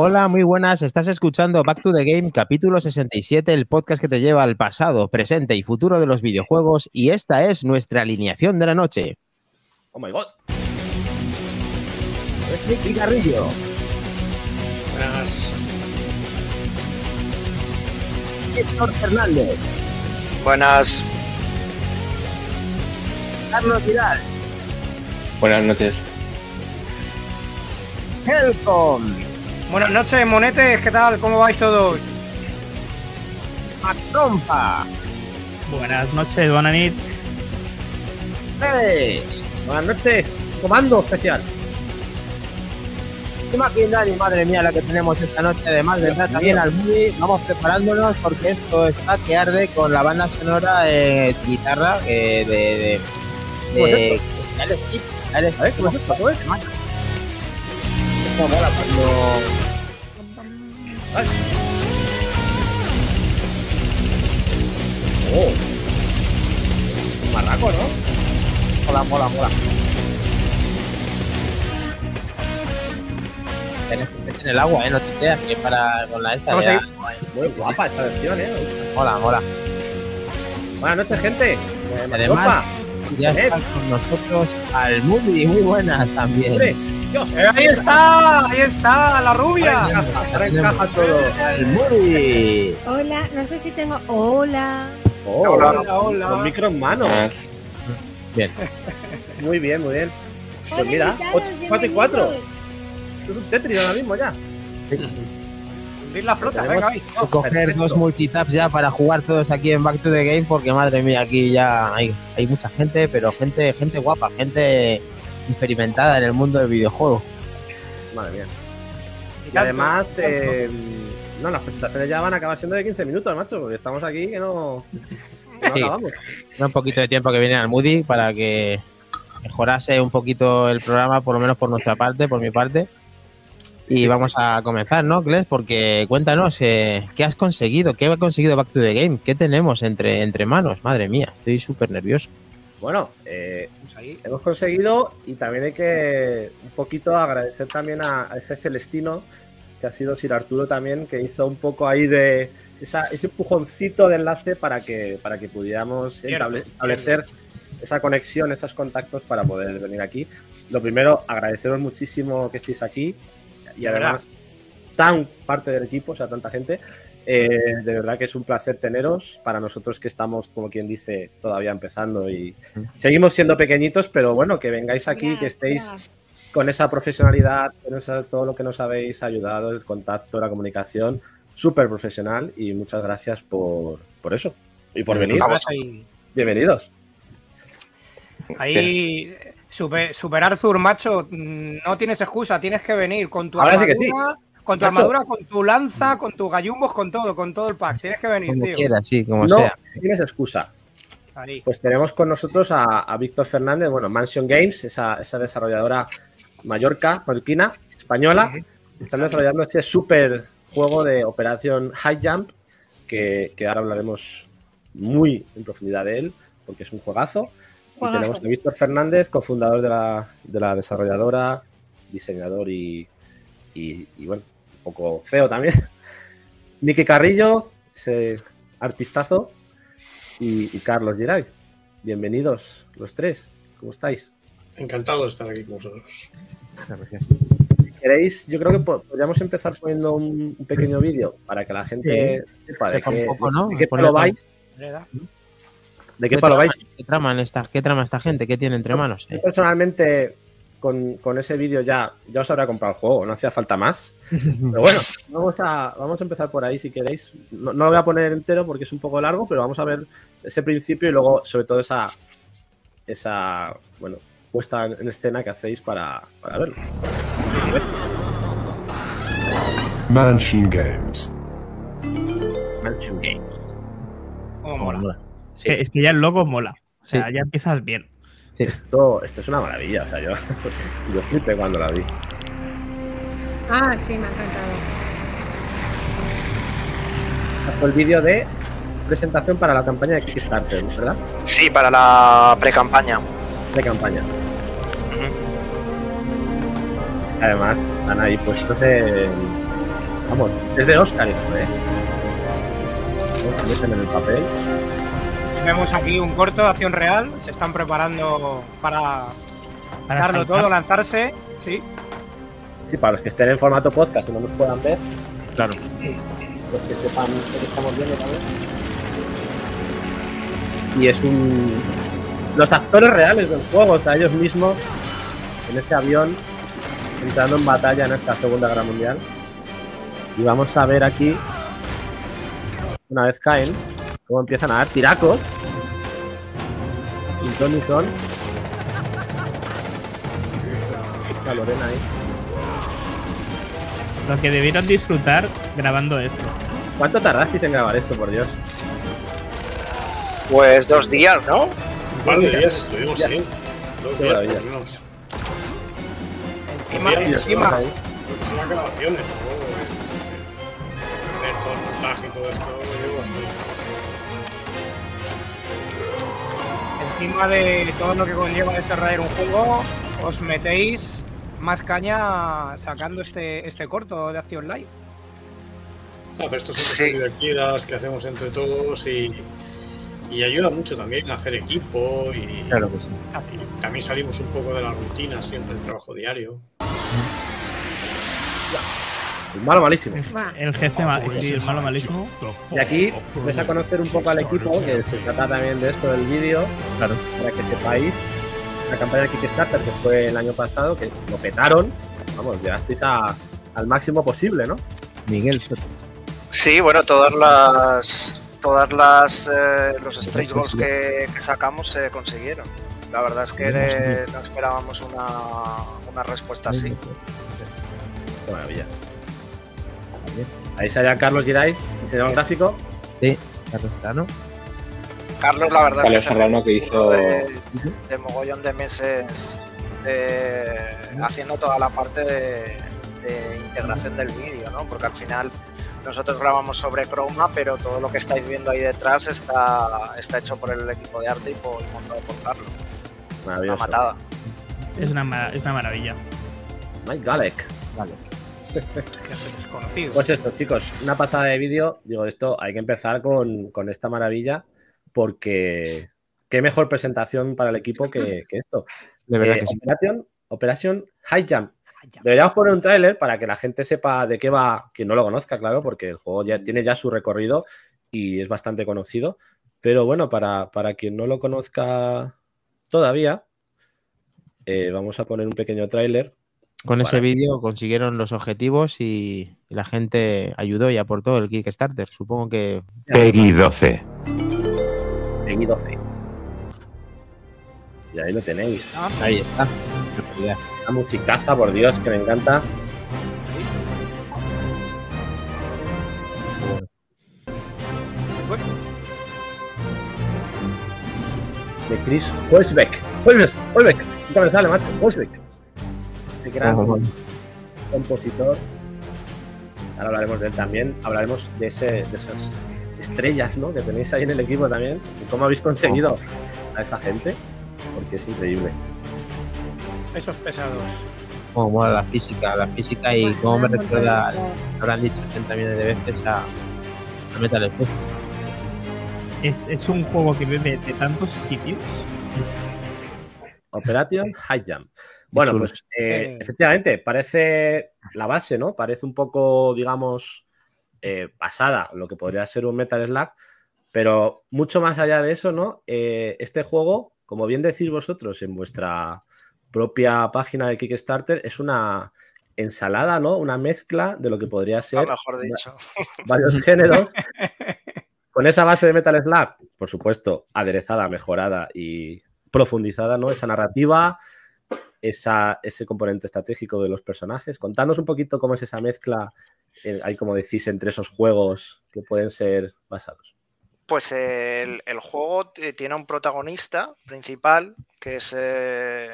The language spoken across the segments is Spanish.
Hola, muy buenas. Estás escuchando Back to the Game, capítulo 67, el podcast que te lleva al pasado, presente y futuro de los videojuegos. Y esta es nuestra alineación de la noche. Oh my god. Es Nicky Carrillo, Buenas. Héctor Fernández, Buenas. Carlos Vidal, Buenas noches. Helcom, Buenas noches, monetes, ¿qué tal? ¿Cómo vais todos? Max Trompa, Buenas noches, Bonanit. Félix, Buenas noches. Comando especial. y Maquindani, madre mía, la que tenemos esta noche. Además, vendrá también al Moody. Vamos preparándonos porque esto está que arde con la banda sonora de su guitarra eh, de. de, ¿Cómo es de Cómo mola cuando- Ay. Oh. Un marraco, ¿no? Mola, mola, mola. Tienes que en el agua, ¿eh? No te creas que para con la esta. Vamos ya- Muy guapa esta versión, ¿eh? Mola, mola. Buenas noches, gente. Además. Ya está con nosotros al Moody. Muy buenas también. Dios. Eh, ahí está, ahí está, la Ahora rubia. encaja, ahora encaja todo. Moody. Hola, no sé si tengo. Hola. Oh, Hola, hola. Con micro en mano. Bien. Muy bien, muy bien. Pues Hola, mira, invitados, 4 y 4. bienvenidos. Es un Tetris ahora mismo ya. Hundir la flota, venga ahí. Coger perfecto. dos multitaps ya para jugar todos aquí en Back to the Game porque madre mía, aquí ya hay, hay mucha gente, pero gente, gente guapa, gente experimentada en el mundo del videojuego. Madre mía. Y tanto, además, tanto. eh, no, las presentaciones ya van a acabar siendo de 15 minutos, macho, porque estamos aquí que no, que no Sí. acabamos. Da un poquito de tiempo que viene al Moody para que mejorase un poquito el programa, por lo menos por nuestra parte, por mi parte. Y vamos a comenzar, ¿no, Kles? Porque cuéntanos, eh, ¿qué has conseguido? ¿Qué ha conseguido Back to the Game? ¿Qué tenemos entre, entre manos? Madre mía, estoy súper nervioso. Bueno, eh, Pues hemos conseguido y también hay que un poquito agradecer también a, a ese Celestino que ha sido Sir Arturo también, que hizo un poco ahí de esa- ese empujoncito de enlace para que, para que pudiéramos estable- establecer esa conexión, esos contactos para poder venir aquí. Lo primero, agradeceros muchísimo que estéis aquí y De además tan parte del equipo, o sea, tanta gente. Eh, de verdad que es un placer teneros para nosotros que estamos, como quien dice, todavía empezando y seguimos siendo pequeñitos, pero bueno, que vengáis aquí, que estéis con esa profesionalidad, con esa- todo lo que nos habéis ayudado, el contacto, la comunicación, súper profesional y muchas gracias por, por eso y por venir. Ahí. Bienvenidos. Ahí, Super, Super Arthur, macho, no tienes excusa, tienes que venir con tu Ahora sí que sí. Con tu armadura, con tu lanza, con tus gallumbos, con todo, con todo el pack. Tienes que venir, Como tío. quieras, sí, como no sea. tienes excusa. Ahí. Pues tenemos con nosotros a, a Víctor Fernández, bueno, Mansion Games, esa, esa desarrolladora mallorca, mallorquina, española. Están desarrollando este súper juego de operación High Jump, que, que ahora hablaremos muy en profundidad de él, porque es un juegazo. Y tenemos a Víctor Fernández, cofundador de la, de la desarrolladora, diseñador y, y, y, bueno, poco feo también. Miki Carrillo, ese artistazo, y, y Carlos Giray. Bienvenidos los tres. ¿Cómo estáis? Encantado de estar aquí con vosotros. Si queréis, yo creo que po- podríamos empezar poniendo un, un pequeño vídeo para que la gente sepa de qué, poco, ¿no? de qué palo vais. ¿De qué palo vais? ¿Qué traman esta, qué trama esta gente? ¿Qué tiene entre manos? Yo personalmente, con, con ese vídeo ya, ya os habría comprado el juego, no hacía falta más. Pero bueno, vamos a, vamos a empezar por ahí si queréis. No, no lo voy a poner entero porque es un poco largo, pero vamos a ver ese principio y luego, sobre todo, esa, esa bueno, puesta en escena que hacéis para, para verlo. Mansion Games. Mansion Games. Cómo mola. Sí. Es que ya el logo mola. O sea, Sí. ya empiezas bien. Esto, esto es una maravilla. O sea, yo, yo flipé cuando la vi. Ah, sí, me ha encantado. Fue el vídeo de presentación para la campaña de Kickstarter, ¿verdad? Sí, para la pre-campaña. De campaña. Además, están ahí puestos en, Vamos, es de Oscar esto, ¿eh? Meten en el papel. Vemos aquí un corto de acción real. Se están preparando para, Para darlo saltar. todo, lanzarse. Sí. Sí, para los que estén en formato podcast y no nos puedan ver, Claro. los que sepan lo que estamos viendo también. Y es un. Los actores reales del juego, o sea, ellos mismos en ese avión entrando en batalla en esta Segunda Guerra Mundial. Y vamos a ver aquí, una vez caen, cómo empiezan a dar tiracos. Y Tony son. Está Lorena ahí. Lo que debieron disfrutar grabando esto. ¿Cuánto tardasteis en grabar esto, por Dios? Pues dos días, ¿no? Un par de días estuvimos, sí. Dos días, menos. Encima, encima, son las grabaciones, todo el montaje y todo esto encima de todo lo que conlleva desarrollar un juego, os metéis más caña sacando este, este corto de acción live. Ah, pero estos Sí. son sí. divertidas que hacemos entre todos y, y ayuda mucho también a hacer equipo y, Claro que sí. y también salimos un poco de la rutina siempre, el trabajo diario. El malo malísimo. El jefe, ma- sí, el malo malísimo. Y aquí vais a conocer un poco al equipo, que se trata también de esto del vídeo, Claro. para que sepáis. La campaña de Kickstarter que fue el año pasado, que lo petaron. Vamos, llegasteis a- al máximo posible, ¿no? Miguel. Sí, bueno, todas las todas las eh, los stretch goals que, que sacamos se consiguieron. La verdad es que eh, no esperábamos una, una respuesta así. Qué maravilla. Ahí sale Carlos Giray, diseñador gráfico. Sí, Carlos Serrano. Carlos, la verdad Carlos es que se Serrano que hizo. de, de mogollón de meses eh, haciendo toda la parte de, de integración del vídeo, ¿no? Porque al final nosotros grabamos sobre Chroma, pero todo lo que estáis viendo ahí detrás está, está hecho por el equipo de arte y por montado por Carlos. Una Maravilloso. matada. Es una, es una maravilla. Mike Galek. Vale. Pues esto, chicos, una pasada de vídeo. Digo, esto hay que empezar con, con esta maravilla porque qué mejor presentación para el equipo que, que esto. De verdad Eh, que sí. Operation, Operation High Jump. Deberíamos poner un tráiler para que la gente sepa de qué va, que no lo conozca, claro, porque el juego ya tiene ya su recorrido y es bastante conocido. Pero bueno, para, para quien no lo conozca todavía, eh, vamos a poner un pequeño tráiler. Con ese vídeo consiguieron los objetivos y, y la gente ayudó y aportó el Kickstarter. Supongo que Peggy 12. Peggy 12. Y ahí lo tenéis. ahí está. Esa musicaza, por Dios, que me encanta. De Chris Holzbeck. Holzbeck, Holzbeck. Nunca me sale, macho. Holzbeck. Este gran compositor. Ahora hablaremos de él también. Hablaremos de, ese, de esas estrellas ¿no? que tenéis ahí en el equipo también. Y cómo habéis conseguido a esa gente. Porque es increíble. Esos pesados. Cómo mola la física, la física y Bueno, cómo me vamos recuerda, habrán dicho 80 millones de veces a, a Metal Slug. Es, es un juego que bebe de tantos sitios. Operation High Jump. Bueno, pues eh, Eh. efectivamente, parece la base, ¿no? Parece un poco, digamos, eh, pasada lo que podría ser un Metal Slug, pero mucho más allá de eso, ¿no? Eh, este juego, como bien decís vosotros en vuestra propia página de Kickstarter, es una ensalada, ¿no? Una mezcla de lo que podría ser mejor dicho. varios géneros. Con esa base de Metal Slug, por supuesto, aderezada, mejorada y profundizada, ¿no? Esa narrativa, esa, ese componente estratégico de los personajes. Contadnos un poquito cómo es esa mezcla, eh, hay como decís, entre esos juegos que pueden ser basados. Pues el, el juego t- tiene un protagonista principal, que es eh,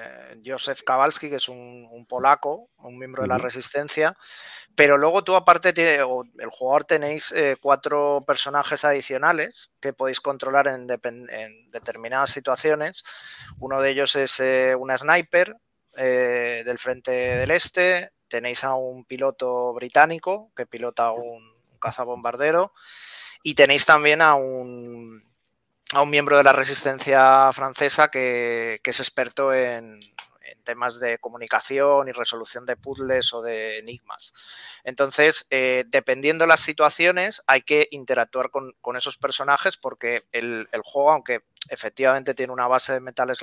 Józef Kowalski, que es un, un polaco, un miembro de la resistencia. Pero luego tú, aparte, tiene, o el jugador tenéis eh, cuatro personajes adicionales que podéis controlar en determinadas situaciones. Uno de ellos es eh, una sniper eh, del frente del este. tenéis a un piloto británico que pilota un, un cazabombardero y tenéis también a un, a un miembro de la resistencia francesa que, que es experto en, temas de comunicación y resolución de puzzles o de enigmas. Entonces, eh, dependiendo de las situaciones, hay que interactuar con, con esos personajes porque el, el, juego, aunque efectivamente tiene una base de Metal eh,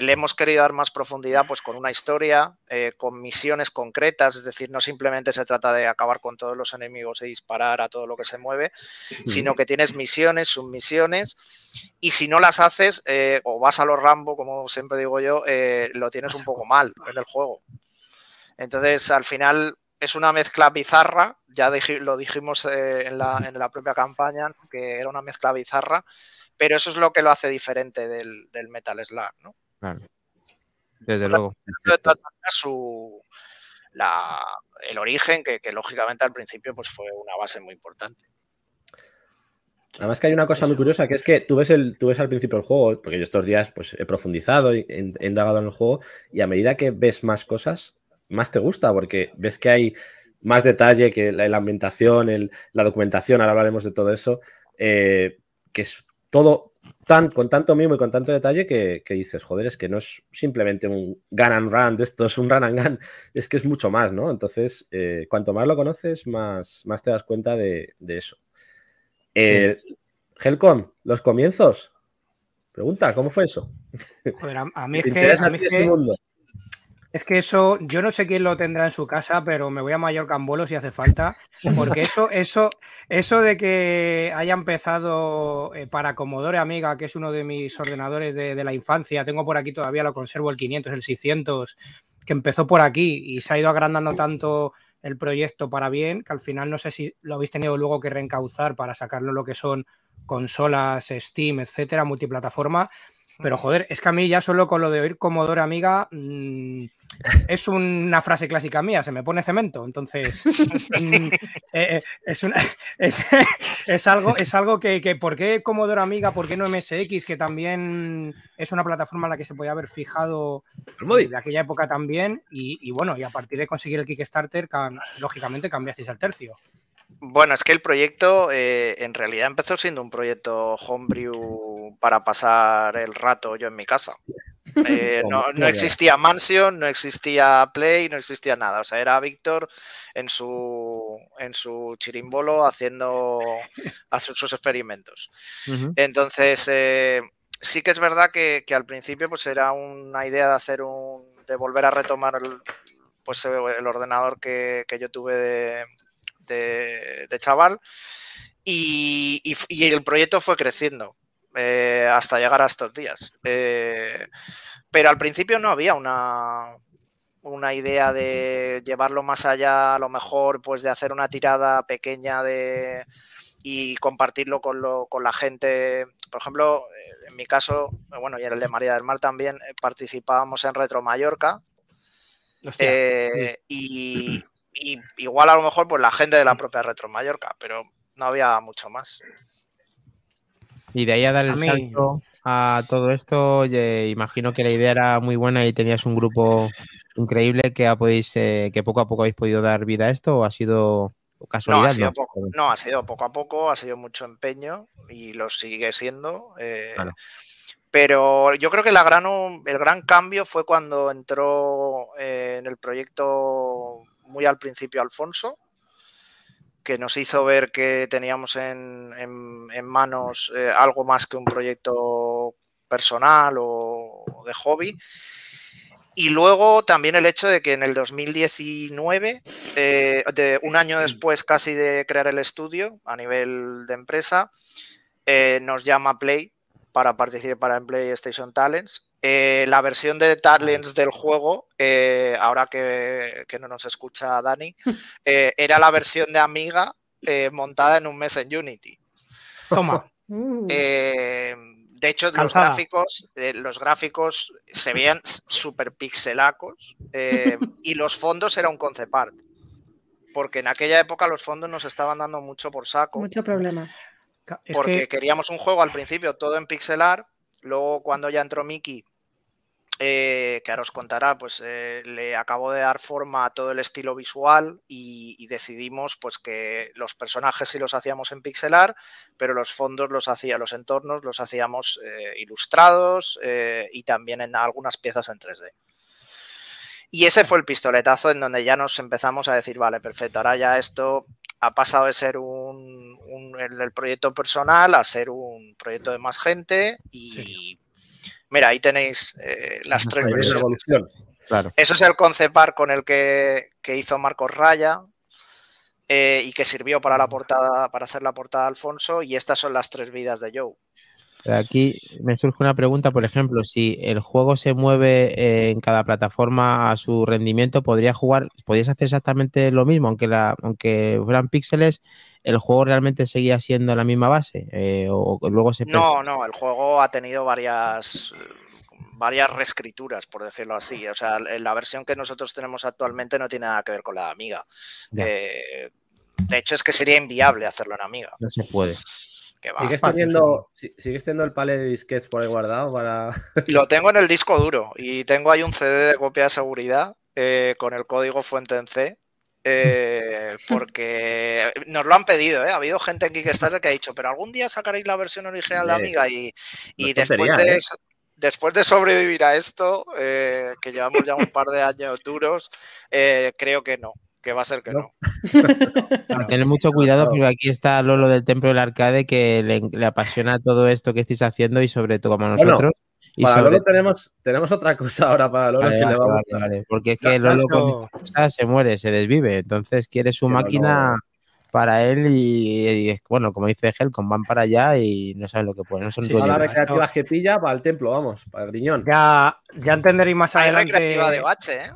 le hemos querido dar más profundidad pues con una historia, eh, con misiones concretas, es decir, no simplemente se trata de acabar con todos los enemigos y disparar a todo lo que se mueve, sino que tienes misiones, submisiones, y si no las haces eh, o vas a los Rambo, como siempre digo yo, eh, lo tienes un poco mal en el juego. Entonces, al final es una mezcla bizarra, ya dij lo dijimos en la, en, la, propia campaña, que era una mezcla bizarra, pero eso es lo que lo hace diferente del, del Metal Slug, ¿no? Claro. Desde luego. Su, la, el origen, que, que, lógicamente al principio pues fue una base muy importante. Además que hay una cosa muy curiosa, que es que tú ves, el, tú ves al principio el juego, porque yo estos días pues, he profundizado, he, he indagado en el juego, y a medida que ves más cosas, más te gusta, porque ves que hay más detalle, que la, la ambientación, el, la documentación, ahora hablaremos de todo eso, eh, que es todo tan, con tanto mimo y con tanto detalle que, que, dices, joder, es que no es simplemente un gun and run, de esto es un run and gun, es que es mucho más, ¿no? Entonces, eh, cuanto más lo conoces, más, más te das cuenta de, de eso. Eh, sí. Helcom, los comienzos. Pregunta, ¿cómo fue eso? Joder, a, mí es que, es que, eso, yo no sé quién lo tendrá en su casa, pero me voy a Mallorca en vuelo si hace falta, porque eso, eso, eso de que haya empezado eh, para Commodore Amiga, que es uno de mis ordenadores de, la infancia, tengo por aquí todavía lo conservo el 500, el 600, que empezó por aquí y se ha ido agrandando tanto el proyecto para bien, que al final no sé si lo habéis tenido luego que reencauzar para sacarlo lo que son consolas, Steam, etcétera, multiplataforma. Pero joder, es que a mí ya solo con lo de oír Commodore Amiga mmm, es una frase clásica mía, se me pone cemento. Entonces, mmm, eh, es, una, es, es, algo, es algo que, que, ¿por qué Commodore Amiga? ¿Por qué no MSX? Que también es una plataforma en la que se podía haber fijado de aquella época también. Y, y, bueno, y a partir de conseguir el Kickstarter, lógicamente cambiasteis el tercio. Bueno, es que el proyecto eh, en realidad empezó siendo un proyecto homebrew para pasar el rato yo en mi casa. Eh, no, no, existía Mansion, no existía Play, no existía nada. O sea, era Víctor en su, en su chirimbolo haciendo, haciendo sus experimentos. Entonces, eh, sí que es verdad que, que, al principio pues era una idea de hacer un. de volver a retomar el, pues, el ordenador que, que yo tuve de, de, de chaval y, y, y, el proyecto fue creciendo eh, hasta llegar a estos días. Eh, pero al principio no había una, una idea de llevarlo más allá, a lo mejor pues de hacer una tirada pequeña de y compartirlo con, lo, con la gente. Por ejemplo, en mi caso, bueno, y en el de María del Mar también, eh, participábamos en Retro Mallorca. Eh, y, y igual a lo mejor pues la gente de la propia Retro Mallorca, pero no había mucho más. Y de ahí a dar el a salto a todo esto, oye, imagino que la idea era muy buena y tenías un grupo increíble que podéis, eh, que poco a poco habéis podido dar vida a esto o ha sido casualidad. No, ha sido, ¿no? Poco, no, ha sido poco a poco, ha sido mucho empeño y lo sigue siendo. Eh, claro. Pero yo creo que la gran, el gran cambio fue cuando entró eh, en el proyecto muy al principio Alfonso, que nos hizo ver que teníamos en, manos eh, algo más que un proyecto personal o, o, de hobby. Y luego también el hecho de que en el 2019, eh, de un año después casi de crear el estudio a nivel de empresa, eh, nos llama Play para participar en PlayStation Talents eh, la versión de Talents del juego, eh, ahora que, que, no nos escucha Dani, eh, era la versión de Amiga eh, montada en un mes en Unity. Toma. Eh, de hecho, los gráficos, los gráficos se veían súper pixelacos y los fondos era un concept art. Porque en aquella época los fondos nos estaban dando mucho por saco. Mucho problema. Porque que... queríamos un juego al principio todo en pixelar, luego cuando ya entró Mickey eh, que ahora os contará, pues eh, le acabó de dar forma a todo el estilo visual y, decidimos pues que los personajes sí los hacíamos en pixelar, pero los fondos los hacía, los entornos los hacíamos eh, ilustrados y también en algunas piezas en 3D. Y ese fue el pistoletazo en donde ya nos empezamos a decir, vale, perfecto, ahora ya esto ha pasado de ser un, el proyecto personal a ser un proyecto de más gente y Mira, ahí tenéis eh, las tres versiones. Claro. Eso es el concepar con el que, hizo Marcos Raya eh, y que sirvió para la portada, para hacer la portada de Alfonso, y estas son las tres vidas de Joe. Aquí me surge una pregunta, por ejemplo, si el juego se mueve eh, en cada plataforma a su rendimiento, podría jugar, podrías hacer exactamente lo mismo, aunque la, aunque fueran píxeles, el juego realmente seguía siendo la misma base, eh, o luego se no, no, el juego ha tenido varias varias reescrituras, por decirlo así. O sea, la versión que nosotros tenemos actualmente no tiene nada que ver con la de Amiga. Eh, de hecho, es que sería inviable hacerlo en Amiga. No se puede. ¿Sigues, teniendo, ¿Sigues teniendo el palet de disquets por ahí guardado para...? Lo tengo en el disco duro y tengo ahí un CD de copia de seguridad eh, con el código fuente en C eh, porque nos lo han pedido, ¿eh? ha habido gente en Kickstarter que ha dicho, pero algún día sacaréis la versión original de Amiga y, después, de, después de sobrevivir a esto, que llevamos ya un par de años duros, creo que no que va a ser que no. Tener mucho cuidado porque aquí está Lolo del Templo del Arcade que le, apasiona todo esto que estáis haciendo y sobre todo como nosotros. y para Lolo tenemos, tenemos otra cosa ahora para Lolo que le vamos Porque es que Lolo con se muere, se desvive. Entonces quiere su máquina para él y, bueno, como dice Helcom, van para allá y no saben lo que ponen. No son sí, la recreativas que pilla para el templo, vamos, para el griñón. Ya, ya entenderéis más adelante. recreativa de bache, ¿eh?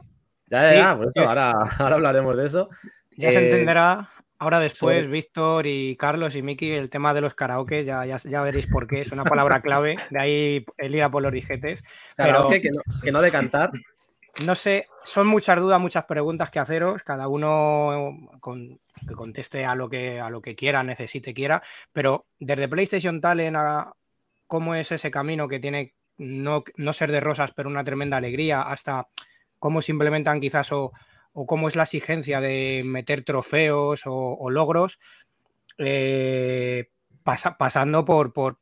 Ya, ya, pues ahora, ahora hablaremos de eso. Ya se eh, entenderá ahora después, Víctor y Carlos y Miki, el tema de los karaoke, ya, ya, veréis por qué, es una palabra clave, de ahí el ir a por los rigetes. Pero que no, que no de cantar. No sé, son muchas dudas, muchas preguntas que haceros, cada uno con, que conteste a lo que, a lo que quiera, necesite, quiera, pero desde PlayStation Talent a cómo es ese camino que tiene no, no ser de rosas, pero una tremenda alegría, hasta cómo se implementan quizás o, cómo es la exigencia de meter trofeos o, logros, eh, pasando por, por,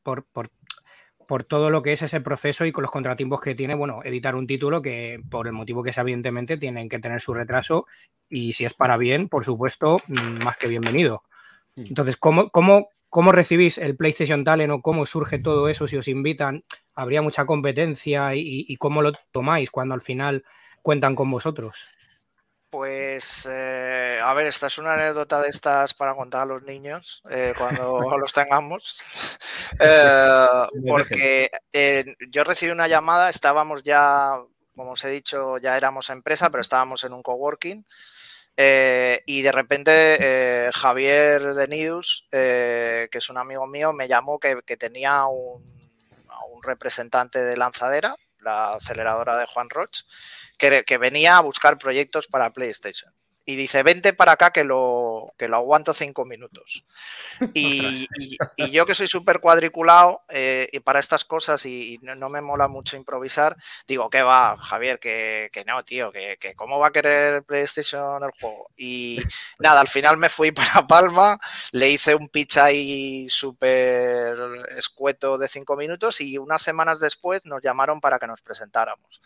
todo lo que es ese proceso y con los contratiempos que tiene, bueno, editar un título que por el motivo que sea, evidentemente, tienen que tener su retraso y si es para bien, por supuesto, más que bienvenido. Entonces, ¿cómo, cómo, cómo recibís el PlayStation Talent o cómo surge todo eso? Si os invitan, habría mucha competencia y cómo lo tomáis cuando al final cuentan con vosotros? Pues, eh, a ver, esta es una anécdota de estas para contar a los niños eh, cuando los tengamos. Eh, porque yo recibí una llamada, estábamos ya, como os he dicho, ya éramos empresa, pero estábamos en un coworking. y de repente Javier de News, que es un amigo mío, me llamó que, tenía un, un representante de lanzadera, la aceleradora de Juan Roch, que, venía a buscar proyectos para PlayStation y dice, vente para acá que lo, que lo aguanto cinco minutos. Y, yo que soy súper cuadriculado eh, y para estas cosas y, no, me mola mucho improvisar, digo, ¿qué va, Javier? Que, no, tío, que, que, cómo va a querer PlayStation el juego. Y nada, al final me fui para Palma, le hice un pitch ahí súper escueto de cinco minutos y unas semanas después nos llamaron para que nos presentáramos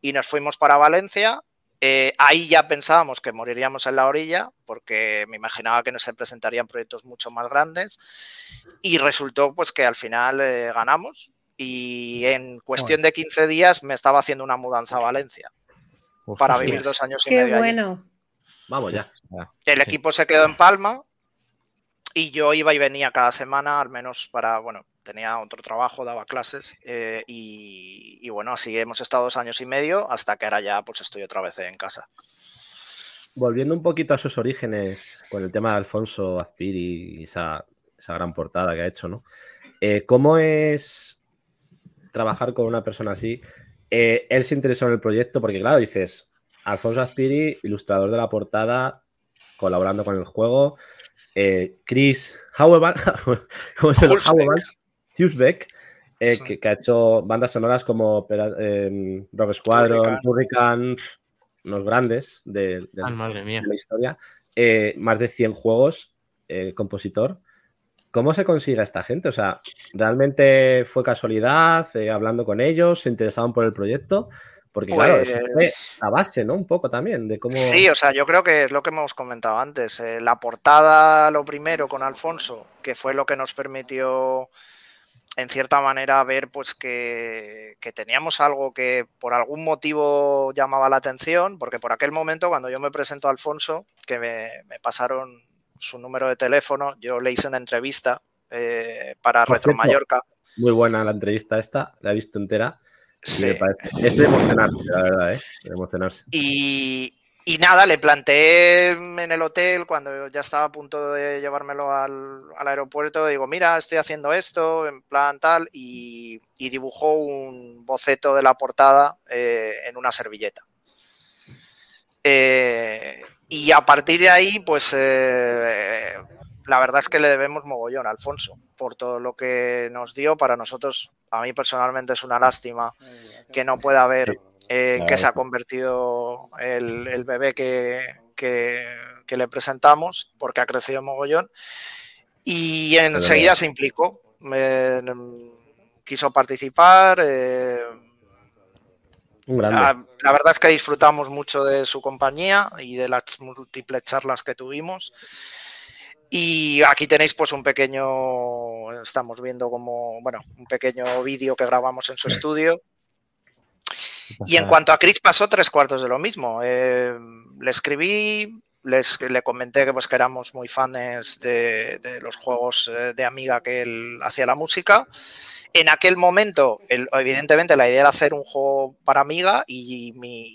y nos fuimos para Valencia. Eh, ahí ya pensábamos que moriríamos en la orilla, porque me imaginaba que no se presentarían proyectos mucho más grandes. Y resultó pues que al final eh, ganamos. Y en cuestión de 15 días me estaba haciendo una mudanza a Valencia para vivir dos años y medio. bueno. Vamos ya. El equipo se quedó en Palma y yo iba y venía cada semana, al menos para, bueno, tenía otro trabajo, daba clases eh, y, bueno, así hemos estado dos años y medio hasta que ahora ya pues estoy otra vez en casa. Volviendo un poquito a sus orígenes con el tema de Alfonso Azpiri y esa, gran portada que ha hecho, ¿no? Eh, ¿Cómo es trabajar con una persona así? Eh, él se interesó en el proyecto porque, claro, dices, Alfonso Azpiri, ilustrador de la portada, colaborando con el juego. Chris Hauebank, ¿cómo es el Husbeck, eh, que, ha hecho bandas sonoras como eh, Rock Squadron, Hurricane, unos grandes de, ah, de la historia. Eh, más de 100 juegos, el compositor. ¿Cómo se consigue esta gente? O sea, ¿realmente fue casualidad? hablando con ellos, ¿se interesaban por el proyecto? Porque claro, eso fue pues la base, ¿no? Un poco también de cómo... Sí, o sea, yo creo que es lo que hemos comentado antes. Eh, la portada, lo primero, con Alfonso, que fue lo que nos permitió, en cierta manera, ver pues que, teníamos algo que por algún motivo llamaba la atención, porque por aquel momento, cuando yo me presento a Alfonso, que me, pasaron su número de teléfono, yo le hice una entrevista eh, para Retro Mallorca. Muy buena la entrevista esta, la he visto entera. Es de emocionarse, la verdad, ¿eh? De emocionarse. Y, nada, le planteé en el hotel cuando ya estaba a punto de llevármelo al, aeropuerto. Digo, mira, estoy haciendo esto, en plan tal, y, dibujó un boceto de la portada eh, en una servilleta. Eh, y a partir de ahí, pues la verdad es que le debemos mogollón a Alfonso por todo lo que nos dio. Para nosotros, a mí personalmente es una lástima que no pueda ver eh, que se ha convertido el, bebé que, le presentamos, porque ha crecido mogollón. Y enseguida se implicó, quiso participar. Eh, la, la, verdad es que disfrutamos mucho de su compañía y de las múltiples charlas que tuvimos. Y aquí tenéis pues un pequeño, estamos viendo como, bueno, un pequeño vídeo que grabamos en su estudio. Y en cuanto a Chris pasó tres cuartos de lo mismo. Eh, le escribí, les, le comenté que pues que éramos muy fans de, los juegos eh, de Amiga que él hacía la música. En aquel momento, evidentemente, la idea era hacer un juego para Amiga y,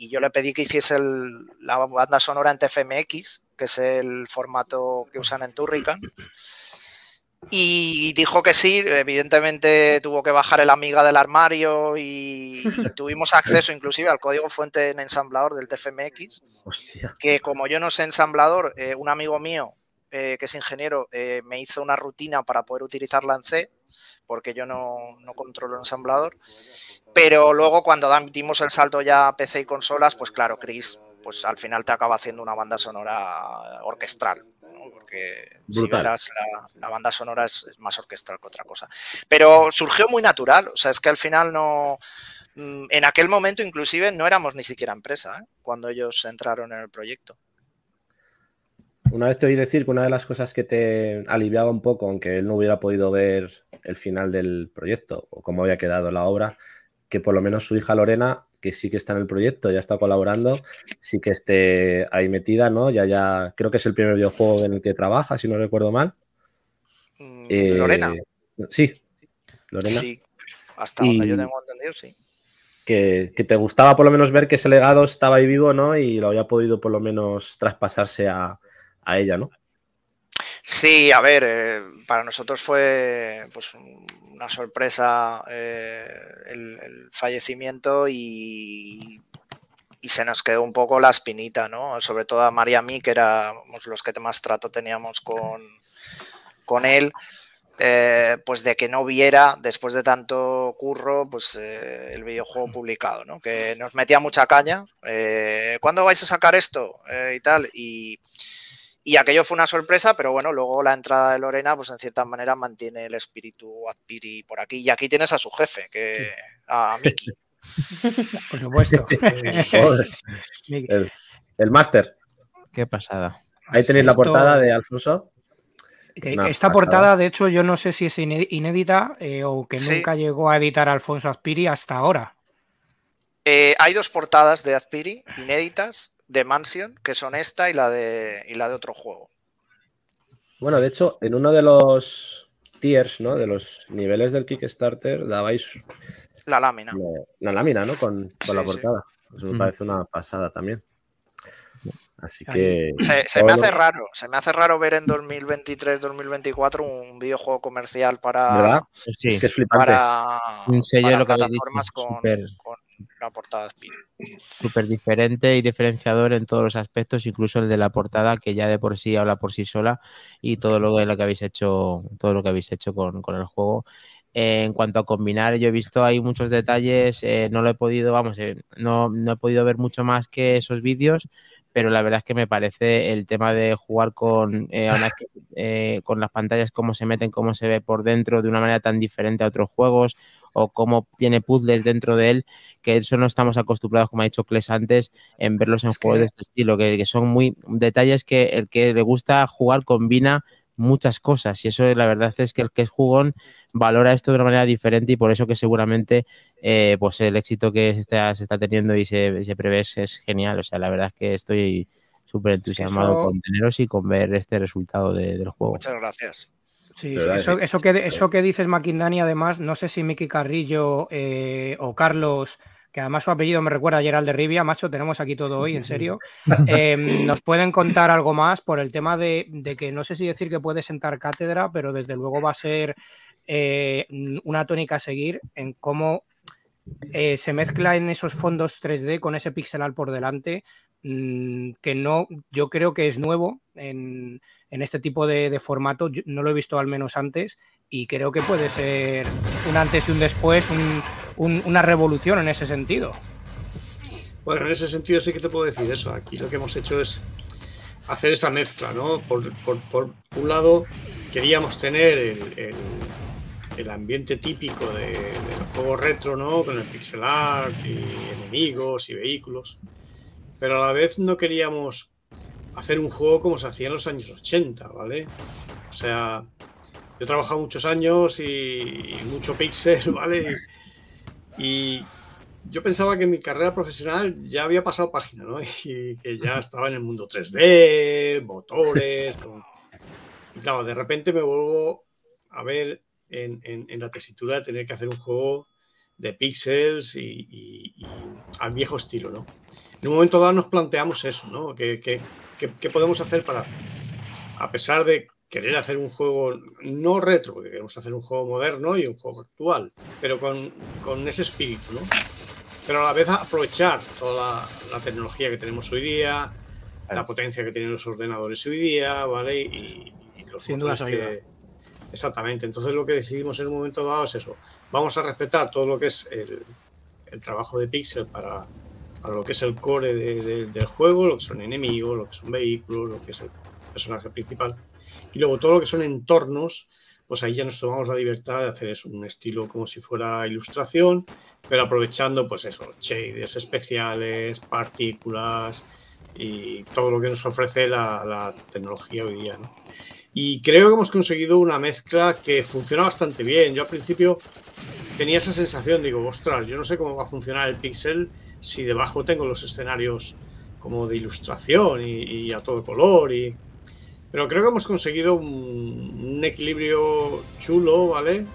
yo le pedí que hiciese la banda sonora en TFMX, que es el formato que usan en Turrican. Y dijo que sí, evidentemente tuvo que bajar el amiga del armario y, tuvimos acceso inclusive al código fuente en ensamblador del TFMX. Que como yo no sé ensamblador, eh, un amigo mío eh, que es ingeniero eh, me hizo una rutina para poder utilizarla en C, porque yo no, no controlo ensamblador. Pero luego cuando dimos el salto ya a PC y consolas, pues claro, Chris pues al final te acaba haciendo una banda sonora orquestral. Porque si verás, la, banda sonora es, más orquestral que otra cosa. Pero surgió muy natural, o sea, es que al final no... Mm, en aquel momento inclusive no éramos ni siquiera empresa ¿eh? cuando ellos entraron en el proyecto. Una vez te oí decir que una de las cosas que te aliviaba un poco, aunque él no hubiera podido ver el final del proyecto o cómo había quedado la obra, que por lo menos su hija Lorena que sí que está en el proyecto, ya está colaborando, sí que esté ahí metida, ¿no? Ya, ya, creo que es el primer videojuego en el que trabaja, si no recuerdo mal. Mm, eh, Lorena. Sí, Lorena. Sí, hasta donde yo tengo entendido, sí. Que, te gustaba por lo menos ver que ese legado estaba ahí vivo, ¿no? Y lo había podido por lo menos traspasarse a, ella, ¿no? Sí, a ver, eh, para nosotros fue pues, una sorpresa eh, el, fallecimiento y, se nos quedó un poco la espinita, ¿no? Sobre todo a María mí, que éramos los que más trato teníamos con, con él. Eh, pues de que no viera después de tanto curro pues el videojuego publicado ¿no? que nos metía mucha caña ¿cuándo vais a sacar esto? y tal y, y aquello fue una sorpresa, pero bueno, luego la entrada de Lorena, pues en cierta manera mantiene el espíritu Adpiri por aquí. Y aquí tienes a su jefe, que a Miki. Por supuesto. el, el máster. Qué pasada. Ahí tenéis la portada de Alfonso. esta portada, de hecho, yo no sé si es inédita eh, o que nunca llegó a editar Alfonso Azpiri hasta ahora. Eh, hay dos portadas de Azpiri inéditas de Mansion, que son esta y la de, y la de otro juego. Bueno, de hecho, en uno de los tiers, ¿no? De los niveles del Kickstarter, dabais la lámina. La, lámina, ¿no? Con, la portada. Eso me mm. parece una pasada también. Así que. Se, me hace raro, se me hace raro ver en 2023-2024 un videojuego comercial para. ¿Verdad? es que es flipante. Para, un sello lo que plataformas con, la portada Súper diferente y diferenciador en todos los aspectos, incluso el de la portada, que ya de por sí habla por sí sola, y todo lo, que habéis hecho, todo lo que habéis hecho con, el juego. en cuanto a combinar, yo he visto hay muchos detalles, eh, no lo he podido, vamos, eh, no, no, he podido ver mucho más que esos vídeos, pero la verdad es que me parece el tema de jugar con, eh, con las pantallas, cómo se meten, cómo se ve por dentro de una manera tan diferente a otros juegos o cómo tiene puzzles dentro de él, que eso no estamos acostumbrados, como ha dicho Kles antes, en verlos en juegos de este estilo, que, que son muy detalles que el que le gusta jugar combina muchas cosas y eso la verdad es que el que es jugón valora esto de una manera diferente y por eso que seguramente eh, pues el éxito que se está, se está teniendo y se, se, prevé es, genial. O sea, la verdad es que estoy súper entusiasmado con teneros y con ver este resultado de, del juego. Muchas gracias. Sí, eso, eso, que, eso que dices, Maquindani, además, no sé si Miki Carrillo eh, o Carlos que además su apellido me recuerda ayer al de Rivia, macho, tenemos aquí todo hoy, en serio. Em, nos pueden contar algo más por el tema de, que no sé si decir que puede sentar cátedra, pero desde luego va a ser eh, una tónica a seguir en cómo eh, se mezcla en esos fondos 3D con ese pixelar por delante, mm, que no, yo creo que es nuevo en, este tipo de, formato, no lo he visto al menos antes, y creo que puede ser un antes y un después, una revolución en ese sentido. Bueno, en ese sentido sí que te puedo decir eso. Aquí lo que hemos hecho es hacer esa mezcla, ¿no? Por, un lado, queríamos tener el, el, ambiente típico de, los juegos retro, ¿no? Con el pixel art y enemigos y vehículos. Pero a la vez no queríamos hacer un juego como se hacía en los años 80, ¿vale? O sea, yo he trabajado muchos años y, mucho pixel, ¿vale? Yo pensaba que mi carrera profesional ya había pasado página, ¿no? Y que ya estaba en el mundo 3D, motores. Y claro, de repente me vuelvo a ver en, la tesitura de tener que hacer un juego de píxeles y, al viejo estilo, ¿no? En un momento dado nos planteamos eso, ¿no? ¿Qué, qué podemos hacer para, a pesar de querer hacer un juego no retro, porque queremos hacer un juego moderno y un juego actual, pero con, con ese espíritu, ¿no? Pero a la vez aprovechar toda la, tecnología que tenemos hoy día, la potencia que tienen los ordenadores hoy día, ¿vale? Y, los Sin duda que... Exactamente. Entonces lo que decidimos en un momento dado es eso. Vamos a respetar todo lo que es el, el trabajo de Pixel para, para, lo que es el core del juego, lo que son enemigos, lo que son vehículos, lo que es el personaje principal y luego todo lo que son entornos, pues ahí ya nos tomamos la libertad de hacer eso, un estilo como si fuera ilustración, pero aprovechando pues eso, shaders especiales, partículas y todo lo que nos ofrece la, tecnología hoy día. Y creo que hemos conseguido una mezcla que funciona bastante bien. Yo al principio tenía esa sensación, digo, ostras, yo no sé cómo va a funcionar el pixel si debajo tengo los escenarios como de ilustración y a todo color y, pero creo que hemos conseguido un, equilibrio chulo, ¿vale?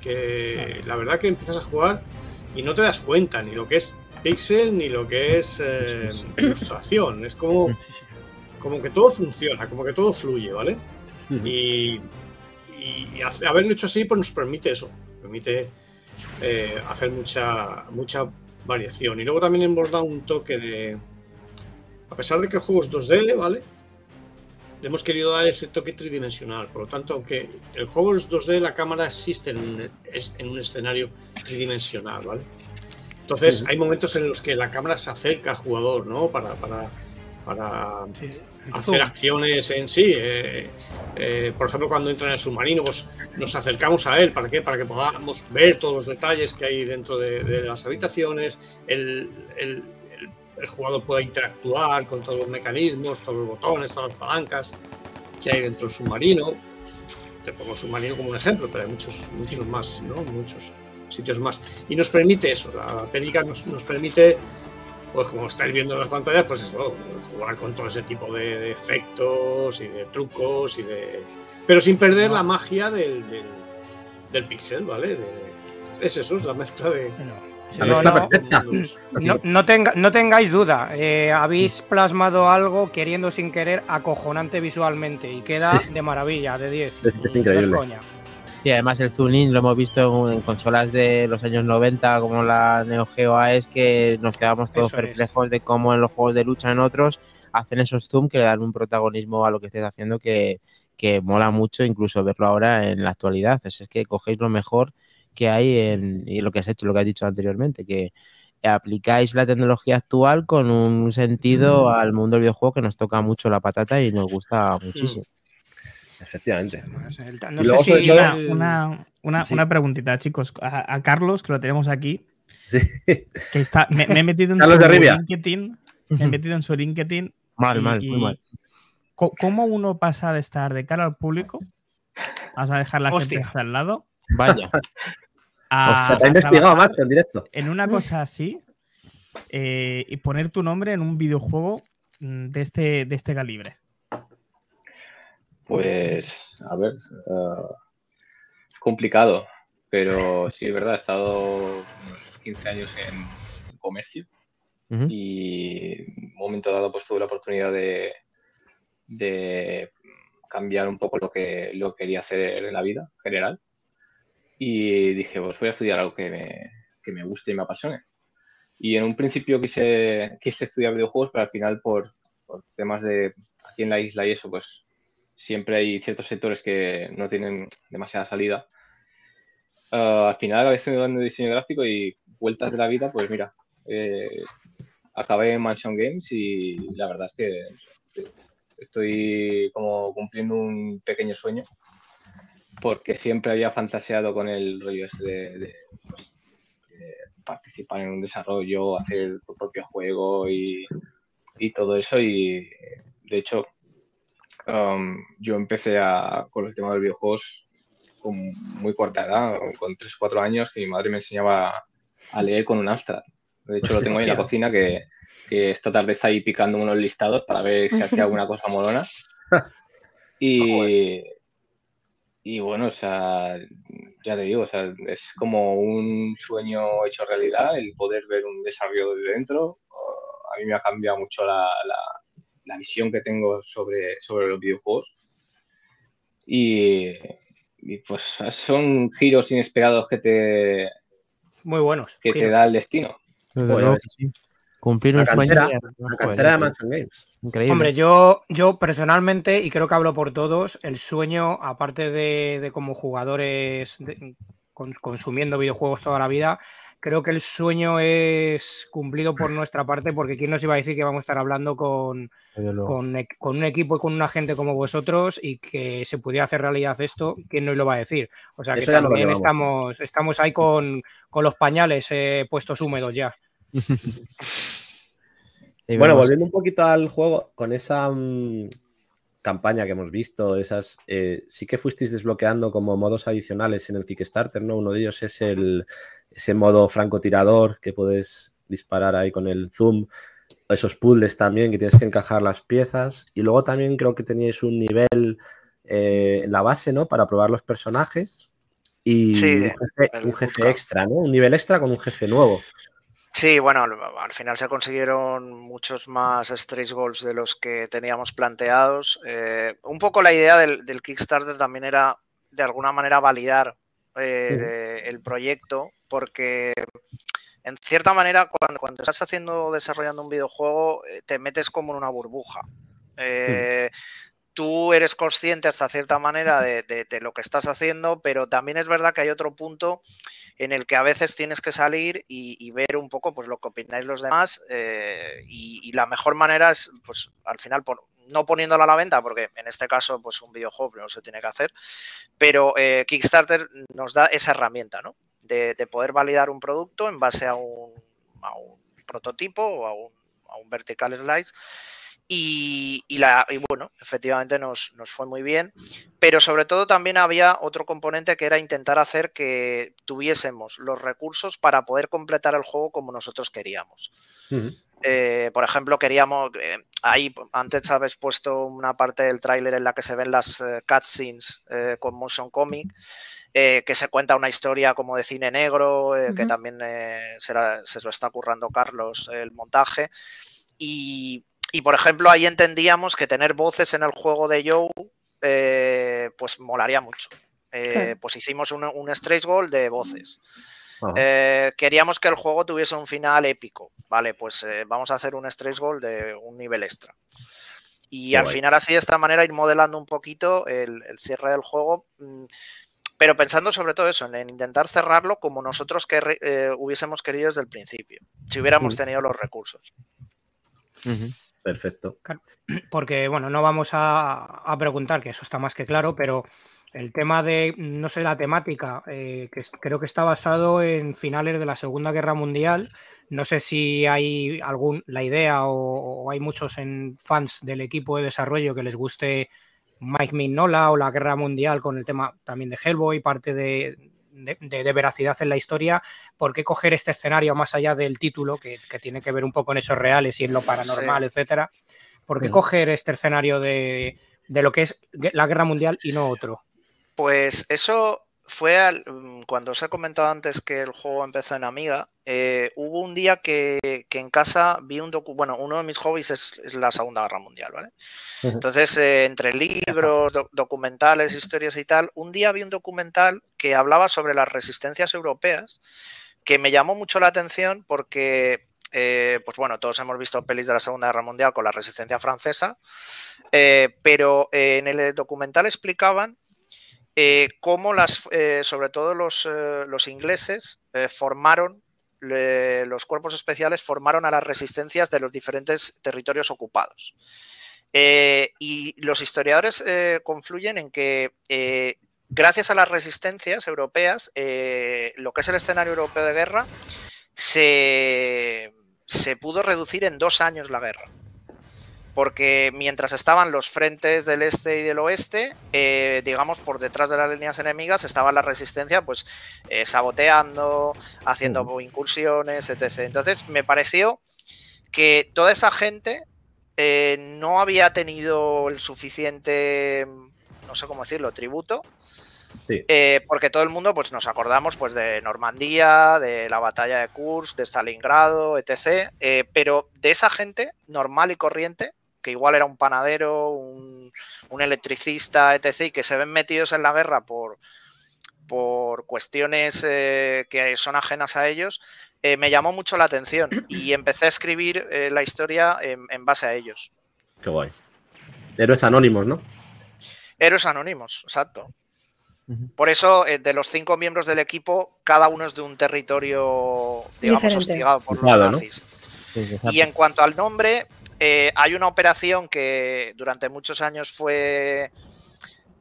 Que la verdad que empiezas a jugar y no te das cuenta ni lo que es pixel ni lo que es eh, ilustración. Es como, como que todo funciona, como que todo fluye, ¿vale? Y, haberlo hecho así pues nos permite eso, permite eh, hacer mucha, mucha variación. Y luego también hemos dado un toque de... A pesar de que el juego es 2D, ¿vale? Le hemos querido dar ese toque tridimensional. Por lo tanto, aunque el juego es 2D, la cámara existe en un, en un escenario tridimensional, ¿vale? Entonces, hay momentos en los que la cámara se acerca al jugador, ¿no? Para, para, para hacer acciones en sí. Eh, eh, por ejemplo, cuando entra en el submarino, pues nos acercamos a él. ¿Para qué? Para que podamos ver todos los detalles que hay dentro de, las habitaciones, el, el el jugador pueda interactuar con todos los mecanismos, todos los botones, todas las palancas que hay dentro del submarino. Te pongo el submarino como un ejemplo, pero hay muchos, muchos más, ¿no? Muchos sitios más. Y nos permite eso, la técnica nos, permite, pues como estáis viendo en las pantallas, pues eso, jugar con todo ese tipo de, efectos y de trucos y de. Pero sin perder la magia del, del, pixel, ¿vale? es eso, es la mezcla de. No, no, tengáis duda, eh, habéis plasmado algo queriendo sin querer acojonante visualmente y queda de maravilla, de 10. Es, increíble. Sí, además el zoom in lo hemos visto en, consolas de los años 90 como la Neo Geo AES que nos quedamos todos perplejos de cómo en los juegos de lucha en otros hacen esos zoom que le dan un protagonismo a lo que estés haciendo que, que mola mucho incluso verlo ahora en la actualidad. Es, es que cogéis lo mejor que hay en y lo que has hecho, lo que has dicho anteriormente, que aplicáis la tecnología actual con un sentido al mundo del videojuego que nos toca mucho la patata y nos gusta muchísimo. Efectivamente. No sé si una, una, preguntita, chicos. A, Carlos, que lo tenemos aquí. Sí. Que está, me, he metido en su LinkedIn. Me he metido en su LinkedIn. Mal, mal, muy mal. ¿Cómo uno pasa de estar de cara al público? Vamos a dejar la hasta al lado. Vaya. A, te investigado, macho, en directo. En una cosa así, eh, y poner tu nombre en un videojuego mm, de este, de este calibre. Pues, a ver, uh, es complicado, pero sí es verdad, he estado unos 15 años en comercio y en un momento dado pues tuve la oportunidad de, de cambiar un poco lo que, lo quería hacer en la vida general y dije, pues voy a estudiar algo que me, que me guste y me apasione. Y en un principio quise, quise estudiar videojuegos, pero al final por, por temas de aquí en la isla y eso, pues siempre hay ciertos sectores que no tienen demasiada salida. Ah, al final acabé estudiando diseño gráfico y vueltas de la vida, pues mira, eh, acabé en Mansion Games y la verdad es que estoy como cumpliendo un pequeño sueño porque siempre había fantaseado con el rollo este de, pues, participar en un desarrollo, hacer tu propio juego y, y todo eso y de hecho Um, yo empecé a, con el tema de los videojuegos con muy corta edad, con 3 o 4 años, que mi madre me enseñaba a leer con un Amstrad. De hecho, lo tengo ahí en la cocina, que, que, esta tarde está ahí picando unos listados para ver si hace alguna cosa molona. Y, y bueno, o sea, ya te digo, o sea, es como un sueño hecho realidad el poder ver un desarrollo de dentro. A mí me ha cambiado mucho la, la visión que tengo sobre, sobre los videojuegos. Y, pues son giros inesperados que te. Muy buenos. Que te da el destino. Cumplir un sueño. La cantera de Mansion Games. Increíble. Hombre, yo, yo personalmente, y creo que hablo por todos, el sueño, aparte de, como jugadores consumiendo videojuegos toda la vida, creo que el sueño es cumplido por nuestra parte, porque quién nos iba a decir que vamos a estar hablando con, con, un equipo y con una gente como vosotros y que se pudiera hacer realidad esto, ¿quién nos lo va a decir? O sea que también estamos, estamos ahí con, los pañales eh, puestos húmedos ya. bueno, volviendo un poquito al juego, con esa mm, campaña que hemos visto, esas eh, sí que fuisteis desbloqueando como modos adicionales en el Kickstarter, ¿no? Uno de ellos es el ese modo francotirador que puedes disparar ahí con el zoom esos puzzles también que tienes que encajar las piezas. Y luego también creo que teníais un nivel eh, en la base, ¿no? Para probar los personajes. Y un jefe, extra, ¿no? Un nivel extra con un jefe nuevo. Sí, bueno, al final se consiguieron muchos más stretch goals de los que teníamos planteados. Eh, un poco la idea del, Kickstarter también era de alguna manera validar eh, el proyecto, porque en cierta manera, cuando, cuando estás haciendo, desarrollando un videojuego, eh, te metes como en una burbuja. Eh, tú eres consciente hasta cierta manera de, lo que estás haciendo, pero también es verdad que hay otro punto en el que a veces tienes que salir y, ver un poco pues, lo que opináis los demás eh, y, la mejor manera es, pues al final, no poniéndola a la venta, porque en este caso, pues un videojuego no se tiene que hacer, pero Kickstarter nos da esa herramienta, ¿no? de, poder validar un producto en base a un, prototipo o a un, vertical slice. Y, la, bueno, efectivamente nos, fue muy bien, pero sobre todo también había otro componente que era intentar hacer que tuviésemos los recursos para poder completar el juego como nosotros queríamos. Eh, por ejemplo, queríamos, eh, ahí antes habéis puesto una parte del tráiler en la que se ven las eh, cutscenes con motion comic. Eh, que se cuenta una historia como de cine negro, eh, que también eh, se, lo está currando Carlos el montaje. Y, por ejemplo, ahí entendíamos que tener voces en el juego de Joe, pues molaría mucho. Pues hicimos un, un stretch goal de voces. queríamos que el juego tuviese un final épico. Vale, pues vamos a hacer un stretch goal de un nivel extra. Y al final, así de esta manera, ir modelando un poquito el, el cierre del juego. Mm, pero pensando sobre todo eso, en intentar cerrarlo como nosotros que, eh, hubiésemos querido desde el principio, si hubiéramos tenido los recursos. Perfecto. Porque, bueno, no vamos a, preguntar, que eso está más que claro, pero el tema de, no sé, la temática, eh, que creo que está basado en finales de la Segunda Guerra Mundial. No sé si hay algún, la idea o, hay muchos en fans del equipo de desarrollo que les guste Mike Mignola o la Guerra Mundial con el tema también de Hellboy, parte de, de, veracidad en la historia, ¿por qué coger este escenario más allá del título, que, tiene que ver un poco en esos reales y en lo paranormal, etcétera? ¿Por qué coger este escenario de, lo que es la guerra mundial y no otro? Pues eso fue mm, cuando os he comentado antes que el juego empezó en Amiga, eh, hubo un día que, en casa vi un docu bueno, uno de mis hobbies es, la Segunda Guerra Mundial, ¿vale? Entonces, eh, entre libros, documentales, historias y tal, un día vi un documental que hablaba sobre las resistencias europeas, que me llamó mucho la atención porque, eh, pues bueno, todos hemos visto pelis de la Segunda Guerra Mundial con la resistencia francesa, pero en el documental explicaban eh, cómo las, eh, sobre todo los, eh, ingleses formaron, los cuerpos especiales formaron a las resistencias de los diferentes territorios ocupados. y los historiadores confluyen en que gracias a las resistencias europeas, lo que es el escenario europeo de guerra, se pudo reducir en dos años la guerra porque mientras estaban los frentes del este y del oeste, eh, digamos, por detrás de las líneas enemigas estaba la resistencia, pues, eh, saboteando, haciendo incursiones, etc. Entonces, me pareció que toda esa gente eh, no había tenido el suficiente, no sé cómo decirlo, tributo. porque todo el mundo pues, nos acordamos pues, de Normandía, de la batalla de Kursk, de Stalingrado, etc. pero de esa gente normal y corriente, que igual era un panadero, un, electricista, etc., y que se ven metidos en la guerra por, por cuestiones eh, que son ajenas a ellos, eh, me llamó mucho la atención y empecé a escribir eh, la historia en, base a ellos. Qué guay. Héroes anónimos, ¿no? Héroes anónimos, exacto. Por eso, de los cinco miembros del equipo, cada uno es de un territorio, digamos, hostigado por los nazis. y en cuanto al nombre, eh, hay una operación que durante muchos años fue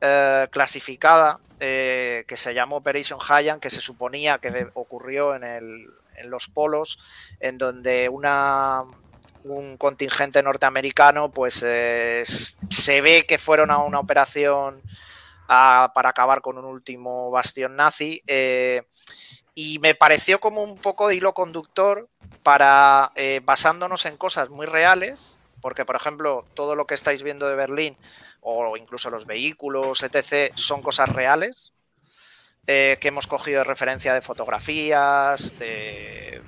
eh, clasificada, eh, que se llamó Operation Haiyan, que se suponía que ocurrió en, los polos, en donde una, un contingente norteamericano, pues se ve que fueron a una operación para acabar con un último bastión nazi. Y me pareció como un poco de hilo conductor para, eh, basándonos en cosas muy reales, porque por ejemplo, todo lo que estáis viendo de Berlín, o incluso los vehículos, etc., son cosas reales, eh, que hemos cogido de referencia de fotografías, de,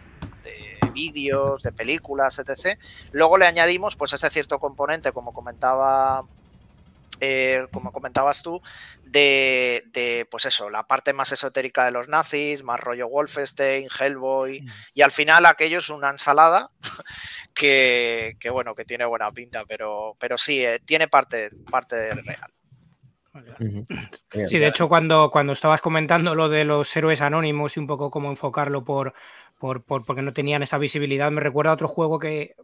vídeos, de películas, etc. Luego le añadimos pues ese cierto componente, como comentaba eh, como comentabas tú, de, pues eso, la parte más esotérica de los nazis, más rollo Wolfenstein, Hellboy, mm. y al final aquello es una ensalada que, bueno, que tiene buena pinta, pero, pero sí, eh, tiene parte, parte real. Sí, de hecho, cuando, cuando estabas comentando lo de los héroes anónimos y un poco cómo enfocarlo por, por, por, porque no tenían esa visibilidad, me recuerda a otro juego que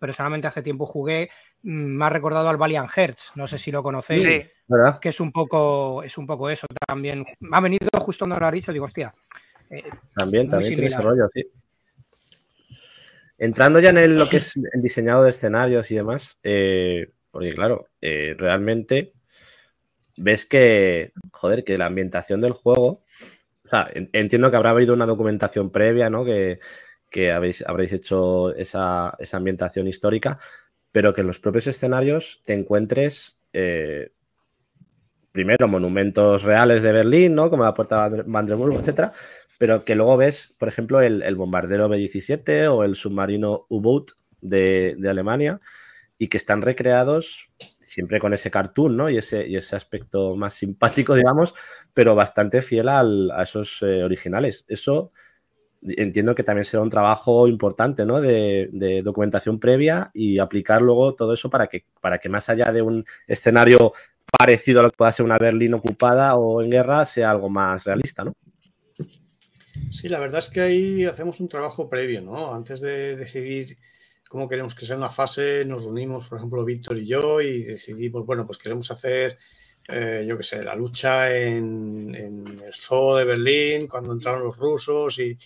personalmente hace tiempo jugué, mm, me ha recordado al Valiant Hearts, no sé si lo conocéis, sí, que es un poco es un poco eso también. Me ha venido justo cuando lo ha dicho, digo, hostia. Eh, también, también tiene ese rollo, sí. Entrando ya en lo que es el diseñado de escenarios y demás, eh, porque claro, eh, realmente ves que, joder, que la ambientación del juego, o sea, entiendo que habrá habido una documentación previa, ¿no? Que, que habéis, habréis hecho esa, ambientación histórica, pero que en los propios escenarios te encuentres eh, primero monumentos reales de Berlín, ¿no? Como la Puerta de Brandenburg, etcétera, pero que luego ves, por ejemplo, el, bombardero B-17 o el submarino U-Boat de, Alemania y que están recreados siempre con ese cartoon, ¿no? Y ese, y ese aspecto más simpático, digamos, pero bastante fiel a esos eh, originales. Eso entiendo que también será un trabajo importante, ¿no? De, documentación previa y aplicar luego todo eso para que, para que más allá de un escenario parecido a lo que pueda ser una Berlín ocupada o en guerra sea algo más realista, ¿no? Sí, la verdad es que ahí hacemos un trabajo previo, ¿no? Antes de decidir cómo queremos que sea una fase, nos reunimos, por ejemplo, Víctor y yo, y decidimos, bueno, pues queremos hacer, eh, yo qué sé, la lucha en, el zoo de Berlín, cuando entraron los rusos y,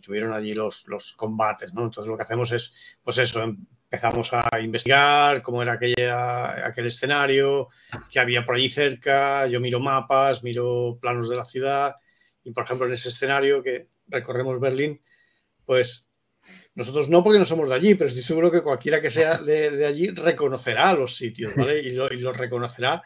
tuvieron allí los, los, combates, ¿no? Entonces lo que hacemos es, pues eso, empezamos a investigar cómo era aquella, aquel escenario, que había por allí cerca, yo miro mapas, miro planos de la ciudad, y por ejemplo en ese escenario que recorremos Berlín, pues nosotros no porque no somos de allí, pero estoy seguro que cualquiera que sea de, allí reconocerá los sitios, ¿vale? Y, los lo reconocerá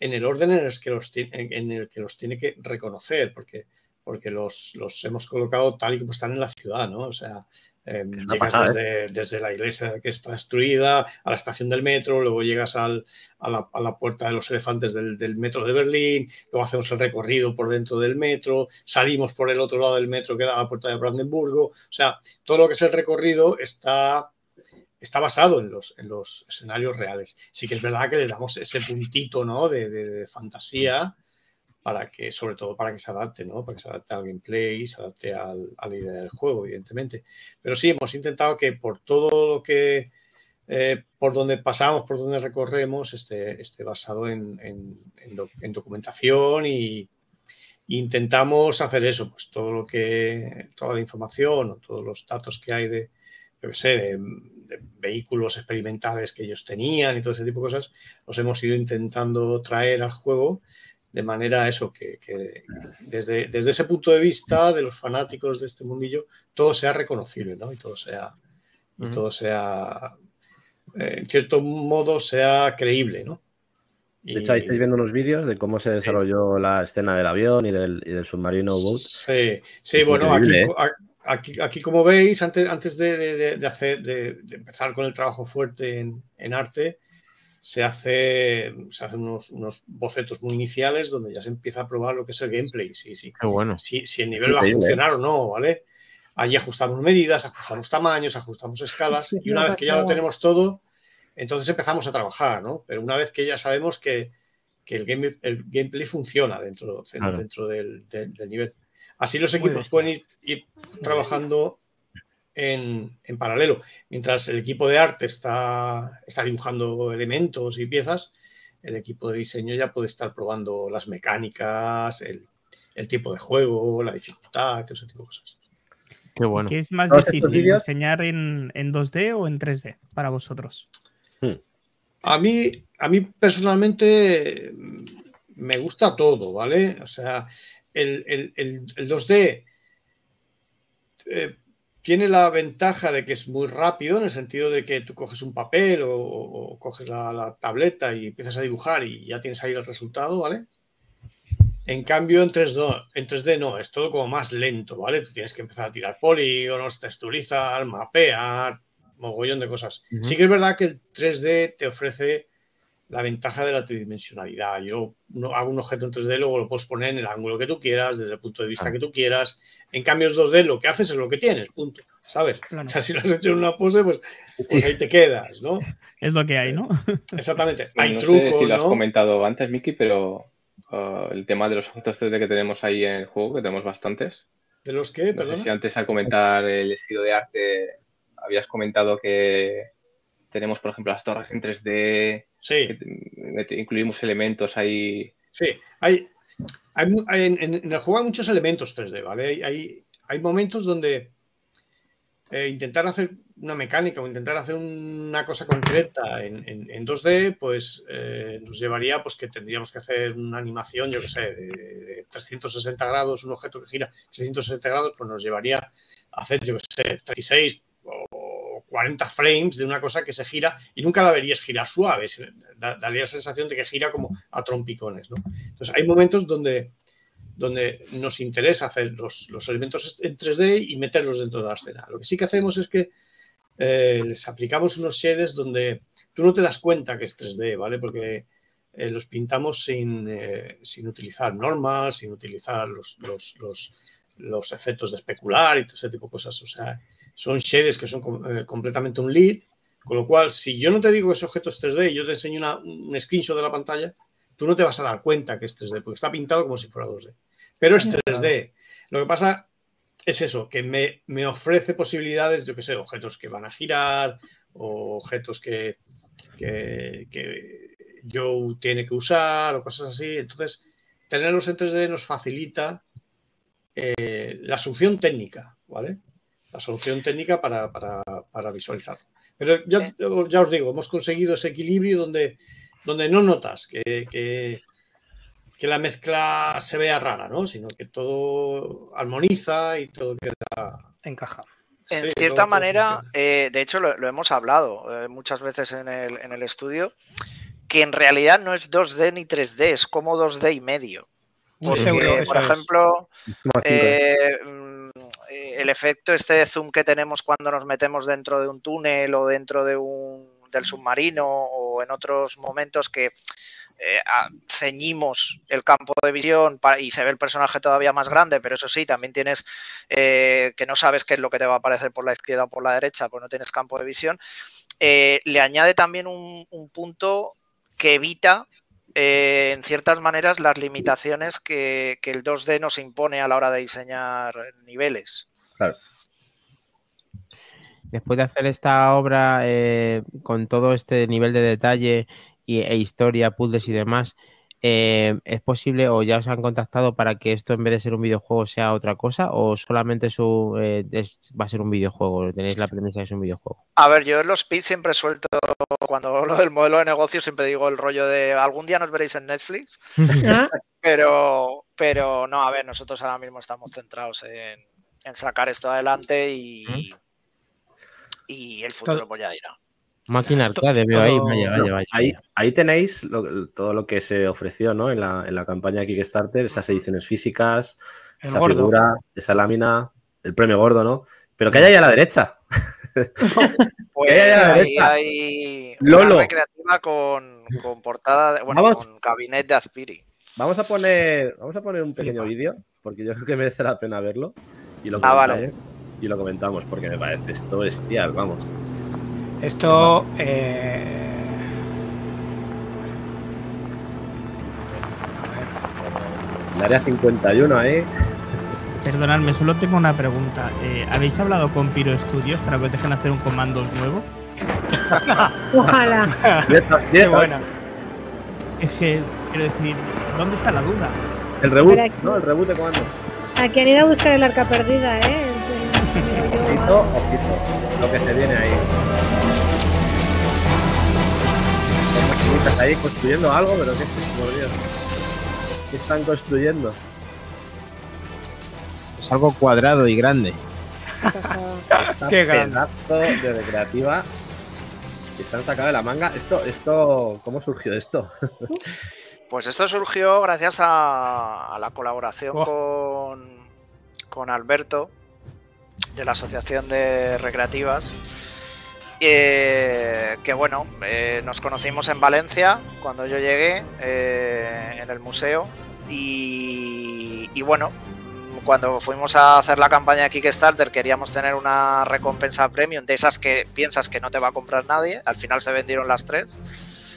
en el orden en el que los, en el que los tiene que reconocer, porque, porque los, los hemos colocado tal y como están en la ciudad, ¿no? O sea, Em, llegas ¿eh? desde, la iglesia que está destruida a la estación del metro, luego llegas a, la, puerta de los elefantes del, metro de Berlín, luego hacemos el recorrido por dentro del metro, salimos por el otro lado del metro que da a la puerta de Brandenburgo. O sea, todo lo que es el recorrido está, está basado en los, en los escenarios reales. Sí que es verdad que le damos ese puntito ¿no? de fantasía para que, sobre todo para que se adapte, ¿no? Para que se adapte al gameplay, se adapte a la idea del juego, evidentemente. Pero sí, hemos intentado que por todo lo que, eh, por donde pasamos, por donde recorremos, esté, esté basado en, documentación y, intentamos hacer eso, pues todo lo que, toda la información o todos los datos que hay de, yo sé, de, de, vehículos experimentales que ellos tenían y todo ese tipo de cosas, los hemos ido intentando traer al juego de manera eso, que, desde, desde, ese punto de vista de los fanáticos de este mundillo, todo sea reconocible, ¿no? Y todo sea, y todo sea, eh, en cierto modo, sea creíble, ¿no? De hecho, ahí estáis viendo unos vídeos de cómo se desarrolló la escena del avión y del, y del submarino boat. Sí, sí, bueno, ¿eh? aquí, aquí, como veis, antes, antes de, de hacer, de, empezar con el trabajo fuerte en, en arte, se, hace, se hacen unos, unos, bocetos muy iniciales donde ya se empieza a probar lo que es el gameplay. Sí, sí. bueno. si, si, el nivel va a funcionar o no, ¿vale? Allí ajustamos medidas, ajustamos tamaños, ajustamos escalas y una vez que ya lo tenemos todo, entonces empezamos a trabajar, ¿no? Pero una vez que ya sabemos que, que el, game, el, gameplay funciona dentro, dentro del, del, nivel. Así los equipos pueden ir, ir trabajando en, paralelo. Mientras el equipo de arte está, está dibujando elementos y piezas, el equipo de diseño ya puede estar probando las mecánicas, el, tipo de juego, la dificultad, todo ese tipo de cosas. Qué bueno. ¿Qué es más difícil, diseñar en, 2D o en 3D para vosotros? Hmm. A mí, a mí personalmente me gusta todo, ¿vale? O sea, el, 2D tiene la ventaja de que es muy rápido en el sentido de que tú coges un papel o, coges la, tableta y empiezas a dibujar y ya tienes ahí el resultado, ¿vale? En cambio, en 3D, en 3D no, es todo como más lento, ¿vale? Tú tienes que empezar a tirar polígonos, texturizar, mapear, mogollón de cosas. Sí que es verdad que el 3D te ofrece la ventaja de la tridimensionalidad. Yo hago un objeto en 3D, luego lo puedes poner en el ángulo que tú quieras, desde el punto de vista ah. que tú quieras. En cambio, en 2D lo que haces es lo que tienes, punto. ¿Sabes? O sea, si lo has hecho en una pose, pues, pues ahí te quedas, ¿no? Es lo que hay, ¿no? Exactamente. Hay no trucos. Sé si lo has comentado antes, Miki, pero uh, el tema de los objetos 3D que tenemos ahí en el juego, que tenemos bastantes. ¿De los que? No sé si antes al comentar el estilo de arte habías comentado que tenemos, por ejemplo, las torres en 3D. Sí. incluimos elementos ahí. Sí, hay, en, el juego hay muchos elementos 3D, ¿vale? Hay, hay momentos donde eh, intentar hacer una mecánica o intentar hacer una cosa concreta en, 2D, pues eh, nos llevaría pues que tendríamos que hacer una animación, yo que sé, de, 360 grados, un objeto que gira 360 grados, pues nos llevaría a hacer, yo que sé, 36 o 40 frames de una cosa que se gira y nunca la verías girar suave, daría la sensación de que gira como a trompicones, ¿no? Entonces hay momentos donde, donde nos interesa hacer los, elementos en 3D y meterlos dentro de la escena. Lo que sí que hacemos es que eh, les aplicamos unos shaders donde tú no te das cuenta que es 3D, ¿vale? Porque eh, los pintamos sin, eh, sin, utilizar normas, sin utilizar los, los, los, los, efectos de especular y todo ese tipo de cosas. O sea, son shaders que son eh, completamente un lead Con lo cual, si yo no te digo que ese objeto es 3D y yo te enseño un screenshot de la pantalla, tú no te vas a dar cuenta que es 3D, porque está pintado como si fuera 2D. Pero es 3D. Lo que pasa es eso, que me, ofrece posibilidades, yo que sé, objetos que van a girar o objetos que, que, que Joe tiene que usar o cosas así. Entonces, tenerlos en 3D nos facilita eh, la solución técnica, ¿vale? La solución técnica para, para, visualizarlo. Pero ya, ya, os digo, hemos conseguido ese equilibrio donde, donde no notas que que la mezcla se vea rara, ¿no? Sino que todo armoniza y todo queda. Encaja. En cierta manera, eh, de hecho lo, hemos hablado eh, muchas veces en el, en el, estudio, que en realidad no es 2D ni 3D, es como 2D y medio. Porque, por ejemplo, eh, mm, el efecto este de zoom que tenemos cuando nos metemos dentro de un túnel o dentro de un, del submarino o en otros momentos que eh, ceñimos el campo de visión y se ve el personaje todavía más grande, pero eso sí, también tienes eh, que no sabes qué es lo que te va a aparecer por la izquierda o por la derecha, pues no tienes campo de visión. Eh, le añade también un, punto que evita en ciertas maneras las limitaciones que, el 2D nos impone a la hora de diseñar niveles. Después de hacer esta obra con todo este nivel de detalle e historia, puzzles y demás, eh, ¿es posible o ya os han contactado para que esto en vez de ser un videojuego sea otra cosa o solamente su, eh, va a ser un videojuego? ¿Tenéis la premisa de es un videojuego? A ver, yo en los pits siempre suelto, cuando hablo del modelo de negocio, siempre digo el rollo de algún día nos veréis en Netflix, ah. pero, pero no, a ver, nosotros ahora mismo estamos centrados en, sacar esto adelante y, y el futuro pues ya dirá. Máquina arcade, veo ahí, vaya, vaya, vaya. Ahí, ahí tenéis todo lo que se ofreció ¿no? en, la, en la campaña Kickstarter, esas ediciones físicas, esa figura, esa lámina, el premio gordo, ¿no? Pero que hay ahí a la derecha. pues hay Lolo. recreativa con, con portada, de, bueno, con cabinet de Aspiri. Vamos a poner, vamos a poner un pequeño vídeo, porque yo creo que merece la pena verlo. Y lo, ah, vale. y lo comentamos, porque me parece esto bestial, vamos. Esto. Eh... El área 51 ahí. Perdonadme, solo tengo una pregunta. Eh, ¿Habéis hablado con Piro Studios para que os dejen hacer un comando nuevo? Ojalá. Qué buena. Es que, quiero decir, ¿dónde está la duda? El reboot, ¿no? El reboot de comando. Aquí han ido a buscar el arca perdida, ¿eh? ojito, ojito. Lo que se viene ahí. Ahí construyendo algo, pero ¿qué es eso, por Dios? ¿Qué están construyendo? Es algo cuadrado y grande. Qué pedazo de recreativa que se han sacado de la manga. Esto, esto, ¿cómo surgió esto? Pues esto surgió gracias a, la colaboración oh. con, con Alberto de la Asociación de Recreativas eh, que bueno, eh, nos conocimos en Valencia cuando yo llegué eh, en el museo y, bueno, cuando fuimos a hacer la campaña de Kickstarter queríamos tener una recompensa premium de esas que piensas que no te va a comprar nadie, al final se vendieron las tres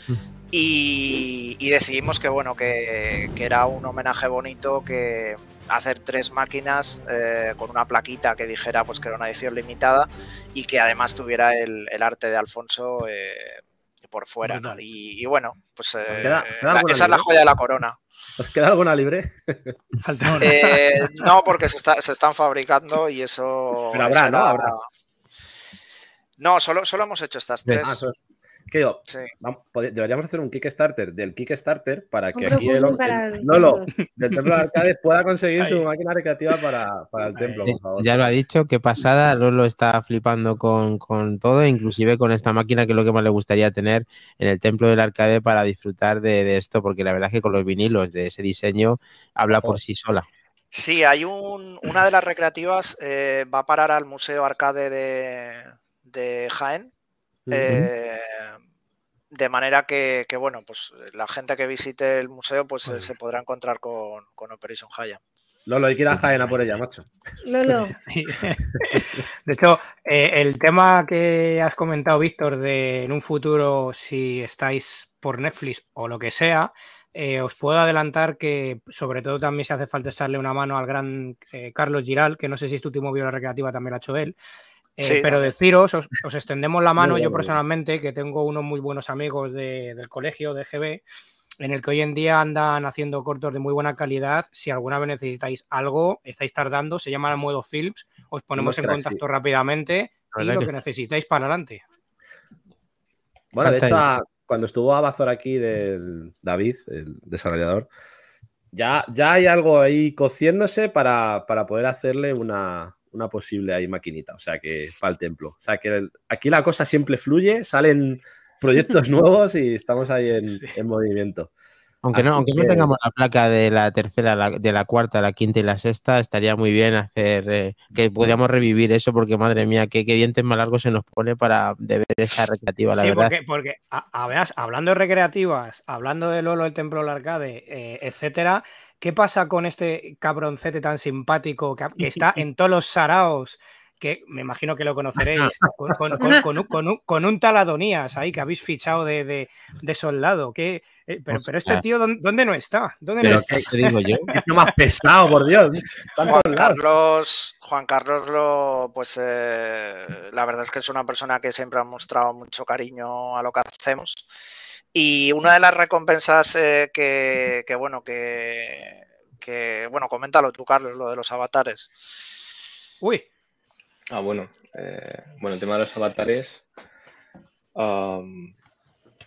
mm. y, decidimos que bueno, que era un homenaje bonito que hacer tres máquinas eh, con una plaquita que dijera pues que era una edición limitada y que además tuviera el, arte de Alfonso eh, por fuera. Y, bueno, pues eh, esa es la joya de la corona. ¿Os queda alguna libre? no, porque se, están fabricando y eso. Pero habrá, ¿no? Habrá. No, solo, solo hemos hecho estas tres. Ah, que deberíamos hacer un Kickstarter del Kickstarter para que aquí el, Lolo del Templo de Arcade pueda conseguir su máquina recreativa para, el templo, por favor. Ya lo ha dicho, qué pasada, Lolo está flipando con, todo, inclusive con esta máquina que es lo que más le gustaría tener en el Templo del Arcade para disfrutar de, esto, porque la verdad es que con los vinilos de ese diseño habla por sí sola. Sí, hay un, una de las recreativas, eh, va a parar al Museo Arcade de, de Jaén, eh, de manera que, bueno, pues la gente que visite el museo pues se podrá encontrar con, Operation Haya. Lolo, hay que ir a Jaén a por ella, macho. Lolo. De hecho, eh, el tema que has comentado, Víctor, de en un futuro, si estáis por Netflix o lo que sea, eh, os puedo adelantar que sobre todo también se hace falta echarle una mano al gran eh, Carlos Giral, que no sé si este último vídeo recreativa también lo ha hecho él. Pero deciros, os, extendemos la mano, yo personalmente, que tengo unos muy buenos amigos del colegio, de GB, en el que hoy en día andan haciendo cortos de muy buena calidad. Si alguna vez necesitáis algo, estáis tardando, se llama Modo Films, os ponemos en contacto rápidamente y lo que, necesitáis para adelante. Bueno, de hecho, cuando estuvo Abazor aquí del David, el desarrollador, ya, ya hay algo ahí cociéndose para, poder hacerle una, posible ahí maquinita, o sea que para el templo. O sea que aquí la cosa siempre fluye, salen proyectos nuevos y estamos ahí en, movimiento. Aunque no, aunque no tengamos la placa de la tercera, de la cuarta, la quinta y la sexta, estaría muy bien hacer eh, que podríamos revivir eso, porque madre mía, qué, qué dientes más largos se nos pone para de ver esa recreativa, la verdad. Porque, porque a, hablando de recreativas, hablando de Lolo, el Templo del Arcade, eh, etcétera, ¿qué pasa con este cabroncete tan simpático que, que está en todos los saraos? Que me imagino que lo conoceréis, con, un, taladonías ahí que habéis fichado de, soldado. Que, eh, pero, pero, este tío, ¿dónde, no está? ¿Dónde no está? ¿qué digo yo? Es lo más pesado, por Dios. Juan Carlos, Juan Carlos lo, pues eh, la verdad es que es una persona que siempre ha mostrado mucho cariño a lo que hacemos. Y una de las recompensas eh, que, que, bueno, que, que, bueno, coméntalo tú, Carlos, lo de los avatares. Uy, Ah, bueno. Eh, bueno, el tema de los avatares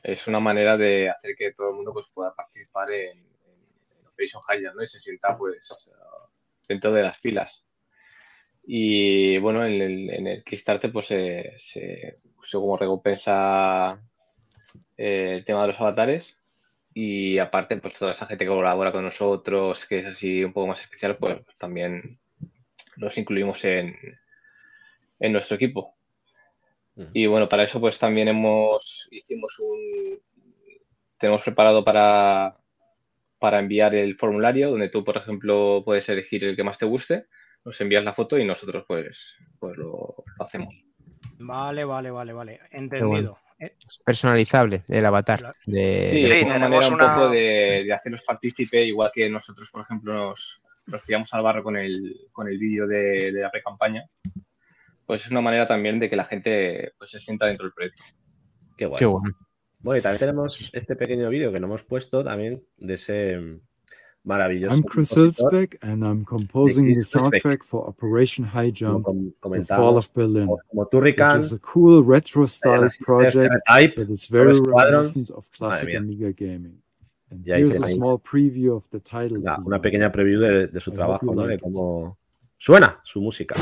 es una manera de hacer que todo el mundo pues, pueda participar en, en Operation Highlight, ¿no? Y se sienta pues dentro de las filas. Y bueno, en el, en Kickstarter pues se, puso como recompensa eh, el tema de los avatares y aparte pues toda esa gente que colabora con nosotros, que es así un poco más especial, pues también los incluimos en, en nuestro equipo. Y bueno, para eso pues también hemos, hicimos un, tenemos preparado para, para enviar el formulario donde tú, por ejemplo, puedes elegir el que más te guste, nos envías la foto y nosotros pues, pues lo, hacemos. Vale, vale, vale, vale. Entendido. Personalizable el avatar. Sí, sí, una manera un poco de, de, hacerlos partícipe, igual que nosotros, por ejemplo, nos, nos tiramos al barro con el, con el vídeo de, de la pre-campaña pues es una manera también de que la gente pues, se sienta dentro del proyecto. Qué bueno. bueno. y también tenemos este pequeño vídeo que no hemos puesto también de ese maravilloso. I'm Chris Hilsbeck and I'm composing the soundtrack for Operation High Jump, The Fall of Berlin, como Turrican, which is a cool retro-style project that is very reminiscent of classic Amiga gaming. And here's a small preview of the title. Una, una pequeña preview de, de su trabajo, ¿no? De cómo suena su música.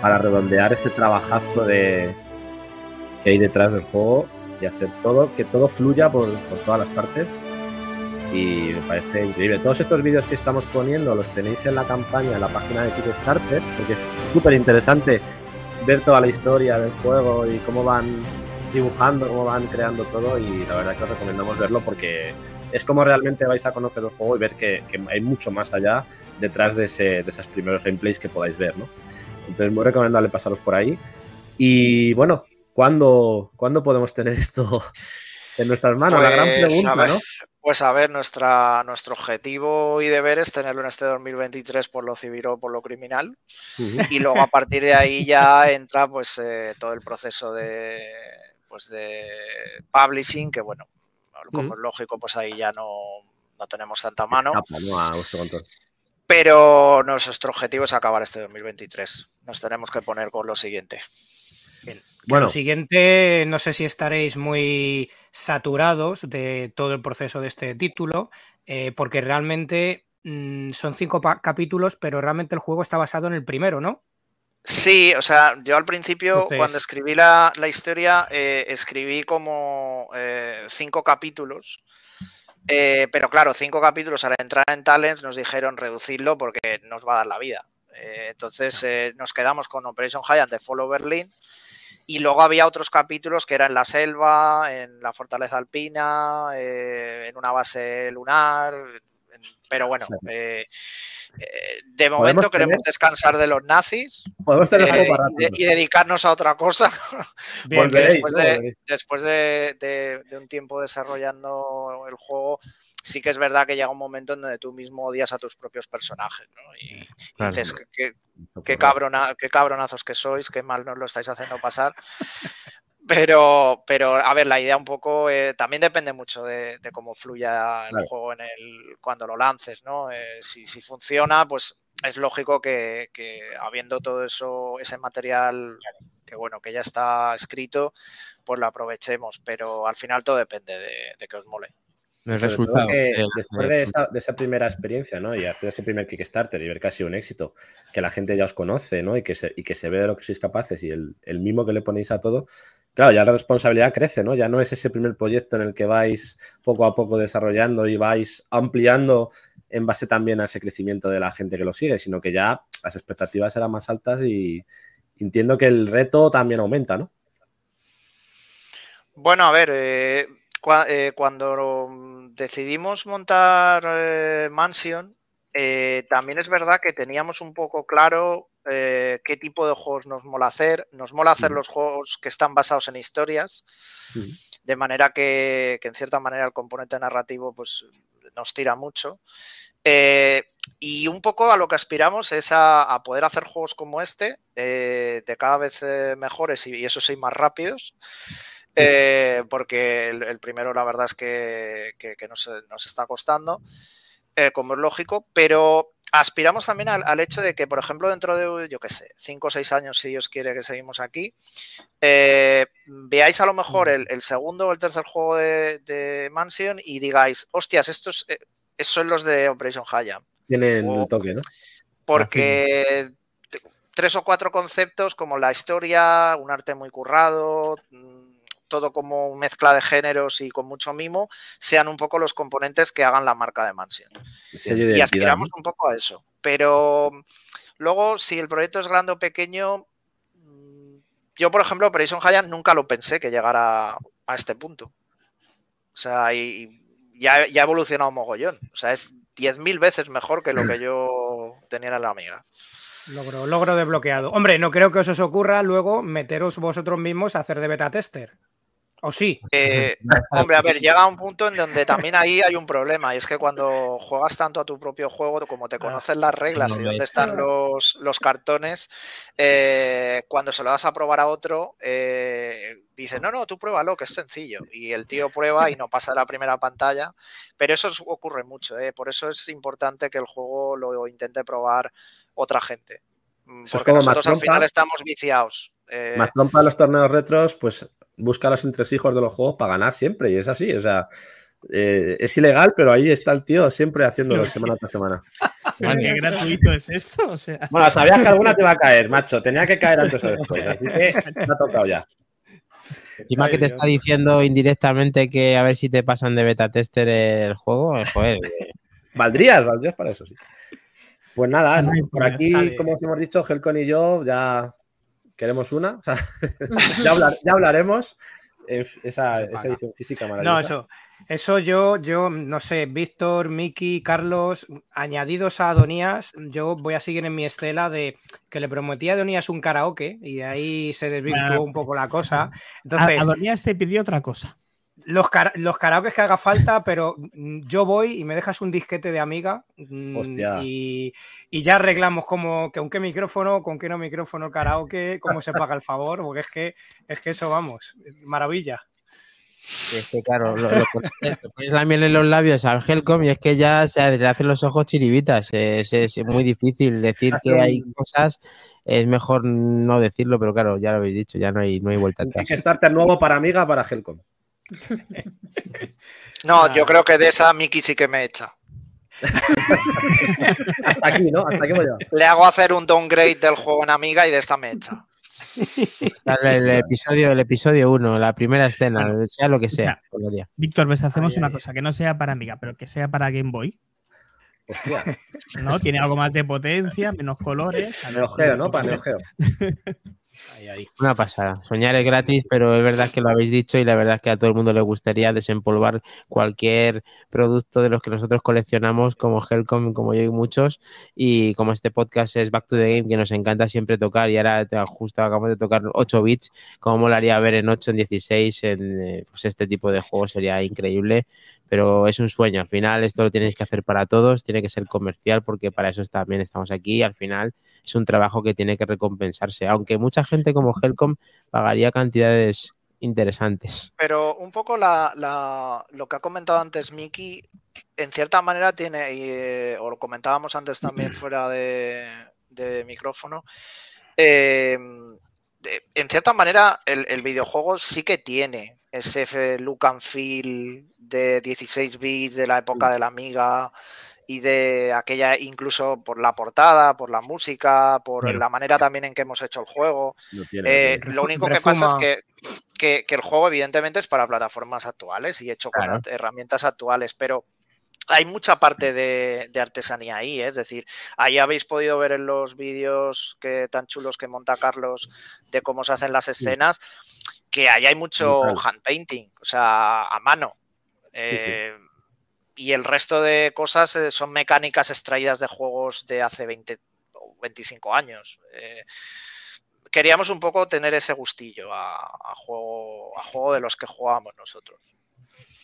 Para redondear ese trabajazo de que hay detrás del juego y hacer todo, que todo fluya por todas las partes. Y me parece increíble. Todos estos vídeos que estamos poniendo los tenéis en la campaña, en la página de Kickstarter, porque es súper interesante ver toda la historia del juego y cómo van dibujando, cómo van creando todo y la verdad que os recomendamos verlo porque es como realmente vais a conocer el juego y ver que, hay mucho más allá detrás de, ese, de esos primeros gameplays que podáis ver, ¿no? Entonces muy recomendable pasaros por ahí y bueno, ¿cuándo, ¿cuándo podemos tener esto en nuestras manos? la gran pues, pregunta, ¿no? Pues a ver, nuestra, nuestro objetivo y deber es tenerlo en este 2023 por lo civil o por lo criminal. Y luego a partir de ahí ya entra pues eh, todo el proceso de, pues, de publishing, que bueno, como es lógico, pues ahí ya no, no tenemos tanta mano. Pero nuestro objetivo es acabar este 2023. Nos tenemos que poner con lo siguiente. Bueno, lo siguiente, no sé si estaréis muy saturados de todo el proceso de este título, eh, porque realmente mm, son cinco capítulos, pero realmente el juego está basado en el primero, ¿no? Sí, o sea, yo al principio, cuando escribí la, historia, eh, escribí como eh, cinco capítulos Eh, pero claro, cinco capítulos al entrar en Talents nos dijeron reducirlo porque nos va a dar la vida. Entonces nos quedamos con Operation Giant de Follow Berlin y luego había otros capítulos que eran en la selva, en la fortaleza alpina, en una base lunar, pero bueno, de momento queremos descansar de los nazis y, dedicarnos a otra cosa. después, de, un tiempo desarrollando el juego, sí que es verdad que llega un momento en donde tú mismo odias a tus propios personajes, ¿no? Y, dices, ¿qué, qué, cabrona, qué cabronazos que sois, qué mal nos lo estáis haciendo pasar. Pero, pero, a ver, la idea un poco eh, también depende mucho de, cómo fluya el juego en el, cuando lo lances, ¿no? Eh, si, si, funciona, pues es lógico que, que, habiendo todo eso, ese material que bueno, que ya está escrito, pues lo aprovechemos. Pero al final todo depende de, de que os mole resultado. después de esa, primera experiencia, ¿no? Y hacer ese primer Kickstarter y ver que ha sido un éxito, que la gente ya os conoce, ¿no? Y que se, y que se ve de lo que sois capaces y el, el mimo que le ponéis a todo, claro, ya la responsabilidad crece, ¿no? Ya no es ese primer proyecto en el que vais poco a poco desarrollando y vais ampliando en base también a ese crecimiento de la gente que lo sigue, sino que ya las expectativas eran más altas y entiendo que el reto también aumenta, ¿no? Bueno, a ver, eh, eh, cuando decidimos montar eh, Mansion, eh, también es verdad que teníamos un poco claro qué tipo de juegos nos mola hacer. Nos mola hacer los juegos que están basados en historias, de manera que, en cierta manera el componente narrativo pues, nos tira mucho. y un poco a lo que aspiramos es a, poder hacer juegos como este, de cada vez mejores y, y, eso sí, más rápidos. Eh, porque el, primero la verdad es que, nos, está costando, eh, como es lógico, pero aspiramos también al, hecho de que, por ejemplo, dentro de, yo qué sé, cinco o seis años, si Dios quiere que seguimos aquí, eh, veáis a lo mejor mm. el, segundo o el tercer juego de, Mansion y digáis, hostias, estos son los de Operation Hayam. Tienen el toque, ¿no? Porque tres o cuatro conceptos como la historia, un arte muy currado, todo como mezcla de géneros y con mucho mimo, sean un poco los componentes que hagan la marca de Mansion. y aspiramos un poco a eso. Pero luego, si el proyecto es grande o pequeño, mm, yo, por ejemplo, Operation Giant nunca lo pensé que llegara a este punto. O sea, y ya, ya ha evolucionado mogollón. O sea, es 10.000 veces mejor que lo que yo tenía en la amiga. Logro, logro desbloqueado. Hombre, no creo que os ocurra luego meteros vosotros mismos a hacer de beta tester. ¿O sí? Eh, hombre, a ver, llega un punto en donde también ahí hay un problema, y es que cuando juegas tanto a tu propio juego, como te conocen las reglas y dónde están los, cartones, eh, cuando se lo vas a probar a otro, eh, dice, no, no, tú pruébalo, que es sencillo. Y el tío prueba y no pasa la primera pantalla. Pero eso ocurre mucho, por eso es importante que el juego lo intente probar otra gente. Mm, porque nosotros al final estamos viciados. más trompa los torneos retros, pues busca los entresijos de los juegos para ganar siempre, y es así, o sea, eh, es ilegal, pero ahí está el tío siempre haciéndolo semana tras semana. ¿Qué gratuito es esto? Bueno, sabías que alguna te iba a caer, macho. Tenía que caer antes o después. Así que me ha tocado ya. Encima que te está diciendo indirectamente que a ver si te pasan de beta tester el juego, eh, joder. Valdrías, valdrías para eso, sí. Pues nada, por aquí, como os hemos dicho, Helcon y yo ya queremos una. ya, hablaremos. Esa, edición física maravillosa. No, eso, eso yo, yo, no sé, Víctor, Miki, Carlos, añadidos a Adonías, yo voy a seguir en mi estela de que le prometí a Adonías un karaoke y de ahí se desvirtuó un poco la cosa. Entonces, Adonías te pidió otra cosa los, los karaokes que haga falta, pero yo voy y me dejas un disquete de amiga mm, y, ya arreglamos como con qué micrófono, con qué no micrófono el karaoke, cómo se paga el favor, porque es que es que eso vamos, maravilla. Es que claro, lo, pones la miel en los labios al Helcom y es que ya se le hacen los ojos chiribitas. Es, es muy difícil decir que hay cosas es mejor no decirlo, pero claro, ya lo habéis dicho, ya no hay, no hay vuelta atrás. Hay que estarte nuevo para amiga para Helcom. No, yo creo que de esa Miki sí que me echa. Hasta aquí, ¿no? Hasta aquí Le hago hacer un downgrade del juego en Amiga y de esta me echa. El, episodio, el episodio 1, la primera escena, sea lo que sea. Víctor, pues hacemos una cosa, que no sea para Amiga, pero que sea para Game Boy. Hostia. ¿No? Tiene algo más de potencia, menos colores. Neo Geo, ¿no? Para Una pasada. Soñar es gratis, pero es verdad que lo habéis dicho y la verdad es que a todo el mundo le gustaría desempolvar cualquier producto de los que nosotros coleccionamos, como Helcom, como yo y muchos. Y como este podcast es Back to the Game, que nos encanta siempre tocar, y ahora justo acabamos de tocar 8 bits, como molaría ver en 8, en 16, en eh, pues este tipo de juegos sería increíble pero es un sueño. Al final esto lo tienes que hacer para todos, tiene que ser comercial porque para eso también estamos aquí. Al final es un trabajo que tiene que recompensarse, aunque mucha gente como Helcom pagaría cantidades interesantes. Pero un poco lo que ha comentado antes Miki, en cierta manera tiene, eh, o lo comentábamos antes también fuera de, micrófono, eh, en cierta manera el, videojuego sí que tiene ese look and feel de 16 bits de la época de la Amiga y de aquella, incluso por la portada, por la música, por la manera también en que hemos hecho el juego. Eh, lo único que pasa es que, el juego evidentemente es para plataformas actuales y hecho con herramientas actuales, pero hay mucha parte de, artesanía ahí, ¿eh? es decir, ahí habéis podido ver en los vídeos que tan chulos que monta Carlos de cómo se hacen las escenas, que ahí hay mucho hand painting, o sea, a mano. Eh, y el resto de cosas eh, son mecánicas extraídas de juegos de hace 20 o 25 años. queríamos un poco tener ese gustillo a, juego, a juego de los que jugamos nosotros.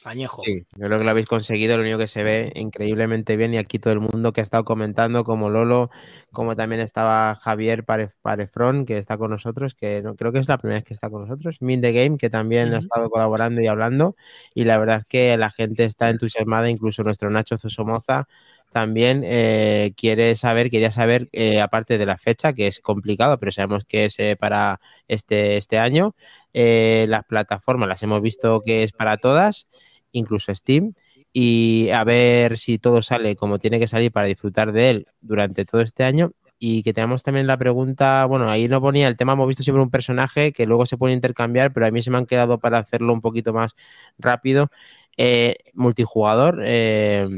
Añejo. Sí, yo creo que lo habéis conseguido, lo único que se ve increíblemente bien y aquí todo el mundo que ha estado comentando, como Lolo, como también estaba Javier Parefrón, que está con nosotros, que no, creo que es la primera vez que está con nosotros, Min the Game, que también ha estado colaborando y hablando, y la verdad es que la gente está entusiasmada, incluso nuestro Nacho Somoza también eh, quiere saber, quería saber, eh, aparte de la fecha, que es complicado, pero sabemos que es eh, para este, este año, las plataformas las hemos visto que es para todas incluso Steam, y a ver si todo sale como tiene que salir para disfrutar de él durante todo este año. Y que tenemos también la pregunta, bueno, ahí no ponía el tema, hemos visto siempre un personaje que luego se puede intercambiar, pero a mí se me han quedado para hacerlo un poquito más rápido. Multijugador. Eh,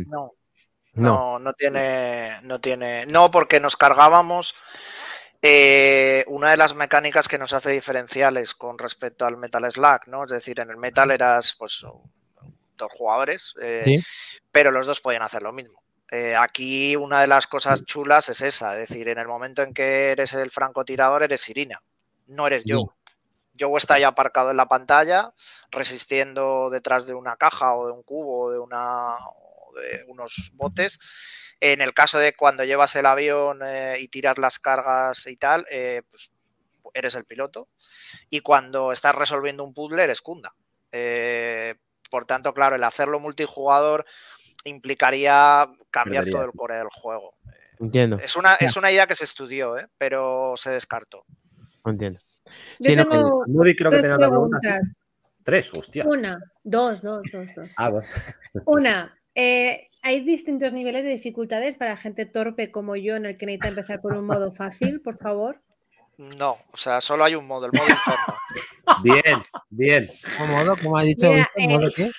no, no, no, tiene, no tiene, no porque nos cargábamos. Eh, una de las mecánicas que nos hace diferenciales con respecto al Metal Slack, ¿no? Es decir, en el Metal eras pues dos jugadores, eh, pero los dos podían hacer lo mismo. Eh, aquí una de las cosas chulas es esa, es decir, en el momento en que eres el francotirador eres Irina, no eres Joe. Joe está ya aparcado en la pantalla, resistiendo detrás de una caja o de un cubo o de, una, unos botes. En el caso de cuando llevas el avión eh, y tiras las cargas y tal, pues eres el piloto. Y cuando estás resolviendo un puzzle, eres Kunda. Por tanto, claro, el hacerlo multijugador implicaría cambiar todo el core del juego. Entiendo. Es una, es una idea que se estudió, ¿eh? pero se descartó. Entiendo. Yo tengo creo que preguntas. Tres, hostia. Una, dos, dos, dos, dos. Ah, una, eh, ¿hay distintos niveles de dificultades para gente torpe como yo en el que necesita empezar por un modo fácil, por favor? No, o sea, solo hay un modo, el modo infierno. Bien, bien. ¿Cómo modo? ¿Cómo ha dicho? ¿Modo eh, qué?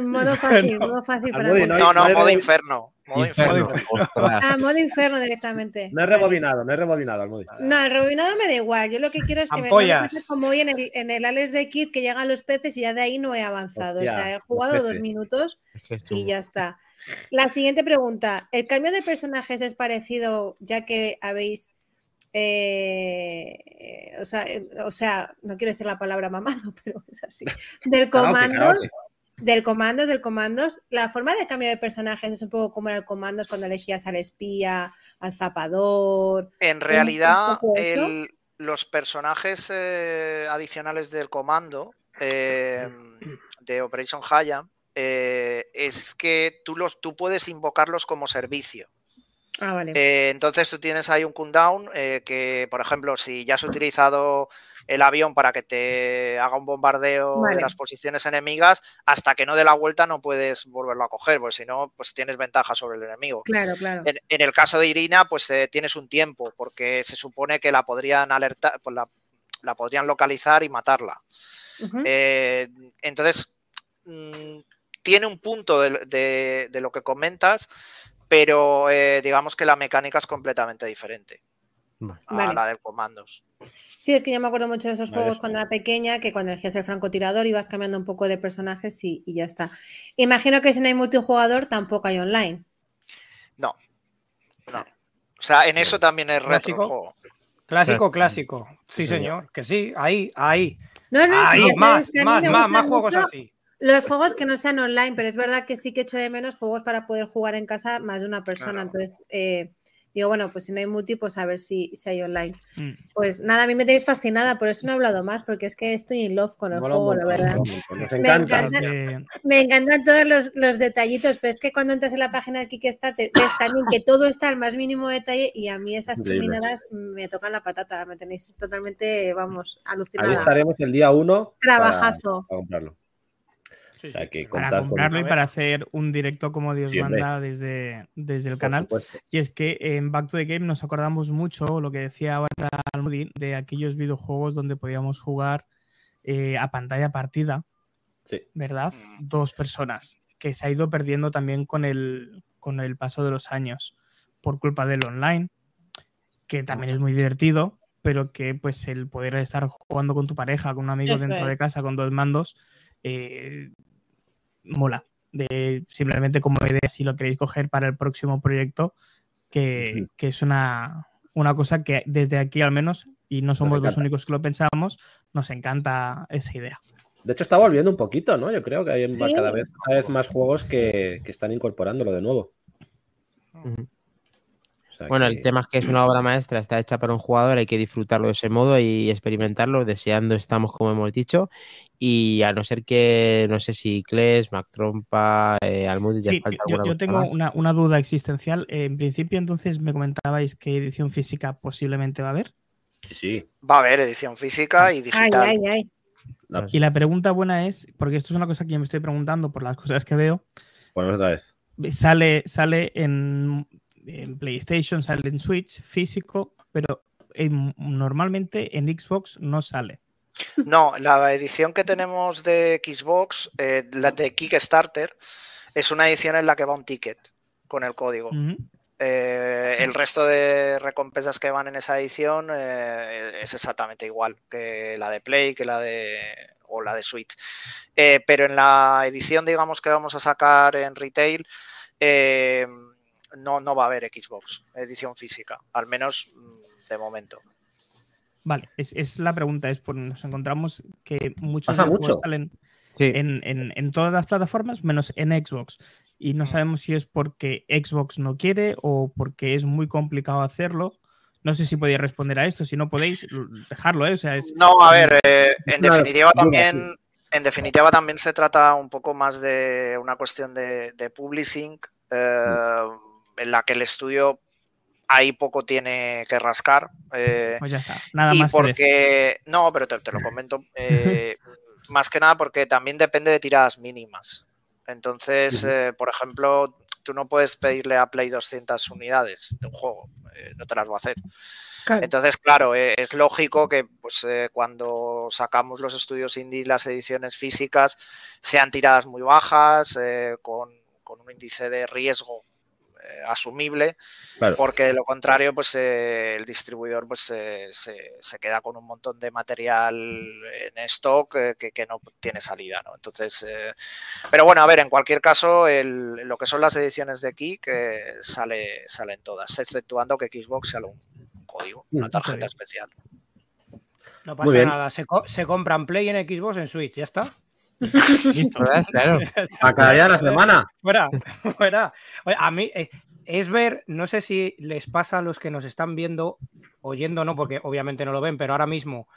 Modo fácil, modo fácil para mí. No, no, modo inferno. Modo inferno. Ah, modo inferno directamente. No he rebobinado, no he rebobinado al modo. No, el rebobinado me da igual. Yo lo que quiero es que me pase como hoy en el, en el Alex de Kid que llegan los peces y ya de ahí no he avanzado. o sea, he jugado dos minutos y ya está. La siguiente pregunta. ¿El cambio de personajes es parecido ya que habéis eh, o, sea, eh, o, sea, no quiero decir la palabra mamado, pero es así, del comando, del comandos, del comandos, la forma de cambio de personajes es un poco como era el comandos cuando elegías al espía, al zapador. En realidad, los personajes eh, adicionales del comando de Operation Haya es que tú, los, tú puedes invocarlos como servicio. Ah, eh, entonces tú tienes ahí un cooldown eh, que, por ejemplo, si ya has utilizado el avión para que te haga un bombardeo de las posiciones enemigas, hasta que no dé la vuelta no puedes volverlo a coger, porque si no, pues tienes ventaja sobre el enemigo. Claro, claro. En, el caso de Irina, pues eh, tienes un tiempo, porque se supone que la podrían alertar, pues la, la podrían localizar y matarla. Eh, entonces, mm, tiene un punto de, lo que comentas, pero eh, digamos que la mecánica es completamente diferente a la de comandos. Sí, es que yo me acuerdo mucho de esos juegos cuando era pequeña, que cuando elegías el francotirador ibas cambiando un poco de personajes y, ya está. Imagino que si no hay multijugador tampoco hay online. No. No. O sea, en eso también es retro Clásico, clásico. Sí, señor. Que sí, ahí, ahí. No, no, ahí, más, más, más, más juegos así. Los juegos que no sean online, pero es verdad que sí que echo de menos juegos para poder jugar en casa más de una persona. Entonces, eh, digo, bueno, pues si no hay multi, pues a ver si, si hay online. Mm. Pues nada, a mí me tenéis fascinada, por eso no he hablado más, porque es que estoy in love con el juego, la verdad. Me, encantan, todos los, detallitos, pero es que cuando entras en la página del Kickstarter ves también que todo está al más mínimo detalle y a mí esas chuminadas me tocan la patata, me tenéis totalmente, vamos, alucinada. Ahí estaremos el día uno. Trabajazo. para comprarlo para comprarlo y para hacer un directo como Dios manda desde, desde el canal. Y es que en Back to the Game nos acordamos mucho lo que decía ahora Almudi de aquellos videojuegos donde podíamos jugar eh, a pantalla partida. ¿Verdad? Mm. Dos personas. Que se ha ido perdiendo también con el, con el paso de los años. Por culpa del online. Que también es muy divertido. Pero que pues el poder estar jugando con tu pareja, con un amigo dentro de casa, con dos mandos. Eh, mola. De simplemente como idea, si lo queréis coger para el próximo proyecto, que, es una, una, cosa que desde aquí al menos, y no somos los únicos que lo pensamos, nos encanta esa idea. De hecho, está volviendo un poquito, ¿no? Yo creo que hay cada, vez, cada vez más juegos que, que están incorporándolo de nuevo bueno, el tema es que es una obra maestra, está hecha para un jugador, hay que disfrutarlo de ese modo y experimentarlo, deseando estamos, como hemos dicho, y a no ser que, no sé si Kles, Mac Trompa, eh, sí, yo, yo tengo una, duda existencial. En principio, entonces, me comentabais que edición física posiblemente va a haber. Sí, sí. Va a haber edición física y digital. Ay, ay, ay. Y la pregunta buena es, porque esto es una cosa que yo me estoy preguntando por las cosas que veo. Bueno, otra vez. Sale, sale en en PlayStation, sale en Switch físico, pero normalmente en Xbox no sale. No, la edición que tenemos de Xbox, eh, la de Kickstarter, es una edición en la que va un ticket con el código. Eh, el resto de recompensas que van en esa edición eh, es exactamente igual que la de Play, que la de o la de Switch. pero en la edición, digamos, que vamos a sacar en retail, no, no va a haber Xbox edición física, al menos mm, de momento. Vale, es, la pregunta, es por nos encontramos que muchos juegos salen en, todas las plataformas menos en Xbox. Y no mm. sabemos si es porque Xbox no quiere o porque es muy complicado hacerlo. No sé si podéis responder a esto, si no podéis, dejarlo, ¿eh? No, a ver, eh, en definitiva también, en definitiva también se trata un poco más de una cuestión de, publishing. Eh, en la que el estudio ahí poco tiene que rascar. Eh, pues ya está, nada y porque, no, pero te, lo comento, eh, más que nada porque también depende de tiradas mínimas. Entonces, eh, por ejemplo, tú no puedes pedirle a Play 200 unidades de un juego, no te las va a hacer. Entonces, claro, es lógico que pues, cuando sacamos los estudios indie, las ediciones físicas, sean tiradas muy bajas, con, con un índice de riesgo eh, asumible, porque de lo contrario, pues eh, el distribuidor pues se, queda con un montón de material en stock eh, que, no tiene salida, ¿no? Entonces, pero bueno, a ver, en cualquier caso, lo que son las ediciones de Kik sale, salen todas, exceptuando que Xbox sale un, código, una tarjeta especial. No pasa nada, se, se compran Play en Xbox en Switch, ya está. Listo, Claro. A cada día de la semana. Fuera, fuera. a mí eh, es ver, no sé si les pasa a los que nos están viendo, oyendo no, porque obviamente no lo ven, pero ahora mismo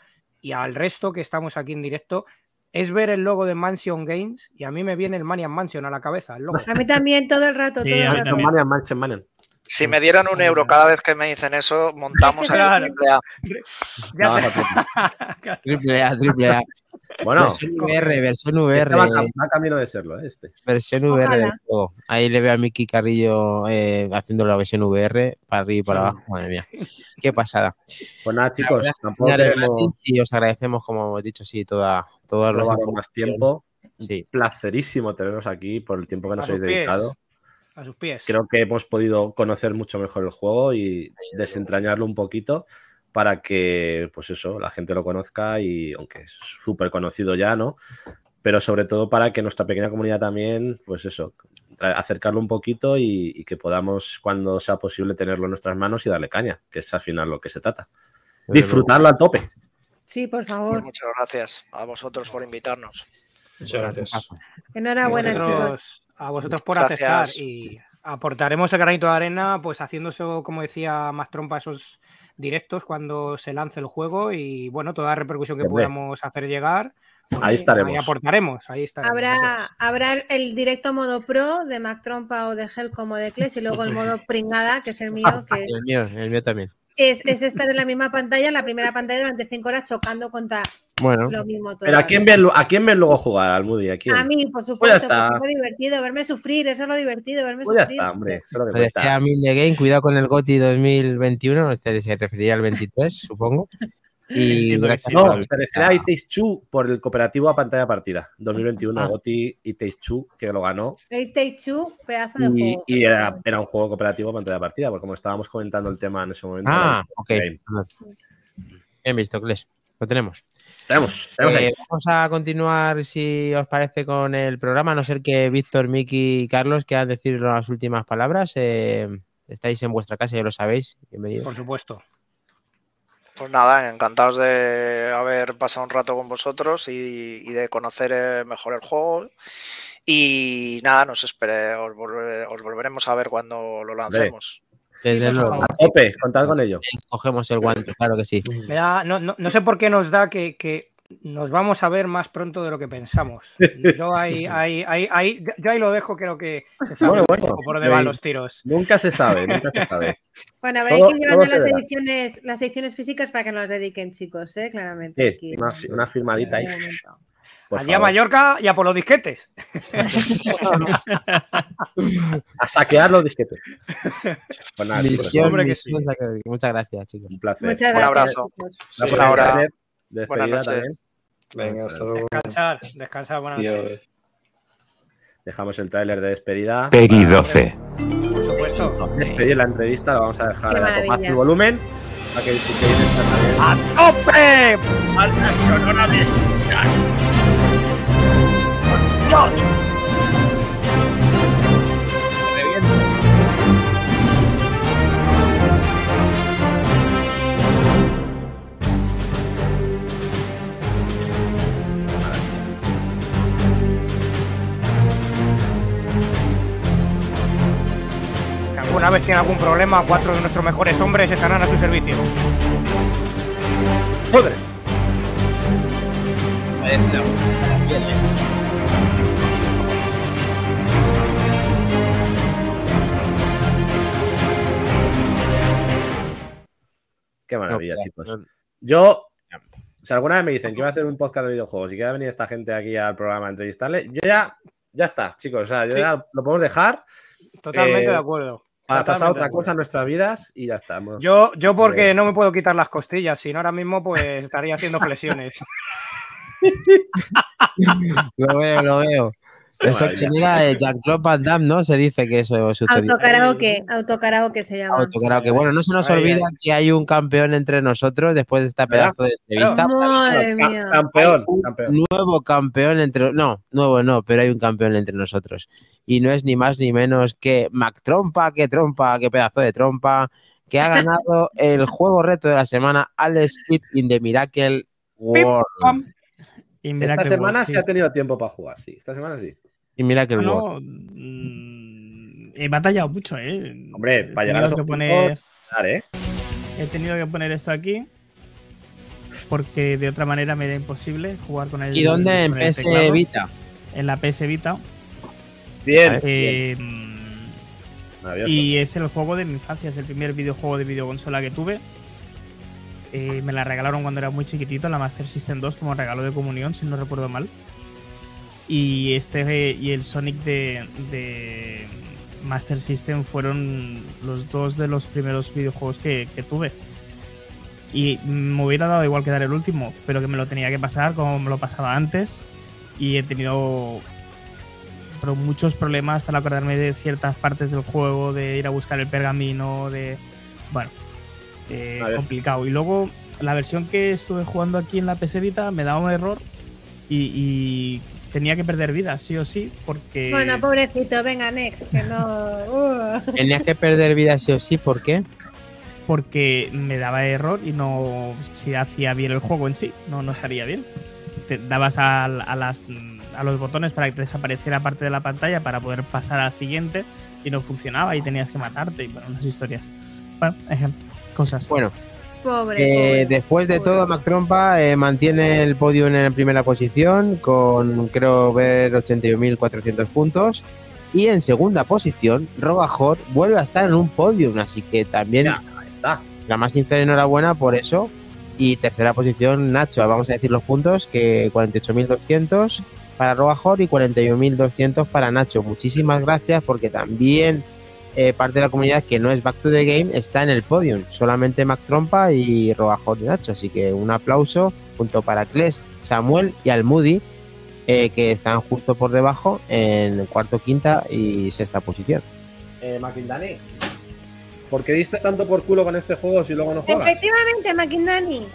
y al resto que estamos aquí en directo, es ver el logo de Mansion Games y a mí me viene el Manian Mansion a la cabeza. A mí también todo el rato. todo el rato. Manian Mansion, Manian. Si me dieran un euro cada vez que me dicen eso, montamos a triple A. triple A, triple A. Bueno, versión VR, versión VR. Este va, camino de serlo, ¿eh? este. Versión VR del juego. Ahí le veo a Miki Carrillo eh, haciendo la versión VR para arriba y para abajo. Madre mía. Qué pasada. Pues nada, chicos, tampoco Y os agradecemos, como hemos dicho, sí, toda, todo los más tiempo. Sí. Placerísimo tenernos aquí por el tiempo que nos habéis dedicado. A sus pies. Creo que hemos podido conocer mucho mejor el juego y desentrañarlo un poquito para que, pues eso, la gente lo conozca y aunque es súper conocido ya, ¿no? Pero sobre todo para que nuestra pequeña comunidad también, pues eso, acercarlo un poquito y, que podamos, cuando sea posible, tenerlo en nuestras manos y darle caña, que es al final lo que se trata. Disfrutarlo a tope. Sí, por favor. Muchas gracias a vosotros por invitarnos. Muchas gracias. Enhorabuena, chicos. A vosotros por aceptar y aportaremos el granito de arena, pues haciendo eso, como decía más trompa, esos directos cuando se lance el juego y bueno, toda la repercusión que podamos hacer llegar. ahí estaremos. Ahí aportaremos, ahí estaremos. Habrá, habrá el directo modo pro de Mac Trompa o de Hell como de Kles y luego el modo pringada, que es el mío. Que... el mío, el mío también. Es, es, estar en la misma pantalla, la primera pantalla durante cinco horas chocando contra bueno, lo mismo todo. Pero ¿a quién ves, a quién luego jugar al Moody? ¿A, quién? a mí, por supuesto, pues porque es lo divertido, verme sufrir, eso es lo divertido, verme pues sufrir. Ya está, hombre, eso es lo que a mí de Game, cuidado con el GOTI 2021, este se refería al 23, supongo. Y gracias no, se refiere a It Two por el cooperativo a pantalla partida. 2021, ah. GOTI Takes Two, que lo ganó. It Two, pedazo de juego. Y era, era, un juego cooperativo a pantalla partida, porque como estábamos comentando el tema en ese momento. Ah, ok. Bien visto, Kles. Lo tenemos. Tenemos, eh, vamos a continuar, si os parece, con el programa, a no ser que Víctor, Miki y Carlos quieran decir las últimas palabras. Eh, estáis en vuestra casa, ya lo sabéis. Bienvenidos. Por supuesto. Pues nada, encantados de haber pasado un rato con vosotros y, de conocer eh, mejor el juego. Y nada, nos espere, os, volveremos a ver cuando lo lancemos. Desde luego. A tope, contad con ello. Cogemos el guante, claro que sí. no, sé por qué nos da que, nos vamos a ver más pronto de lo que pensamos. Yo ahí, ahí, ahí, yo ahí lo dejo, creo que se sabe bueno, por dónde van los tiros. Nunca se sabe, nunca se sabe. Bueno, habrá que ir llevando las ediciones, las ediciones físicas para que nos las dediquen, chicos, ¿eh? claramente. Sí, una, firmadita ahí. Allí a Mallorca y a por los disquetes. a saquear los disquetes. Pues Muchas gracias, chicos. Un placer. Muchas gracias, Un abrazo. Gracias. Hora. Despedida también. Venga, hasta luego. Descansar, descansar, buenas noches. Dejamos el tráiler de despedida. Peggy 12. Por supuesto. Despedir la entrevista, lo vamos a dejar a tomar tu volumen. Para que ¡A tope! ¡Banda sonora de Dios. alguna vez tiene algún problema, cuatro de nuestros mejores hombres estarán a su servicio. ¡Joder! Qué maravilla, chicos. Yo, si alguna vez me dicen que iba a hacer un podcast de videojuegos y que va a venir esta gente aquí al programa a entrevistarle, yo ya, ya está, chicos. O sea, yo ya lo podemos dejar. Totalmente eh, de acuerdo. Para pasar otra cosa en nuestras vidas y ya estamos. Yo, yo porque no me puedo quitar las costillas, si no ahora mismo pues estaría haciendo flexiones. lo veo, lo veo. Eso que mira Jean-Claude Van Damme, ¿no? Se dice que eso sucedió. Autokaraoke, autokaraoke se llama. Autokaraoke. Bueno, no se nos olvida que hay un campeón entre nosotros después de esta pedazo de entrevista. Madre mía. Campeón, Nuevo campeón entre. No, nuevo no, pero hay un campeón entre nosotros. Y no es ni más ni menos que Mac Trompa, que trompa, que pedazo de trompa, que ha ganado el juego reto de la semana Alex Kidd in the Miracle World. Esta semana se ha tenido tiempo para jugar, sí. Esta semana sí. Y mira que el mm, He batallado mucho, ¿eh? Hombre, para llegar a que poner... ¿eh? He tenido que poner esto aquí. Porque de otra manera me era imposible jugar con el. ¿Y dónde? En PS Vita. En la PS Vita. Bien. Eh, y es el juego de mi infancia, es el primer videojuego de videoconsola que tuve. eh, me la regalaron cuando era muy chiquitito, la Master System 2, como regalo de comunión, si no recuerdo mal. Y este y el Sonic de, Master System fueron los dos de los primeros videojuegos que, tuve. Y me hubiera dado igual que dar el último, pero que me lo tenía que pasar como me lo pasaba antes. Y he tenido muchos problemas para acordarme de ciertas partes del juego, de ir a buscar el pergamino, de... Bueno, eh, complicado. Y luego la versión que estuve jugando aquí en la PS Vita me daba un error y, tenía que perder vida, sí o sí, porque... Bueno, pobrecito, venga, next, que no... Uh. Tenías que perder vida sí o sí, ¿por qué? Porque me daba error y no... Si hacía bien el juego en sí, no, no salía bien. Te dabas a, a, las, a los botones para que desapareciera parte de la pantalla para poder pasar al siguiente y no funcionaba y tenías que matarte y bueno, unas historias. Bueno, ejemplo cosas. Bueno. Pobre, eh, después de todo, Mac Trompa eh, mantiene el podio en la primera posición con, creo ver, 81.400 puntos. Y en segunda posición, Robajor vuelve a estar en un podium, así que también está. La más sincera enhorabuena por eso. Y tercera posición, Nacho, vamos a decir los puntos, que 48.200 para Robajor y 41.200 para Nacho. Muchísimas gracias porque también eh, parte de la comunidad que no es Back to the Game está en el podium. Solamente Mac Trompa y Robajor y Nacho. Así que un aplauso junto para Kles, Samuel y Almudi, eh, que están justo por debajo en cuarto, quinta y sexta posición. Eh, Maquindani, ¿por qué diste tanto por culo con este juego si luego no juegas? Efectivamente, Maquindani.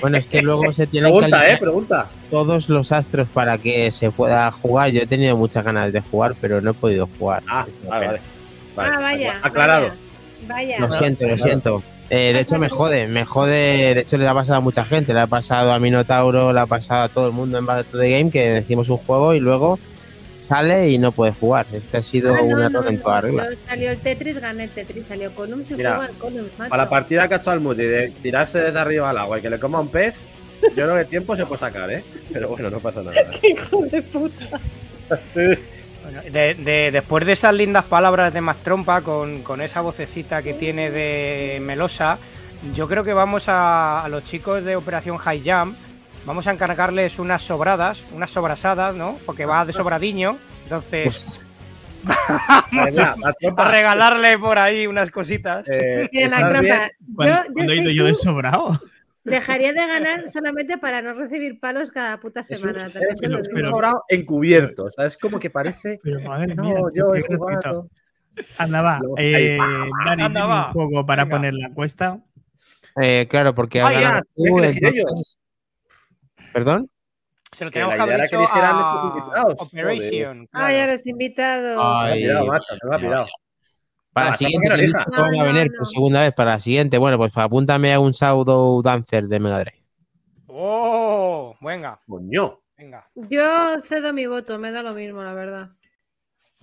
Bueno, es que luego se tiene pregunta, eh, pregunta. todos los astros para que se pueda jugar. Yo he tenido muchas ganas de jugar, pero no he podido jugar. Ah, vale, vale ah, vaya. Aclarado. Vaya. Lo siento, lo siento. Eh, de hecho, me jode, me jode. De hecho, le ha pasado a mucha gente. Le ha pasado a Minotauro, le ha pasado a todo el mundo en Battle the Game que decimos un juego y luego sale y no puede jugar. Este ha sido ah, un error en toda regla. Salió el Tetris, gané el Tetris. Salió Columns y jugó al Columns, Para la partida que ha hecho al Moody de tirarse desde arriba al agua y que le coma un pez, yo creo que el tiempo se puede sacar, ¿eh? Pero bueno, no pasa nada. ¡Qué hijo de puta! de, después de esas lindas palabras de Mastrompa, con, con esa vocecita que tiene de Melosa, yo creo que vamos a, los chicos de Operación High Jump, vamos a encargarles unas sobradas, unas sobrasadas, ¿no? Porque va de sobradiño, entonces... vamos a, regalarle por ahí unas cositas. Eh, ¿Cuándo, he ido yo de sobrado? Dejaría de ganar solamente para no recibir palos cada puta semana. Es un, sobrado encubierto. es como que parece. Pero madre mía, no, yo he jugado. Anda, va. Eh, Dani, Anda, va. un juego para poner la encuesta. Eh, claro, porque ah, tú, entonces... ¿Perdón? Se lo tenemos que haber dicho que a Operation. Ah, ya los invitados. Ay, se ha pirado, macho, se me ha pirado. Para la siguiente, no, a venir por segunda vez para la siguiente. Bueno, pues apúntame a un Shadow Dancer de Mega Drive. ¡Oh! Venga. Coño. Venga. Yo cedo mi voto, me da lo mismo, la verdad.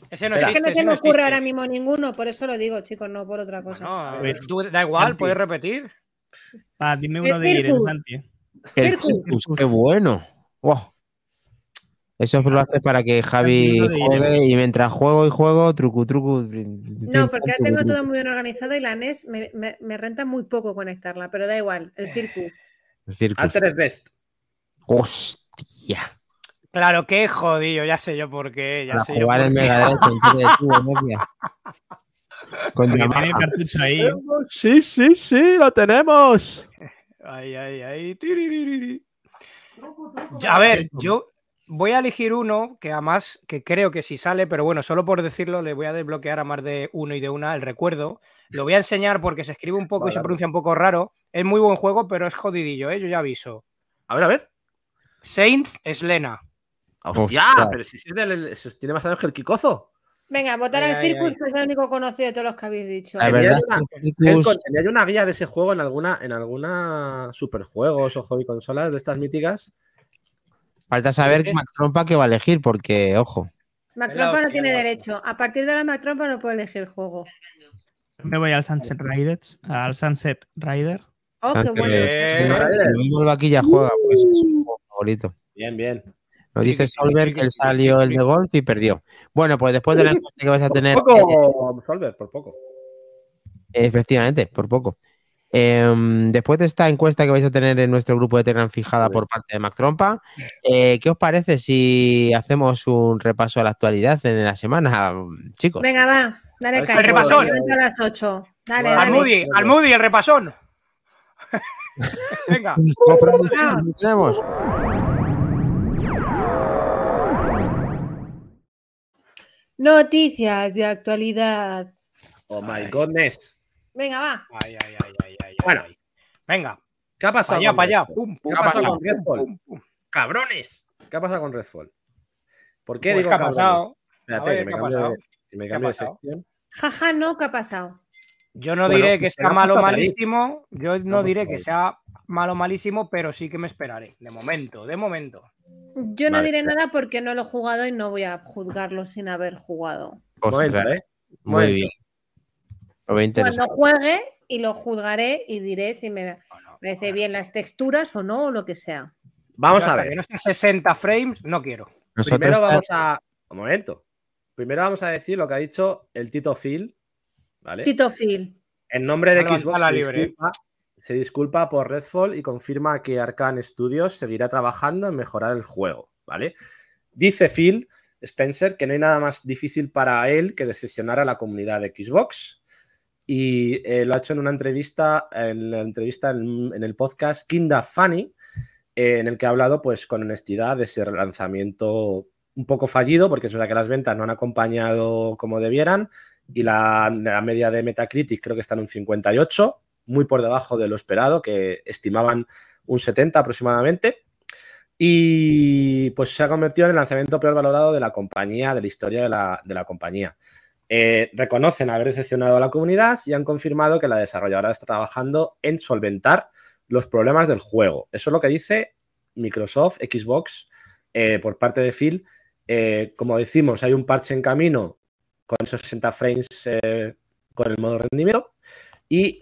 Ese no existe, es que no se me ocurre ahora mismo ninguno, por eso lo digo, chicos, no por otra cosa. No, tú, da igual, puedes repetir. Ah, dime uno de Irene, Santi. El qué bueno. Wow. Eso lo hace para que Javi juegue y mientras juego y juego, truco, truco. No, porque ya tengo todo muy bien organizado y la NES me, renta muy poco conectarla, pero da igual, el Circuit. El Circuit. Altered Best. Hostia. Claro, qué jodido, ya sé yo por qué. Ya para sé jugar yo el Mega Drive Con el cartucho ahí. Sí, sí, sí, lo tenemos. Ay, ay, ay. A ver, yo, voy a elegir uno que además, que creo que si sale, pero bueno, solo por decirlo, le voy a desbloquear a más de uno y de una el recuerdo. Lo voy a enseñar porque se escribe un poco y se pronuncia un poco raro. Es muy buen juego, pero es jodidillo, ¿eh? yo ya aviso. A ver, a ver. Saints Slena. ¡Hostia! Pero si, tiene más años que el Kikozo. Venga, votar al Circus, que es el único conocido de todos los que habéis dicho. La verdad, tenía, una, guía de ese juego en alguna, en alguna superjuegos o hobby consolas de estas míticas Falta saber Mac Trompa qué va a elegir, porque, ojo. Mac Trompa no tiene derecho. A partir de ahora Mac Trompa no puede elegir el juego. Me voy al Sunset Riders, al Sunset Rider. Oh, qué bueno. El vaquilla juega, pues es un juego favorito. Bien, bien. Nos dice Solver que él salió el de golf y perdió. Bueno, pues después de la encuesta que vas a tener. Por poco, Solver, por poco. Efectivamente, por poco. Em, después de esta encuesta que vais a tener en nuestro grupo de Telegram fijada por parte de Mac Trompa, eh, ¿qué os parece si hacemos un repaso a la actualidad en la semana, chicos? Venga, va, dale caña. El repasón. A las 8. Dale, dale. Al Moody, al Moody, el repasón. Venga. tenemos. Noticias de actualidad. Oh my goodness. Venga, va. Ay, ay, ay. Bueno, venga. ¿Qué ha pasado? Para allá, para allá. ¿Qué ha pasado con Redfall? ¡Cabrones! ¿Qué ha pasado con Redfall? ¿Por qué pues, digo ¿qué ha pasado? Espérate, que me, cambio, que me cambie de sección. Jaja, no, ¿qué ha pasado? Yo no diré que sea malo malísimo, yo no diré que sea malo malísimo, pero sí que me esperaré, de momento, de momento. Yo no diré nada porque no lo he jugado y no voy a juzgarlo sin haber jugado. ¿eh? Muy bien. Cuando juegue y lo juzgaré y diré si me parece bien las texturas o no, o lo que sea. Vamos a ver. Que no 60 frames, no quiero. Primero vamos a. Un momento. Primero vamos a decir lo que ha dicho el Tito Phil. ¿vale? Tito Phil. En nombre de Xbox se disculpa, se disculpa, por Redfall y confirma que Arkane Studios seguirá trabajando en mejorar el juego. ¿vale? Dice Phil Spencer que no hay nada más difícil para él que decepcionar a la comunidad de Xbox y eh, lo ha hecho en una entrevista, en la entrevista en, el podcast Kinda Funny, eh, en el que ha hablado pues con honestidad de ese lanzamiento un poco fallido, porque es verdad que las ventas no han acompañado como debieran, y la, media de Metacritic creo que está en un 58, muy por debajo de lo esperado, que estimaban un 70 aproximadamente. Y pues se ha convertido en el lanzamiento peor valorado de la compañía, de la historia de la, de la compañía. Eh, reconocen haber decepcionado a la comunidad y han confirmado que la desarrolladora está trabajando en solventar los problemas del juego. Eso es lo que dice Microsoft, Xbox, eh, por parte de Phil. Eh, como decimos, hay un parche en camino con esos 60 frames con el modo rendimiento. Y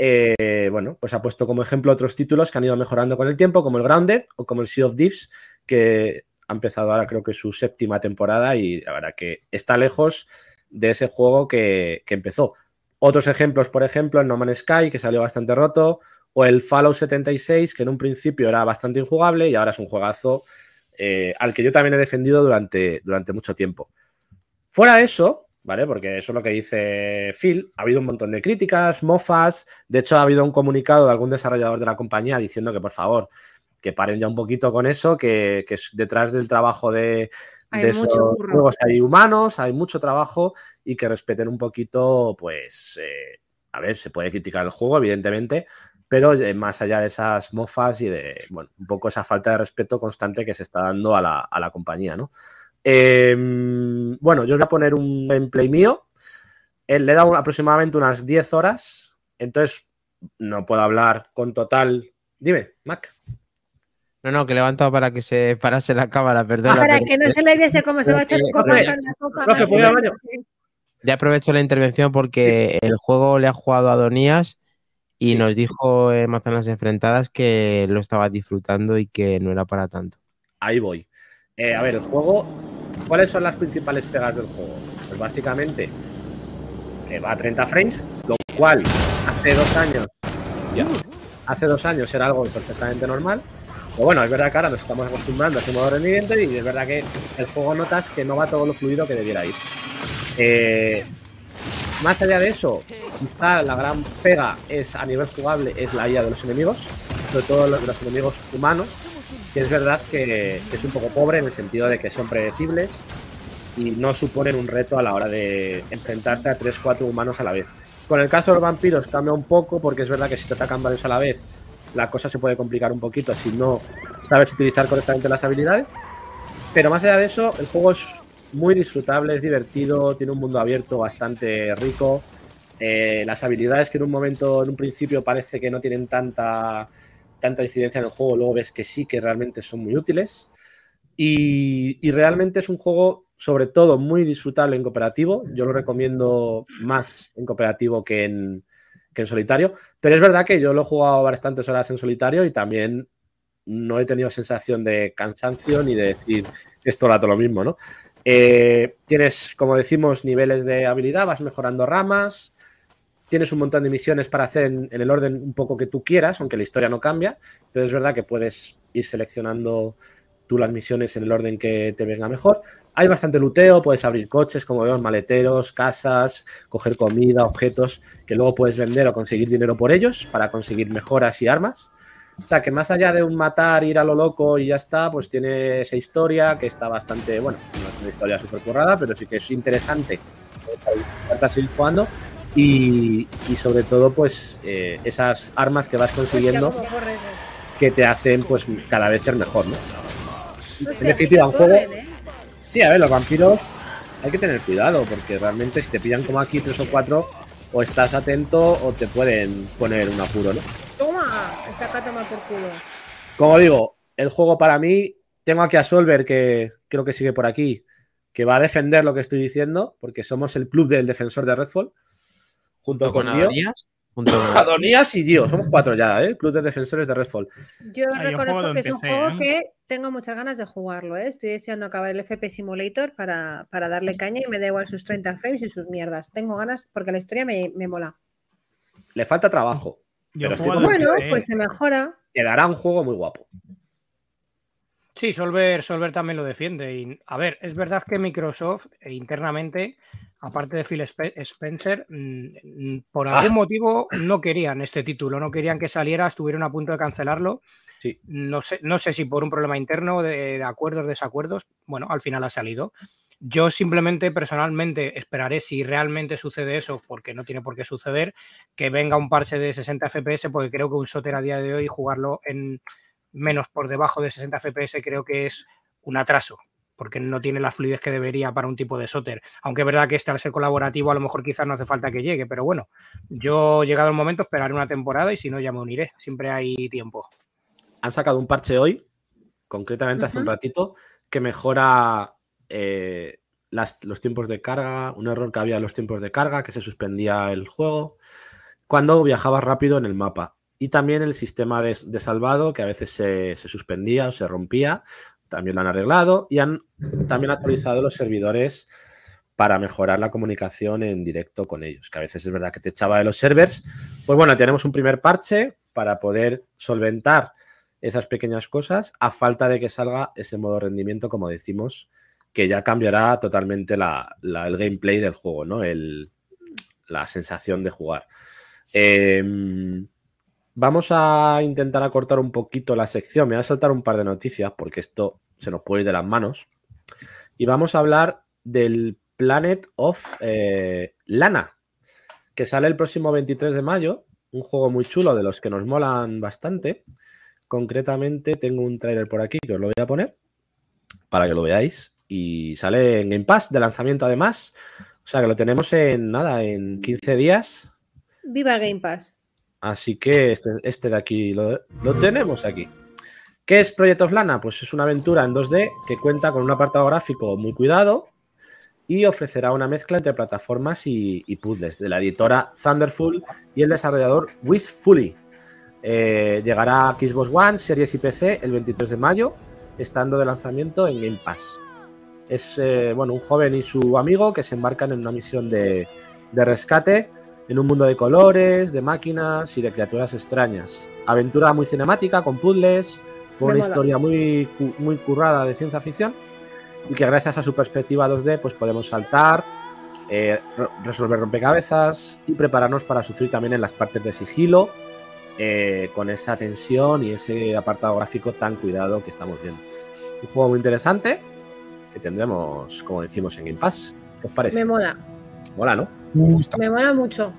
bueno, pues ha puesto como ejemplo otros títulos que han ido mejorando con el tiempo, como el Grounded o como el Sea of Thieves, que ha empezado ahora creo que su séptima temporada y la verdad que está lejos de ese juego que, empezó. Otros ejemplos, por ejemplo, el No Man's Sky, que salió bastante roto, o el Fallout 76, que en un principio era bastante injugable y ahora es un juegazo eh, al que yo también he defendido durante, durante mucho tiempo. Fuera de eso, ¿vale? Porque eso es lo que dice Phil, ha habido un montón de críticas, mofas, de hecho ha habido un comunicado de algún desarrollador de la compañía diciendo que por favor, que paren ya un poquito con eso, que, que detrás del trabajo de, hay de esos juegos hay humanos, hay mucho trabajo y que respeten un poquito, pues, eh, a ver, se puede criticar el juego, evidentemente, pero eh, más allá de esas mofas y de, bueno, un poco esa falta de respeto constante que se está dando a la, compañía, ¿no? Em, bueno, yo os voy a poner un gameplay mío. Él le he dado aproximadamente unas 10 horas, entonces no puedo hablar con total. Dime, Mac. No, no, que he levantado para que se parase la cámara, perdón. Para que no se le viese cómo se va a echar un copa la copa. Ya aprovecho la intervención porque el juego le ha jugado a Donías y nos dijo en Manzanas Enfrentadas que lo estaba disfrutando y que no era para tanto. Ahí voy. Eh, a ver, el juego, ¿cuáles son las principales pegas del juego? Pues básicamente que va a 30 frames, lo cual hace dos años, ya, hace dos años era algo perfectamente normal. Pero bueno, es verdad que ahora nos estamos acostumbrando a ese modo rendimiento y es verdad que el juego notas que no va todo lo fluido que debiera ir. Eh, más allá de eso, quizá la gran pega es a nivel jugable es la IA de los enemigos, sobre todo los, los enemigos humanos, que es verdad que, es un poco pobre en el sentido de que son predecibles y no suponen un reto a la hora de enfrentarte a 3-4 humanos a la vez. Con el caso de los vampiros cambia un poco porque es verdad que si te atacan varios a la vez la cosa se puede complicar un poquito si no sabes utilizar correctamente las habilidades. Pero más allá de eso, el juego es muy disfrutable, es divertido, tiene un mundo abierto bastante rico. Eh, las habilidades que en un momento, en un principio parece que no tienen tanta, tanta incidencia en el juego, luego ves que sí, que realmente son muy útiles. Y, y, realmente es un juego, sobre todo, muy disfrutable en cooperativo. Yo lo recomiendo más en cooperativo que en, en solitario. Pero es verdad que yo lo he jugado bastantes horas en solitario y también no he tenido sensación de cansancio ni de decir esto rato lo mismo, ¿no? Eh, tienes, como decimos, niveles de habilidad, vas mejorando ramas. tienes un montón de misiones para hacer en, el orden un poco que tú quieras, aunque la historia no cambia, pero es verdad que puedes ir seleccionando tú las misiones en el orden que te venga mejor. Hay bastante luteo, puedes abrir coches, como vemos, maleteros, casas, coger comida, objetos que luego puedes vender o conseguir dinero por ellos para conseguir mejoras y armas. O sea, que más allá de un matar, ir a lo loco y ya está, pues tiene esa historia que está bastante, bueno, no es una historia súper currada, pero sí que es interesante para seguir jugando. Y, sobre todo, pues eh, esas armas que vas consiguiendo que te hacen, pues, cada vez ser mejor, ¿no? En definitiva, un juego. ¿eh? Sí, a ver, los vampiros hay que tener cuidado, porque realmente si te pillan como aquí tres o cuatro, o estás atento o te pueden poner un apuro, ¿no? Toma, está acá toma por culo. Como digo, el juego para mí, tengo aquí a Solver, que creo que sigue por aquí, que va a defender lo que estoy diciendo, porque somos el club del defensor de Redfall, junto con, con Adonías y Gio, somos cuatro ya, ¿eh? Club de Defensores de Redfall. Yo reconozco que es un juego ¿eh? que tengo muchas ganas de jugarlo, ¿eh? Estoy deseando acabar el FP Simulator para, darle caña y me da igual sus 30 frames y sus mierdas. Tengo ganas porque la historia me, mola. Le falta trabajo. bueno, pues se mejora. Quedará un juego muy guapo. Sí, Solver, Solver también lo defiende. Y, a ver, es verdad que Microsoft eh, internamente aparte de Phil Spencer, mm, mm, por ah. algún motivo no querían este título, no querían que saliera, estuvieron a punto de cancelarlo. Sí. No, sé, no sé si por un problema interno de, de acuerdos, desacuerdos, bueno, al final ha salido. Yo simplemente, personalmente, esperaré si realmente sucede eso, porque no tiene por qué suceder, que venga un parche de 60 FPS, porque creo que un shooter a día de hoy jugarlo en menos por debajo de 60 FPS creo que es un atraso porque no tiene la fluidez que debería para un tipo de soter. Aunque es verdad que este al ser colaborativo a lo mejor quizás no hace falta que llegue, pero bueno, yo llegado el momento esperaré una temporada y si no ya me uniré, siempre hay tiempo. Han sacado un parche hoy, concretamente hace un ratito, que mejora eh, los tiempos de carga, un error que había en los tiempos de carga, que se suspendía el juego, cuando viajabas rápido en el mapa. Y también el sistema de, salvado, que a veces se, se, suspendía o se rompía, también lo han arreglado y han también actualizado los servidores para mejorar la comunicación en directo con ellos, que a veces es verdad que te echaba de los servers. Pues bueno, tenemos un primer parche para poder solventar esas pequeñas cosas a falta de que salga ese modo rendimiento, como decimos, que ya cambiará totalmente el gameplay del juego, ¿no? El, la sensación de jugar. Em, Vamos a intentar acortar un poquito la sección. Me voy a saltar un par de noticias porque esto se nos puede ir de las manos. Y vamos a hablar del Planet of eh, Lana, que sale el próximo 23 de mayo. Un juego muy chulo de los que nos molan bastante. Concretamente, tengo un trailer por aquí que os lo voy a poner para que lo veáis. Y sale en Game Pass de lanzamiento además. O sea que lo tenemos en nada, en 15 días. Viva Game Pass. Así que este, este de aquí lo, tenemos aquí. ¿Qué es Project of Lana? Pues es una aventura en 2D que cuenta con un apartado gráfico muy cuidado y ofrecerá una mezcla entre plataformas y, puzzles de la editora Thunderful y el desarrollador Wishfully. Eh, llegará a Xbox One, Series y PC el 23 de mayo, estando de lanzamiento en Game Pass. Es eh, bueno, un joven y su amigo que se embarcan en una misión de, de rescate en un mundo de colores, de máquinas y de criaturas extrañas. Aventura muy cinemática, con puzzles, con una historia muy, muy currada de ciencia ficción y que gracias a su perspectiva 2D pues podemos saltar, eh, resolver rompecabezas y prepararnos para sufrir también en las partes de sigilo eh, con esa tensión y ese apartado gráfico tan cuidado que estamos viendo. Un juego muy interesante que tendremos, como decimos, en Game Pass. ¿Qué os parece? Me mola. Mola, ¿no? Me mola mucho.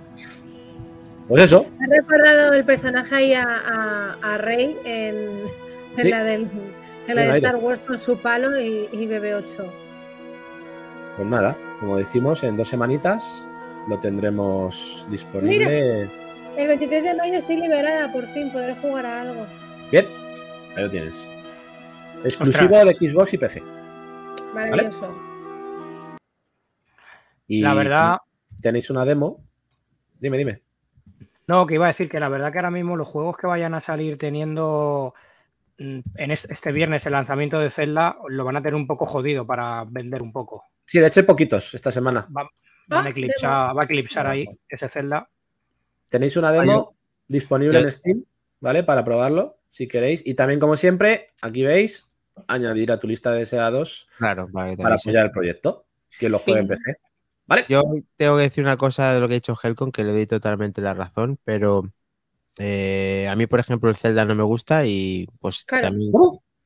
Pues eso. Me ha recordado el personaje ahí a, Rey en, la, del, de Star Wars con su palo y, BB8. Pues nada, como decimos, en dos semanitas lo tendremos disponible. el 23 de mayo estoy liberada, por fin podré jugar a algo. Bien, ahí lo tienes. Exclusivo de Xbox y PC. Maravilloso. Y la verdad. Tenéis una demo. Dime, dime. No, que iba a decir que la verdad que ahora mismo los juegos que vayan a salir teniendo mm, en este viernes el lanzamiento de Zelda lo van a tener un poco jodido para vender un poco. Sí, de hecho hay poquitos esta semana. Va, a, ah, eclipsar, va a eclipsar ahí ese Zelda. Tenéis una demo disponible en Steam, ¿vale? Para probarlo, si queréis. Y también, como siempre, aquí veis, añadir a tu lista de SA2 claro, para apoyar el proyecto, que lo juegue en PC. ¿Vale? Yo tengo que decir una cosa de lo que ha dicho Helcon, que le doy totalmente la razón, pero eh, a mí, por ejemplo, el Zelda no me gusta y pues también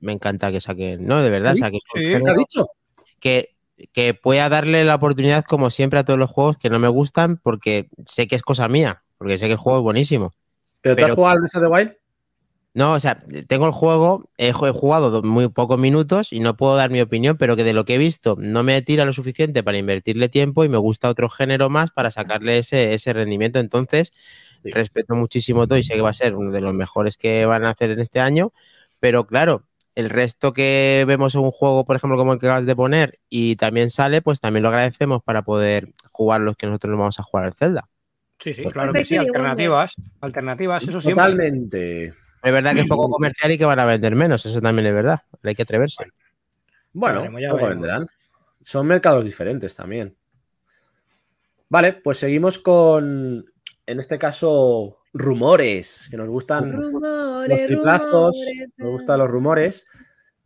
me encanta que saquen. No, de verdad, saquen. Sí, ha dicho? Que, que pueda darle la oportunidad, como siempre, a todos los juegos que no me gustan, porque sé que es cosa mía, porque sé que el juego es buenísimo. ¿Pero, te has jugado al Breath of the Wild? No, o sea, tengo el juego, he jugado muy pocos minutos y no puedo dar mi opinión, pero que de lo que he visto no me tira lo suficiente para invertirle tiempo y me gusta otro género más para sacarle ese, ese rendimiento. Entonces, respeto muchísimo todo y sé que va a ser uno de los mejores que van a hacer en este año, pero claro, el resto que vemos en un juego, por ejemplo, como el que acabas de poner, y también sale, pues también lo agradecemos para poder jugar los que nosotros nos vamos a jugar al Zelda. Sí, sí, claro que sí, alternativas, alternativas, eso siempre. Totalmente. Es verdad que es poco comercial y que van a vender menos, eso también es verdad. Hay que atreverse. Bueno, poco venderán. Son mercados diferentes también. Vale, pues seguimos con, en este caso, rumores, que nos gustan los triplazos, nos gustan los rumores.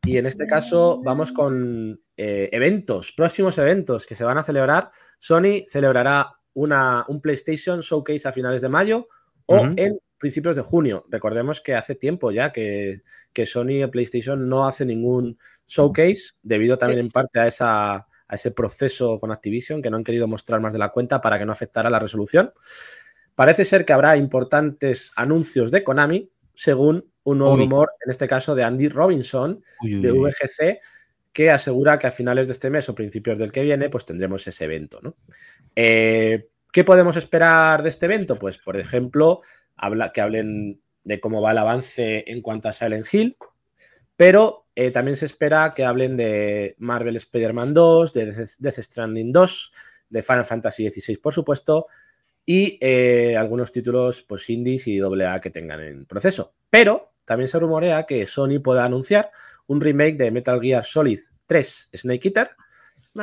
Y en este caso vamos con eh, eventos, próximos eventos que se van a celebrar. Sony celebrará una, un PlayStation Showcase a finales de mayo o en principios de junio. Recordemos que hace tiempo ya que, que Sony y PlayStation no hace ningún showcase, debido también en parte a, esa, a ese proceso con Activision, que no han querido mostrar más de la cuenta para que no afectara la resolución. Parece ser que habrá importantes anuncios de Konami, según un nuevo rumor, en este caso de Andy Robinson, de VGC, que asegura que a finales de este mes o principios del que viene, pues tendremos ese evento. ¿no? Eh, ¿Qué podemos esperar de este evento? Pues, por ejemplo, habla, que hablen de cómo va el avance en cuanto a Silent Hill, pero eh, también se espera que hablen de Marvel Spider-Man 2, de Death Stranding 2, de Final Fantasy XVI, por supuesto, y eh, algunos títulos pues, indies y AA que tengan en proceso. Pero también se rumorea que Sony pueda anunciar un remake de Metal Gear Solid 3 Snake Eater,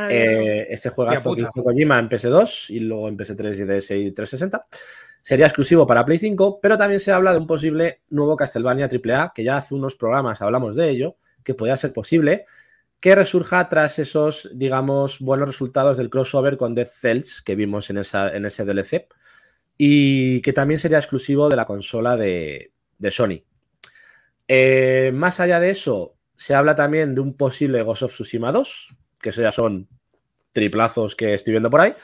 eh, este juegazo que hizo Kojima en PS2 y luego en PS3 y DS y 360. Sería exclusivo para Play 5, pero también se habla de un posible nuevo Castlevania AAA, que ya hace unos programas hablamos de ello, que podría ser posible, que resurja tras esos, digamos, buenos resultados del crossover con Death Cells que vimos en, esa, ese DLC, y que también sería exclusivo de la consola de, Sony. Eh, más allá de eso, se habla también de un posible Ghost of Tsushima 2, que ya son triplazos que estoy viendo por ahí.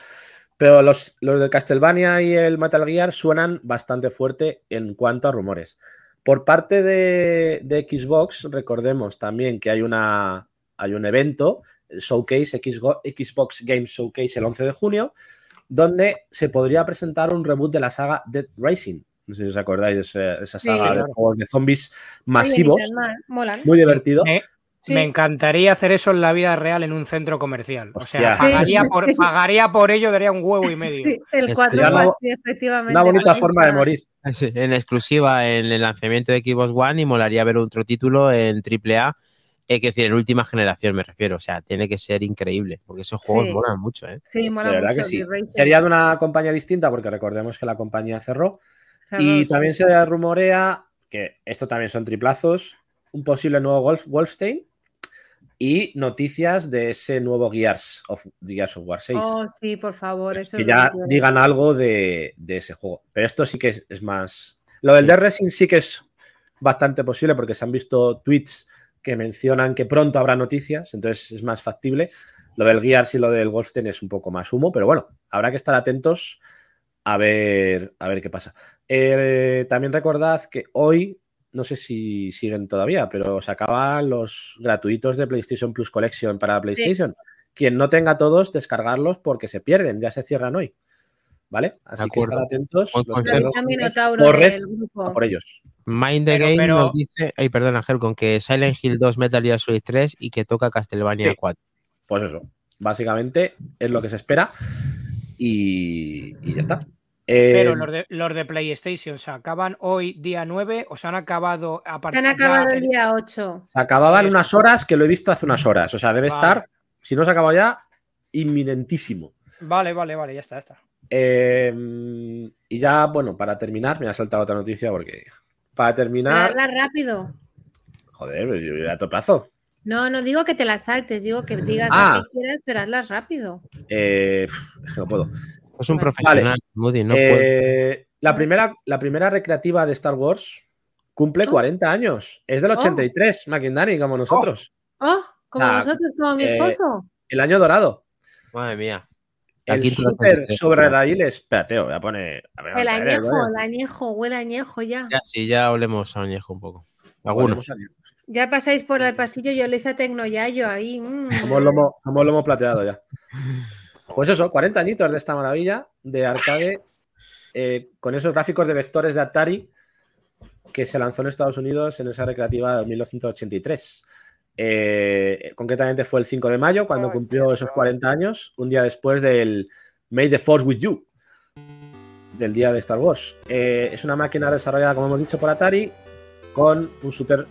Pero los, los de Castlevania y el Metal Gear suenan bastante fuerte en cuanto a rumores. Por parte de, Xbox, recordemos también que hay, una, hay un evento, el Showcase, Xbox Games Showcase el 11 de junio, donde se podría presentar un reboot de la saga Dead Racing. No sé si os acordáis de, esa saga de juegos de zombies masivos. Muy, divertido. Eh, me encantaría hacer eso en la vida real en un centro comercial. O sea, pagaría, por, pagaría, por, ello, daría un huevo y medio. el 4 efectivamente. Una bonita forma de morir. En exclusiva en el lanzamiento de Xbox One y molaría ver otro título en AAA. Es decir, en última generación me refiero. O sea, tiene que ser increíble, porque esos juegos molan mucho. ¿eh? Sí, molan mucho. Sería de una compañía distinta, porque recordemos que la compañía cerró. y también se rumorea que esto también son triplazos, un posible nuevo Wolf, Wolfstein y noticias de ese nuevo Gears of, Gears of War 6. Oh, sí, por favor. Eso que ya digan algo de, ese juego. Pero esto sí que es, más. Lo del Dead Racing sí que es bastante posible porque se han visto tweets que mencionan que pronto habrá noticias, entonces es más factible. Lo del Gears y lo del Wolfenstein es un poco más humo, pero bueno, habrá que estar atentos a ver, a ver qué pasa. Eh, también recordad que hoy no sé si siguen todavía, pero se acaban los gratuitos de PlayStation Plus Collection para PlayStation. Quien no tenga todos, descargarlos porque se pierden, ya se cierran hoy. ¿Vale? Así que estar atentos. Por, por ellos. Mind the Game nos dice, ay, perdón, Ángel, con que Silent Hill 2, Metal Gear Solid 3 y que toca Castlevania 4. Pues eso, básicamente es lo que se espera y ya está. Pero eh, los de, PlayStation se acaban hoy día 9 o se han acabado a partir Se han acabado el día 8. Se acababan unas horas que lo he visto hace unas horas. O sea, debe estar, si no se acaba ya, inminentísimo. Vale, vale, vale, ya está, ya está. Em, y ya, bueno, para terminar, me ha saltado otra noticia porque. Para terminar. Habla rápido. Joder, yo ya a plazo. No, no digo que te las saltes, digo que digas lo ah. que quieras, pero hazlas rápido. Eh, es que no puedo. Es un profesional, Moody, no eh, La primera, la primera recreativa de Star Wars cumple 40 años. Es del 83, oh. como nosotros. Oh, como nosotros, como mi eh, esposo. el año dorado. Madre mía. El súper sobre raíles. Espérate, voy a poner. el añejo, el añejo, huele añejo ya. Ya, sí, ya olemos a añejo un poco. Algunos. Ya pasáis por el pasillo, yo les atecno ya yo ahí. Mm. Somos, lomo, plateado ya. Pues eso, 40 añitos de esta maravilla de arcade eh, con esos gráficos de vectores de Atari que se lanzó en Estados Unidos en esa recreativa de 1983. Eh, concretamente fue el 5 de mayo, cuando cumplió esos 40 años, un día después del May the Force with You, del día de Star Wars. Eh, es una máquina desarrollada, como hemos dicho, por Atari, con un shooter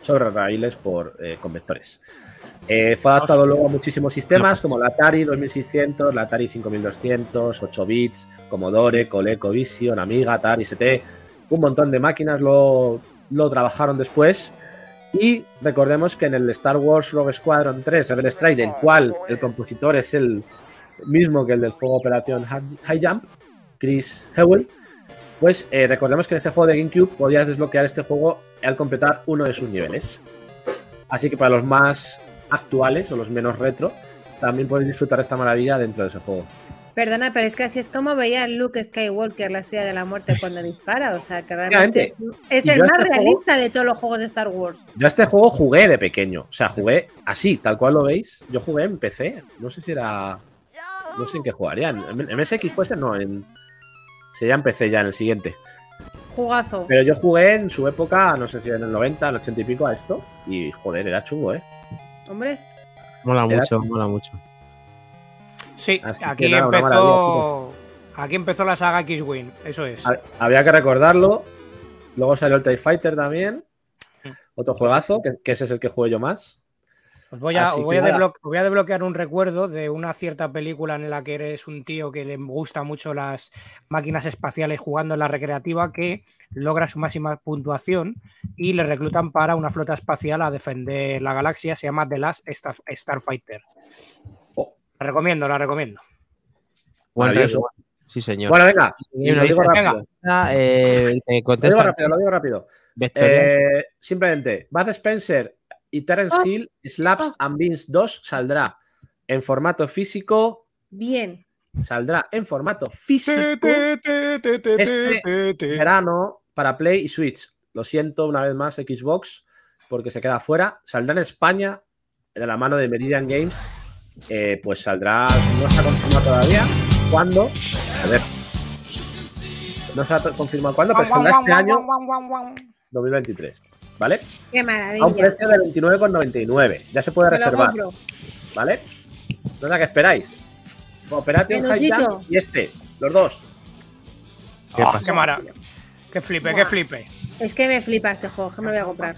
sobre raíles por, con vectores. Fue adaptado luego a muchísimos sistemas como la Atari 2600, la Atari 5200, 8 bits, Commodore, Coleco Vision, Amiga, Atari ST. Un montón de máquinas lo, lo trabajaron después y recordemos que en el Star Wars Rogue Squadron 3 Rebel Strike, del cual el compositor es el mismo que el del juego Operación High Jump, Chris Hewell, pues eh, recordemos que en este juego de GameCube podías desbloquear este juego al completar uno de sus niveles. Así que para los más actuales o los menos retro, también podéis disfrutar esta maravilla dentro de ese juego. Perdona, pero es que así es como veía Luke Skywalker la estrella de la muerte cuando dispara. O sea, que realmente es el más este realista de todos los juegos de Star Wars. Yo este juego jugué de pequeño. O sea, jugué así, tal cual lo veis. Yo jugué en PC. No sé si era. No sé en qué jugaría. En MSX puede ser, no. En... Sería en PC ya en el siguiente. Jugazo. Pero yo jugué en su época, no sé si en el 90, el 80 y pico a esto. Y joder, era chungo, ¿eh? Hombre. Mola mucho, mola mucho. Sí, aquí empezó. Aquí empezó la saga X-Wing, eso es. Había que recordarlo. Luego salió el TIE Fighter también. Otro juegazo, que, ese es el que juego yo más. Os voy a, voy, a desbloquear un recuerdo de una cierta película en la que eres un tío que le gusta mucho las máquinas espaciales jugando en la recreativa que logra su máxima puntuación y le reclutan para una flota espacial a defender la galaxia. Se llama The Last Starfighter. La recomiendo, la recomiendo. Bueno, Sí, señor. Bueno, venga. lo digo rápido. Eh, lo digo rápido, lo digo rápido. Eh, simplemente, Bud Spencer y Terence oh. Hill, Slaps oh. and Beans 2 saldrá en formato físico. Bien. Saldrá en formato físico este verano para Play y Switch. Lo siento una vez más, Xbox, porque se queda fuera. Saldrá en España de la mano de Meridian Games eh, pues saldrá, no se ha confirmado todavía cuándo. A ver. No se ha confirmado cuándo, pero saldrá este año 2023. ¿Vale? Qué maravilla. A un precio de 29,99. Ya se puede reservar. ¿Vale? No sé qué esperáis. Operation High Jump y este, los dos. ¿Qué, oh, qué maravilla. Qué flipe, qué flipe. Es que me flipa este juego, que me lo voy a comprar.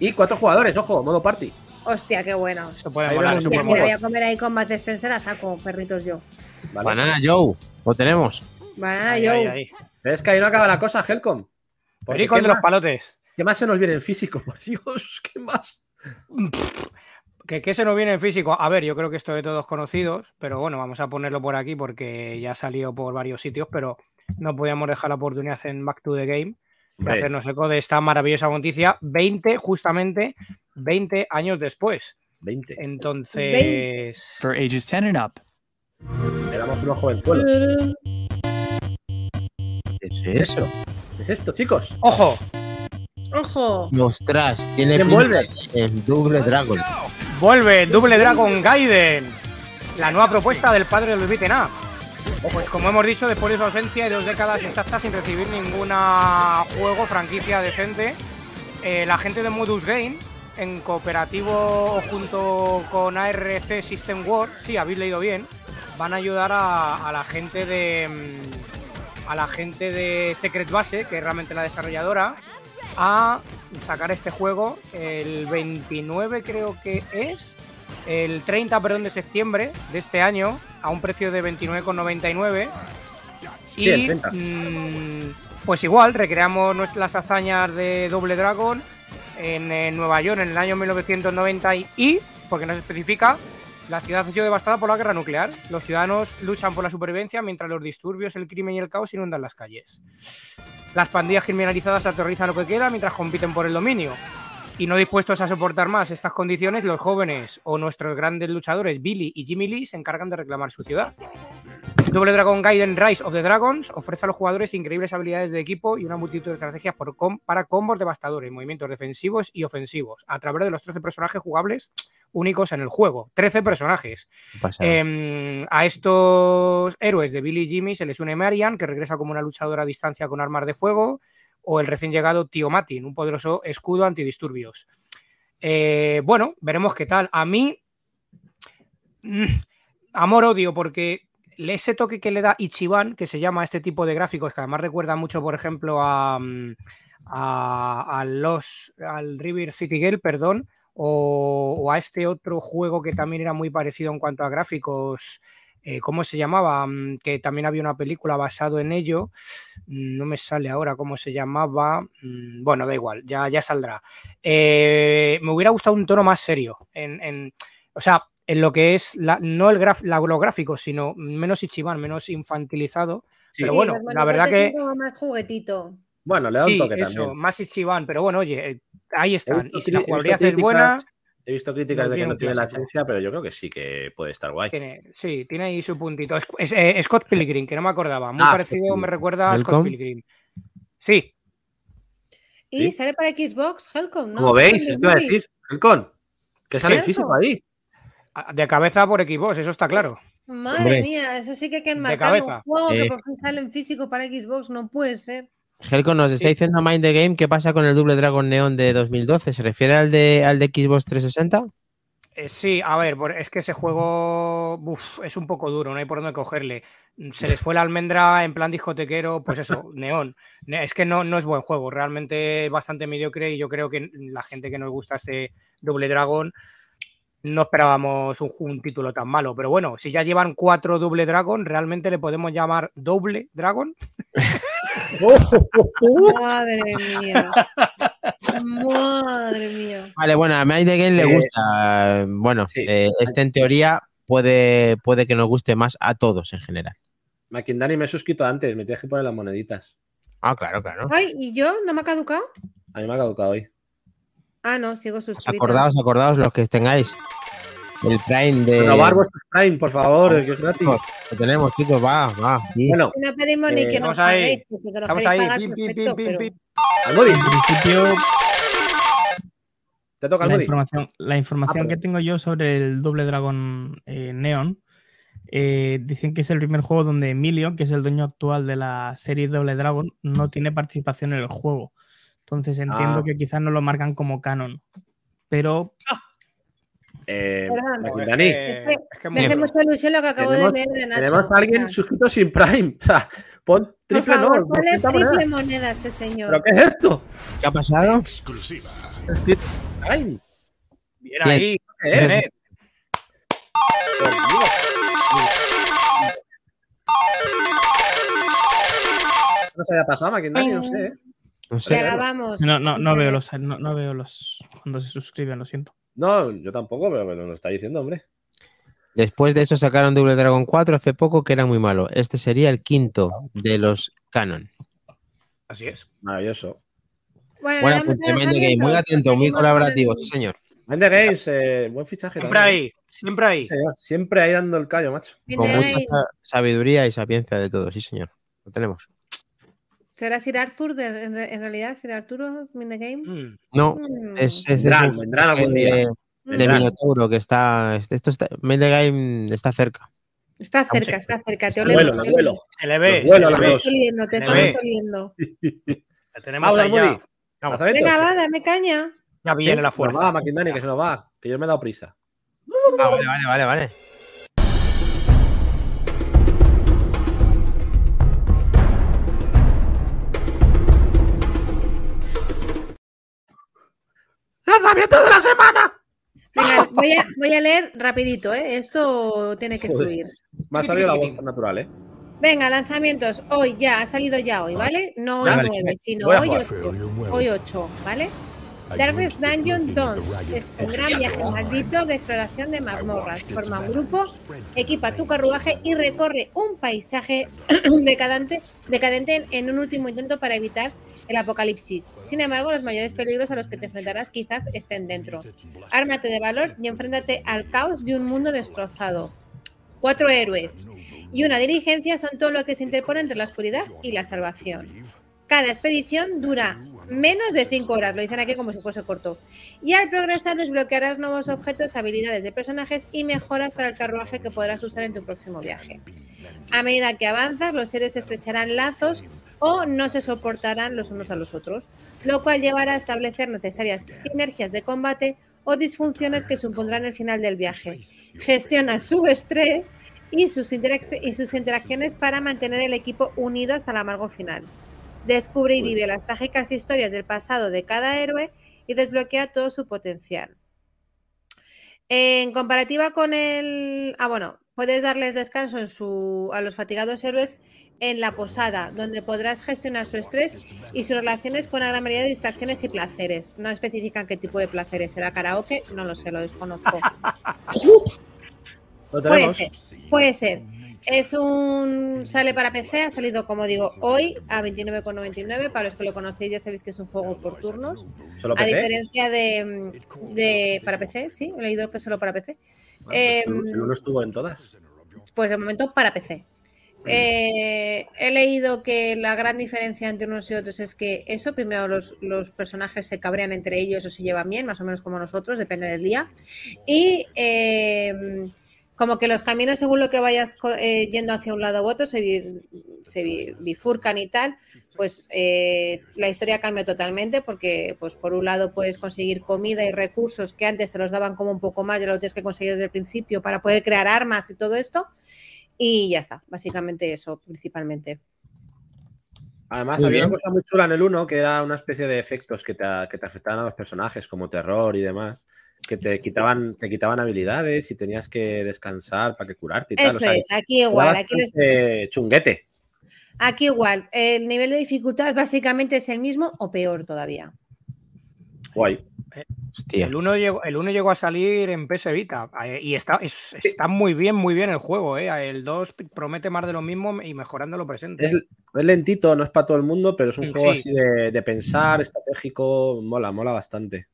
Y cuatro jugadores, ojo, modo party. Hostia, qué bueno. Se puede me voy a comer ahí con Matt Spencer a saco, perritos yo. Banana Joe, lo tenemos. Banana Joe. Es que ahí no acaba la cosa, Helcom. Perico de los palotes. ¿Qué más se nos viene en físico? Por Dios, ¿qué más? ¿Qué, ¿Qué, se nos viene en físico? A ver, yo creo que esto de todos conocidos, pero bueno, vamos a ponerlo por aquí porque ya ha salido por varios sitios, pero no podíamos dejar la oportunidad en Back to the Game de hacernos eco de esta maravillosa noticia, 20, justamente 20 años después. 20. Entonces. For ages 10 and up. Le damos unos jovenzuelos. ¿Qué es eso? ¿Qué es esto, chicos? ¡Ojo! ¡Ojo! Ostras, tiene ¿Quién vuelve? El Double Dragon. Vuelve Double Dragon Gaiden. La nueva propuesta del padre del beaten up. Pues como hemos dicho, después de su ausencia y dos décadas exactas sin recibir ninguna juego, franquicia decente, eh, la gente de Modus Game, en cooperativo junto con ARC System World, sí, habéis leído bien, van a ayudar a, la gente de mm, a la gente de Secret Base, que es realmente la desarrolladora, a sacar este juego el 29 creo que es el 30 perdón, de septiembre de este año a un precio de 29,99 y mm, pues igual, recreamos nuestras hazañas de Doble Dragon en, Nueva York en el año 1990 y, porque no se especifica, la ciudad ha sido devastada por la guerra nuclear. Los ciudadanos luchan por la supervivencia mientras los disturbios, el crimen y el caos inundan las calles. Las pandillas criminalizadas aterrorizan lo que queda mientras compiten por el dominio. Y no dispuestos a soportar más estas condiciones, los jóvenes o nuestros grandes luchadores Billy y Jimmy Lee se encargan de reclamar su ciudad. Double Dragon Gaiden Rise of the Dragons ofrece a los jugadores increíbles habilidades de equipo y una multitud de estrategias para combos devastadores, movimientos defensivos y ofensivos, a través de los 13 personajes jugables únicos en el juego. 13 personajes. Em, a estos héroes de Billy y Jimmy se les une Marian, que regresa como una luchadora a distancia con armas de fuego, o el recién llegado Tío Matin, un poderoso escudo antidisturbios. Eh, bueno, veremos qué tal. A mí, mm, amor-odio, porque ese toque que le da Ichiban, que se llama este tipo de gráficos, que además recuerda mucho, por ejemplo, a, mm, a, los, al River City Girl, perdón, o, a este otro juego que también era muy parecido en cuanto a gráficos, eh, ¿cómo se llamaba? Mm, que también había una película basado en ello. Mm, no me sale ahora cómo se llamaba. Mm, bueno, da igual, ya, ya saldrá. Eh, me hubiera gustado un tono más serio. En, o sea, en lo que es no el graf, lo gráfico, sino menos Ichiban, menos infantilizado. pero bueno, la verdad que. Más juguetito. Bueno, le da un toque también. Más Ichiban, pero bueno, oye, eh, ahí están. Y si la jugabilidad es buena. He visto críticas de que no tiene la esencia, pero yo creo que sí que puede estar guay. sí, tiene ahí su puntito. Es, eh, Scott Pilgrim, que no me acordaba. Muy ah, parecido, me recuerda a Scott Pilgrim. Sí. Y sale para Xbox, Helcom, ¿no? Como veis, esto a decir, Helcom, que sale físico ahí. De cabeza por Xbox, eso está claro. Madre mía, eso sí que hay que enmarcar un juego que por fin sale en físico para Xbox, no puede ser. Helco nos está diciendo Mind the Game qué pasa con el Double Dragon Neon de 2012. ¿Se refiere al de, al de Xbox 360? Eh, sí, a ver, es que ese juego es un poco duro, no hay por dónde cogerle. Se les fue la almendra en plan discotequero, pues eso, neón. Es que no, no es buen juego, realmente bastante mediocre y yo creo que la gente que nos gusta este Double Dragon no esperábamos un, título tan malo. Pero bueno, si ya llevan cuatro Double Dragon, ¿realmente le podemos llamar Doble Dragon? Madre mía. Madre mía. Vale, bueno, a Mind the Game le eh, gusta. Bueno, eh, este en teoría puede, puede que nos guste más a todos en general. McIndani me he suscrito antes, me tienes que poner las moneditas. Ah, claro, claro. Ay, ¿y yo? ¿No me ha caducado? A mí me ha caducado hoy. Ah, no, sigo suscrito. Acordaos, acordaos los que tengáis. El Prime de. Renovar vuestro Prime, por favor, que es gratis. Lo tenemos, chicos, va, va. Sí. Bueno, si no pedimos ni que nos ahí. Estamos ahí. Pim, pim, pim, pim, pim. En principio. Te toca la información, la información ah, que tengo yo sobre el Doble Dragon eh, Neon. Eh, dicen que es el primer juego donde Emilio, que es el dueño actual de la serie Doble Dragon, no tiene participación en el juego. Entonces entiendo ah. que quizás no lo marcan como canon. Pero ah. Eh, Dani, es que, me hace mucha ilusión lo que acabo de ver de Nacho. Tenemos a alguien suscrito sin Prime. O sea, pon triple Por favor, no. Ponle triple moneda. a este señor. ¿Pero qué es esto? ¿Qué ha pasado? Exclusiva. Prime. Bien ahí. ¿Qué No se había pasado, Dani, no sé. No sé. grabamos. No, no, no veo los, no, no veo los cuando se suscriben, lo siento. No, yo tampoco, pero lo está diciendo, hombre. Después de eso sacaron Double Dragon 4 hace poco, que era muy malo. Este sería el quinto de los canon. Así es, maravilloso. Bueno, bueno pues Game, muy atento, muy colaborativo, sí, señor. Mende Games, eh, buen fichaje. Siempre ahí, siempre ahí. siempre ahí dando el callo, macho. Con mucha sabiduría y sapiencia de todo, sí, señor. Lo tenemos. ¿Será Sir Arthur en, realidad? ¿Sir Arturo in the game? Mm. No, mm. es, es vendrán, de, vendrán algún día. De, de Minotauro, que está. Esto está. Game está cerca. Está cerca, está cerca. Te vuelo. Se le ve. Vuelo, te estamos oliendo, te estamos oliendo. La tenemos ahí ya. Venga, va, dame caña. Ya viene la fuerza. Va, Maquindani, que se nos va. Que yo me he dado prisa. Ah, vale, vale, vale, vale. ¡Lanzamiento de la semana! Venga, voy a, leer rapidito, ¿eh? Esto tiene que fluir. Me ha salido la voz natural, ¿eh? Venga, lanzamientos. Hoy ya, ha salido ya hoy, ¿vale? No hoy 9, sino hoy 8, hoy 8, ¿vale? Darkness Dungeon 2 es un gran viaje maldito de exploración de mazmorras. Forma un grupo, equipa tu carruaje y recorre un paisaje decadente, decadente en un último intento para evitar el apocalipsis. Sin embargo, los mayores peligros a los que te enfrentarás quizás estén dentro. Ármate de valor y enfréntate al caos de un mundo destrozado. Cuatro héroes y una dirigencia son todo lo que se interpone entre la oscuridad y la salvación. Cada expedición dura menos de 5 horas, lo dicen aquí como si fuese corto. Y al progresar desbloquearás nuevos objetos, habilidades de personajes y mejoras para el carruaje que podrás usar en tu próximo viaje. A medida que avanzas, los seres estrecharán lazos o no se soportarán los unos a los otros, lo cual llevará a establecer necesarias sinergias de combate o disfunciones que supondrán el final del viaje. Gestiona su estrés y sus, y sus interacciones para mantener el equipo unido hasta el amargo final. Descubre y vive las trágicas historias del pasado de cada héroe y desbloquea todo su potencial. En comparativa con el... Ah, bueno, puedes darles descanso en su... a los fatigados héroes en la posada, donde podrás gestionar su estrés y sus relaciones con una gran variedad de distracciones y placeres. No especifican qué tipo de placeres. ¿Será karaoke? No lo sé, lo desconozco. puede ser, puede ser. Es un. Sale para PC, ha salido, como digo, hoy a 29,99. Para los que lo conocéis, ya sabéis que es un juego por turnos. ¿Solo A diferencia de, de, Para PC, sí, he leído que solo para PC. Bueno, pues eh, estuvo en todas. Pues de momento para PC. Eh, he leído que la gran diferencia entre unos y otros es que eso, primero los, los, personajes se cabrean entre ellos o se llevan bien, más o menos como nosotros, depende del día. Y eh, como que los caminos, según lo que vayas eh, yendo hacia un lado u otro, se, se bifurcan y tal, pues eh, la historia cambia totalmente porque, pues por un lado, puedes conseguir comida y recursos que antes se los daban como un poco más, ya lo tienes que conseguir desde el principio para poder crear armas y todo esto. Y ya está, básicamente eso, principalmente. Además, había una cosa muy chula en el 1 que era una especie de efectos que te, que te afectaban a los personajes, como terror y demás que te quitaban, te quitaban habilidades y tenías que descansar para que curarte y tal. Eso es, aquí igual. Aquí Chunguete. Aquí igual. El nivel de dificultad básicamente es el mismo o peor todavía. Guay. El 1 llegó, el uno llegó a salir en PS Vita eh, y está, está muy bien, muy bien el juego. Eh. El 2 promete más de lo mismo y mejorando lo presente. Es, lentito, no es para todo el mundo, pero es un juego así de, de, pensar, estratégico, mola, mola bastante.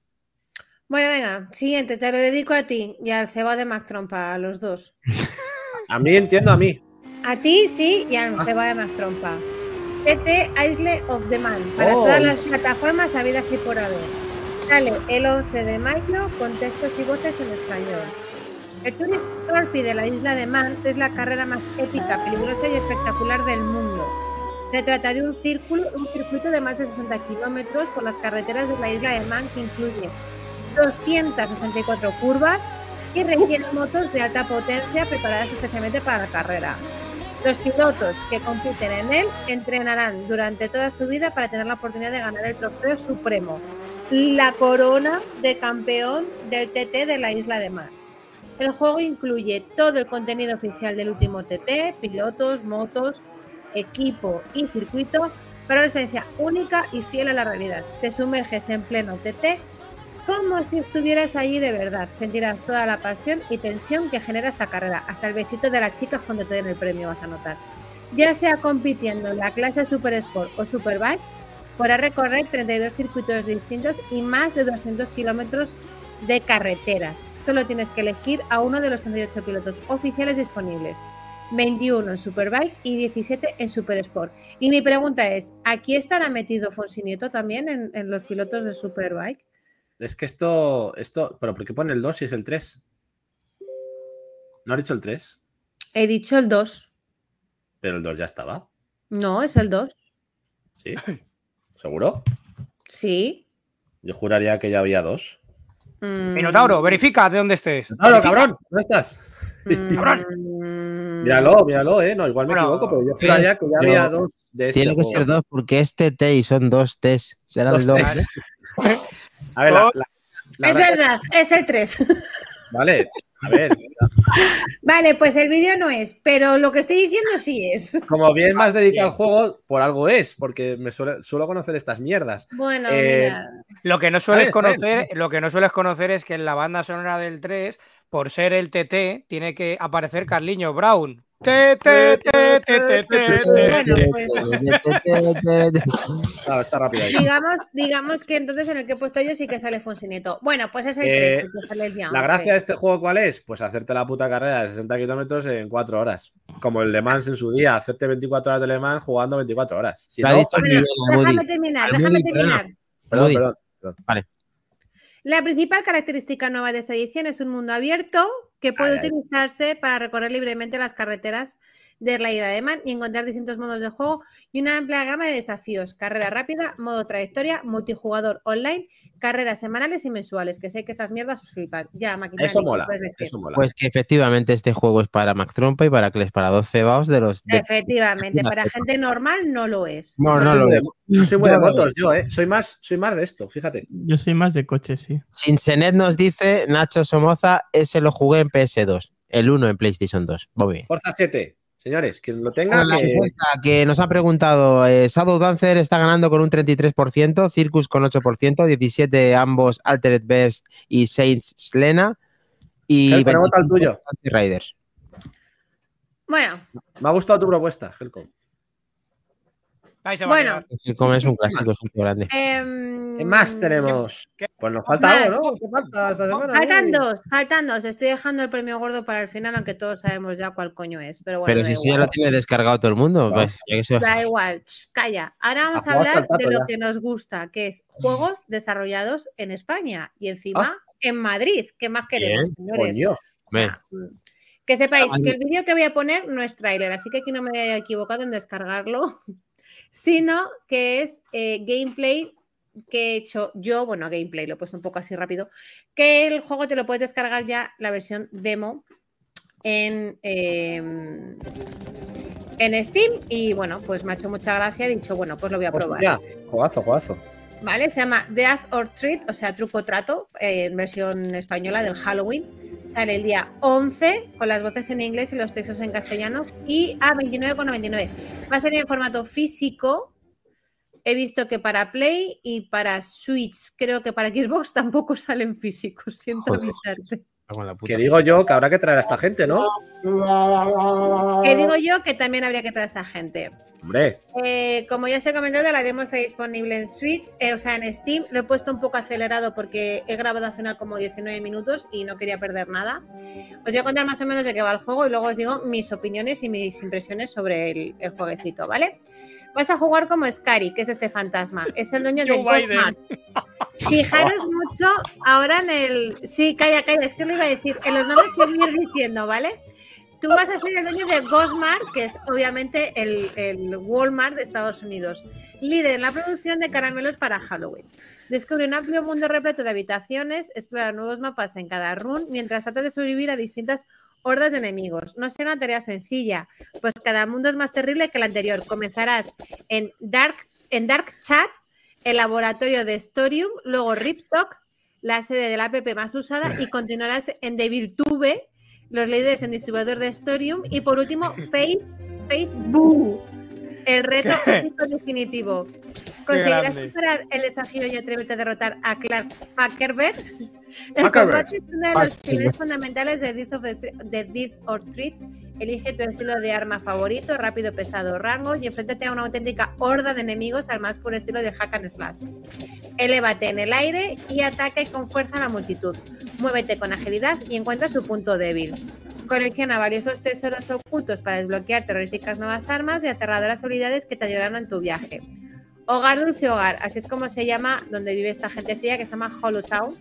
Bueno, venga, siguiente, te lo dedico a ti y al ceba de Mac Trompa, a los dos. A mí entiendo a mí. A ti sí y al ceba de Mac Trompa. TT Isle of the Man, para oh, todas las plataformas habidas y por haber. Sale el 11 de mayo con textos y voces en español. El Tourist Trophy de la isla de Man es la carrera más épica, peligrosa y espectacular del mundo. Se trata de un, círculo, un circuito de más de 60 kilómetros por las carreteras de la isla de Man que incluye 264 curvas y requiere motos de alta potencia preparadas especialmente para la carrera. Los pilotos que compiten en él entrenarán durante toda su vida para tener la oportunidad de ganar el trofeo supremo, la corona de campeón del TT de la isla de Mar. El juego incluye todo el contenido oficial del último TT, pilotos, motos, equipo y circuito para una experiencia única y fiel a la realidad. Te sumerges en pleno TT como si estuvieras allí de verdad. Sentirás toda la pasión y tensión que genera esta carrera, hasta el besito de las chicas cuando te den el premio, vas a notar. Ya sea compitiendo en la clase Super Sport o Superbike, podrás recorrer 32 circuitos distintos y más de 200 kilómetros de carreteras. Solo tienes que elegir a uno de los 38 pilotos oficiales disponibles. 21 en Superbike y 17 en Super Sport. Y mi pregunta es, ¿aquí estará metido Fonsi Nieto también en, en los pilotos de Superbike? Es que esto, esto, pero ¿por qué pone el 2 si es el 3? ¿No has dicho el 3? He dicho el 2. Pero el 2 ya estaba. No, es el 2. ¿Sí? ¿Seguro? Sí. Yo juraría que ya había dos. Mm. Minotauro, verifica de dónde estés. Minotauro, cabrón, ¿dónde estás? Mm. cabrón. Míralo, míralo, eh. No, igual me equivoco, pero yo juraría que ya había dos de este Tiene que ser dos porque este T y son dos T's. Serán dos. dos. A ver, la, es verdad, es el 3. Vale, a ver, Vale, pues el vídeo no es, pero lo que estoy diciendo sí es. Como bien más dedicado al juego, por algo es, porque me suelo conocer estas mierdas. Bueno, eh, mira. Lo que no sueles conocer, lo que no sueles conocer es que en la banda sonora del 3, por ser el TT, tiene que aparecer Carliño Brown. Te, te, te, te, está rápido Digamos, digamos que entonces en el que he puesto yo sí que sale Fonsineto. Bueno, pues es el 3. Eh, la gracia de este juego, ¿cuál es? Pues hacerte la puta carrera de 60 kilómetros en 4 horas. Como el Le Mans en su día, hacerte 24 horas de Le Mans jugando 24 horas. déjame terminar, déjame terminar. Perdón, perdón, perdón. Vale. La principal característica nueva de esta edición es un mundo abierto que puede utilizarse para recorrer libremente las carreteras de la isla de Man y encontrar distintos modos de juego y una amplia gama de desafíos, carrera rápida, modo trayectoria, multijugador online, carreras semanales y mensuales, que sé que estas mierdas os flipan. Ya, máquina. Eso mola, Pues que efectivamente este juego es para Mac Trompa y para que les para 12 vaos de los... Efectivamente, para gente normal no lo es. No, no, lo es. Yo soy muy de motos, yo, ¿eh? Soy más, soy más de esto, fíjate. Yo soy más de coches, sí. Sinsenet nos dice, Nacho Somoza, ese lo jugué en PS2, el 1 en PlayStation 2. Bobby. Forza 7. Señores, quien lo tenga. que... que nos ha preguntado: eh, Shadow Dancer está ganando con un 33%, Circus con 8%, 17 ambos Altered Best y Saints Slena. Y Helco, el tuyo. Riders. Bueno. Me ha gustado tu propuesta, Bueno, es un clásico, es un grande. Em, ¿Qué más tenemos? Pues nos falta algo, ¿no? ¿Qué falta esta semana? Faltan dos, faltan dos. Estoy dejando el premio gordo para el final, aunque todos sabemos ya cuál coño es. Pero, bueno, pero si sí ya lo tiene descargado todo el mundo. Pues, da igual, calla. Ahora vamos a hablar de lo que nos gusta, que es juegos desarrollados en España y encima ah. en Madrid. ¿Qué más queremos, señores? Mm. Que sepáis que el vídeo que voy a poner no es tráiler, así que aquí no me haya equivocado en descargarlo sino que es eh, gameplay que he hecho yo, bueno, gameplay, lo he puesto un poco así rápido, que el juego te lo puedes descargar ya, la versión demo, en, em, en Steam y bueno, pues me ha hecho mucha gracia, he dicho, bueno, pues lo voy a probar. Ya, jugazo, jugazo. ¿Vale? Se llama Death or Treat, o sea, truco trato, en versión española del Halloween. Sale el día 11 con las voces en inglés y los textos en castellano y a 29,99. Va a ser en formato físico. He visto que para Play y para Switch, creo que para Xbox tampoco salen físicos. Siento avisarte. Que digo yo que habrá que traer a esta gente, ¿no? Que digo yo que también habría que traer a esta gente. Hombre. Eh, como ya se ha comentado, la demo está disponible en Switch, eh, o sea, en Steam. Lo he puesto un poco acelerado porque he grabado al final como 19 minutos y no quería perder nada. Os voy a contar más o menos de qué va el juego y luego os digo mis opiniones y mis impresiones sobre el, el jueguecito, ¿vale? Vas a jugar como Scary, que es este fantasma. Es el dueño de Ghostmart. Fijaros mucho ahora en el. Sí, calla, calla, es que lo iba a decir. En los nombres que voy a ir diciendo, ¿vale? Tú vas a ser el dueño de Ghostmart, que es obviamente el, el Walmart de Estados Unidos. Líder en la producción de caramelos para Halloween. Descubre un amplio mundo repleto de habitaciones, explora nuevos mapas en cada run, mientras trata de sobrevivir a distintas hordas de enemigos. No será una tarea sencilla, pues cada mundo es más terrible que el anterior. Comenzarás en Dark, en Dark Chat, el laboratorio de Storium, luego Riptok, la sede de la app más usada, y continuarás en Devirtube, los líderes en distribuidor de Storium, y por último Face, Facebook, el reto definitivo. ¿Conseguirás superar el desafío y atreverte a derrotar a Clark Fuckerberg? El combate es uno de los pilares fundamentales de Death, or Treat. Elige tu estilo de arma favorito, rápido, pesado, rango y enfréntate a una auténtica horda de enemigos al más puro estilo de Hack and Slash. Elévate en el aire y ataca con fuerza a la multitud. Muévete con agilidad y encuentra su punto débil. Colecciona valiosos tesoros ocultos para desbloquear terroríficas nuevas armas y aterradoras habilidades que te ayudarán en tu viaje. Hogar Dulce Hogar, así es como se llama donde vive esta gentecilla que se llama Hollow Town.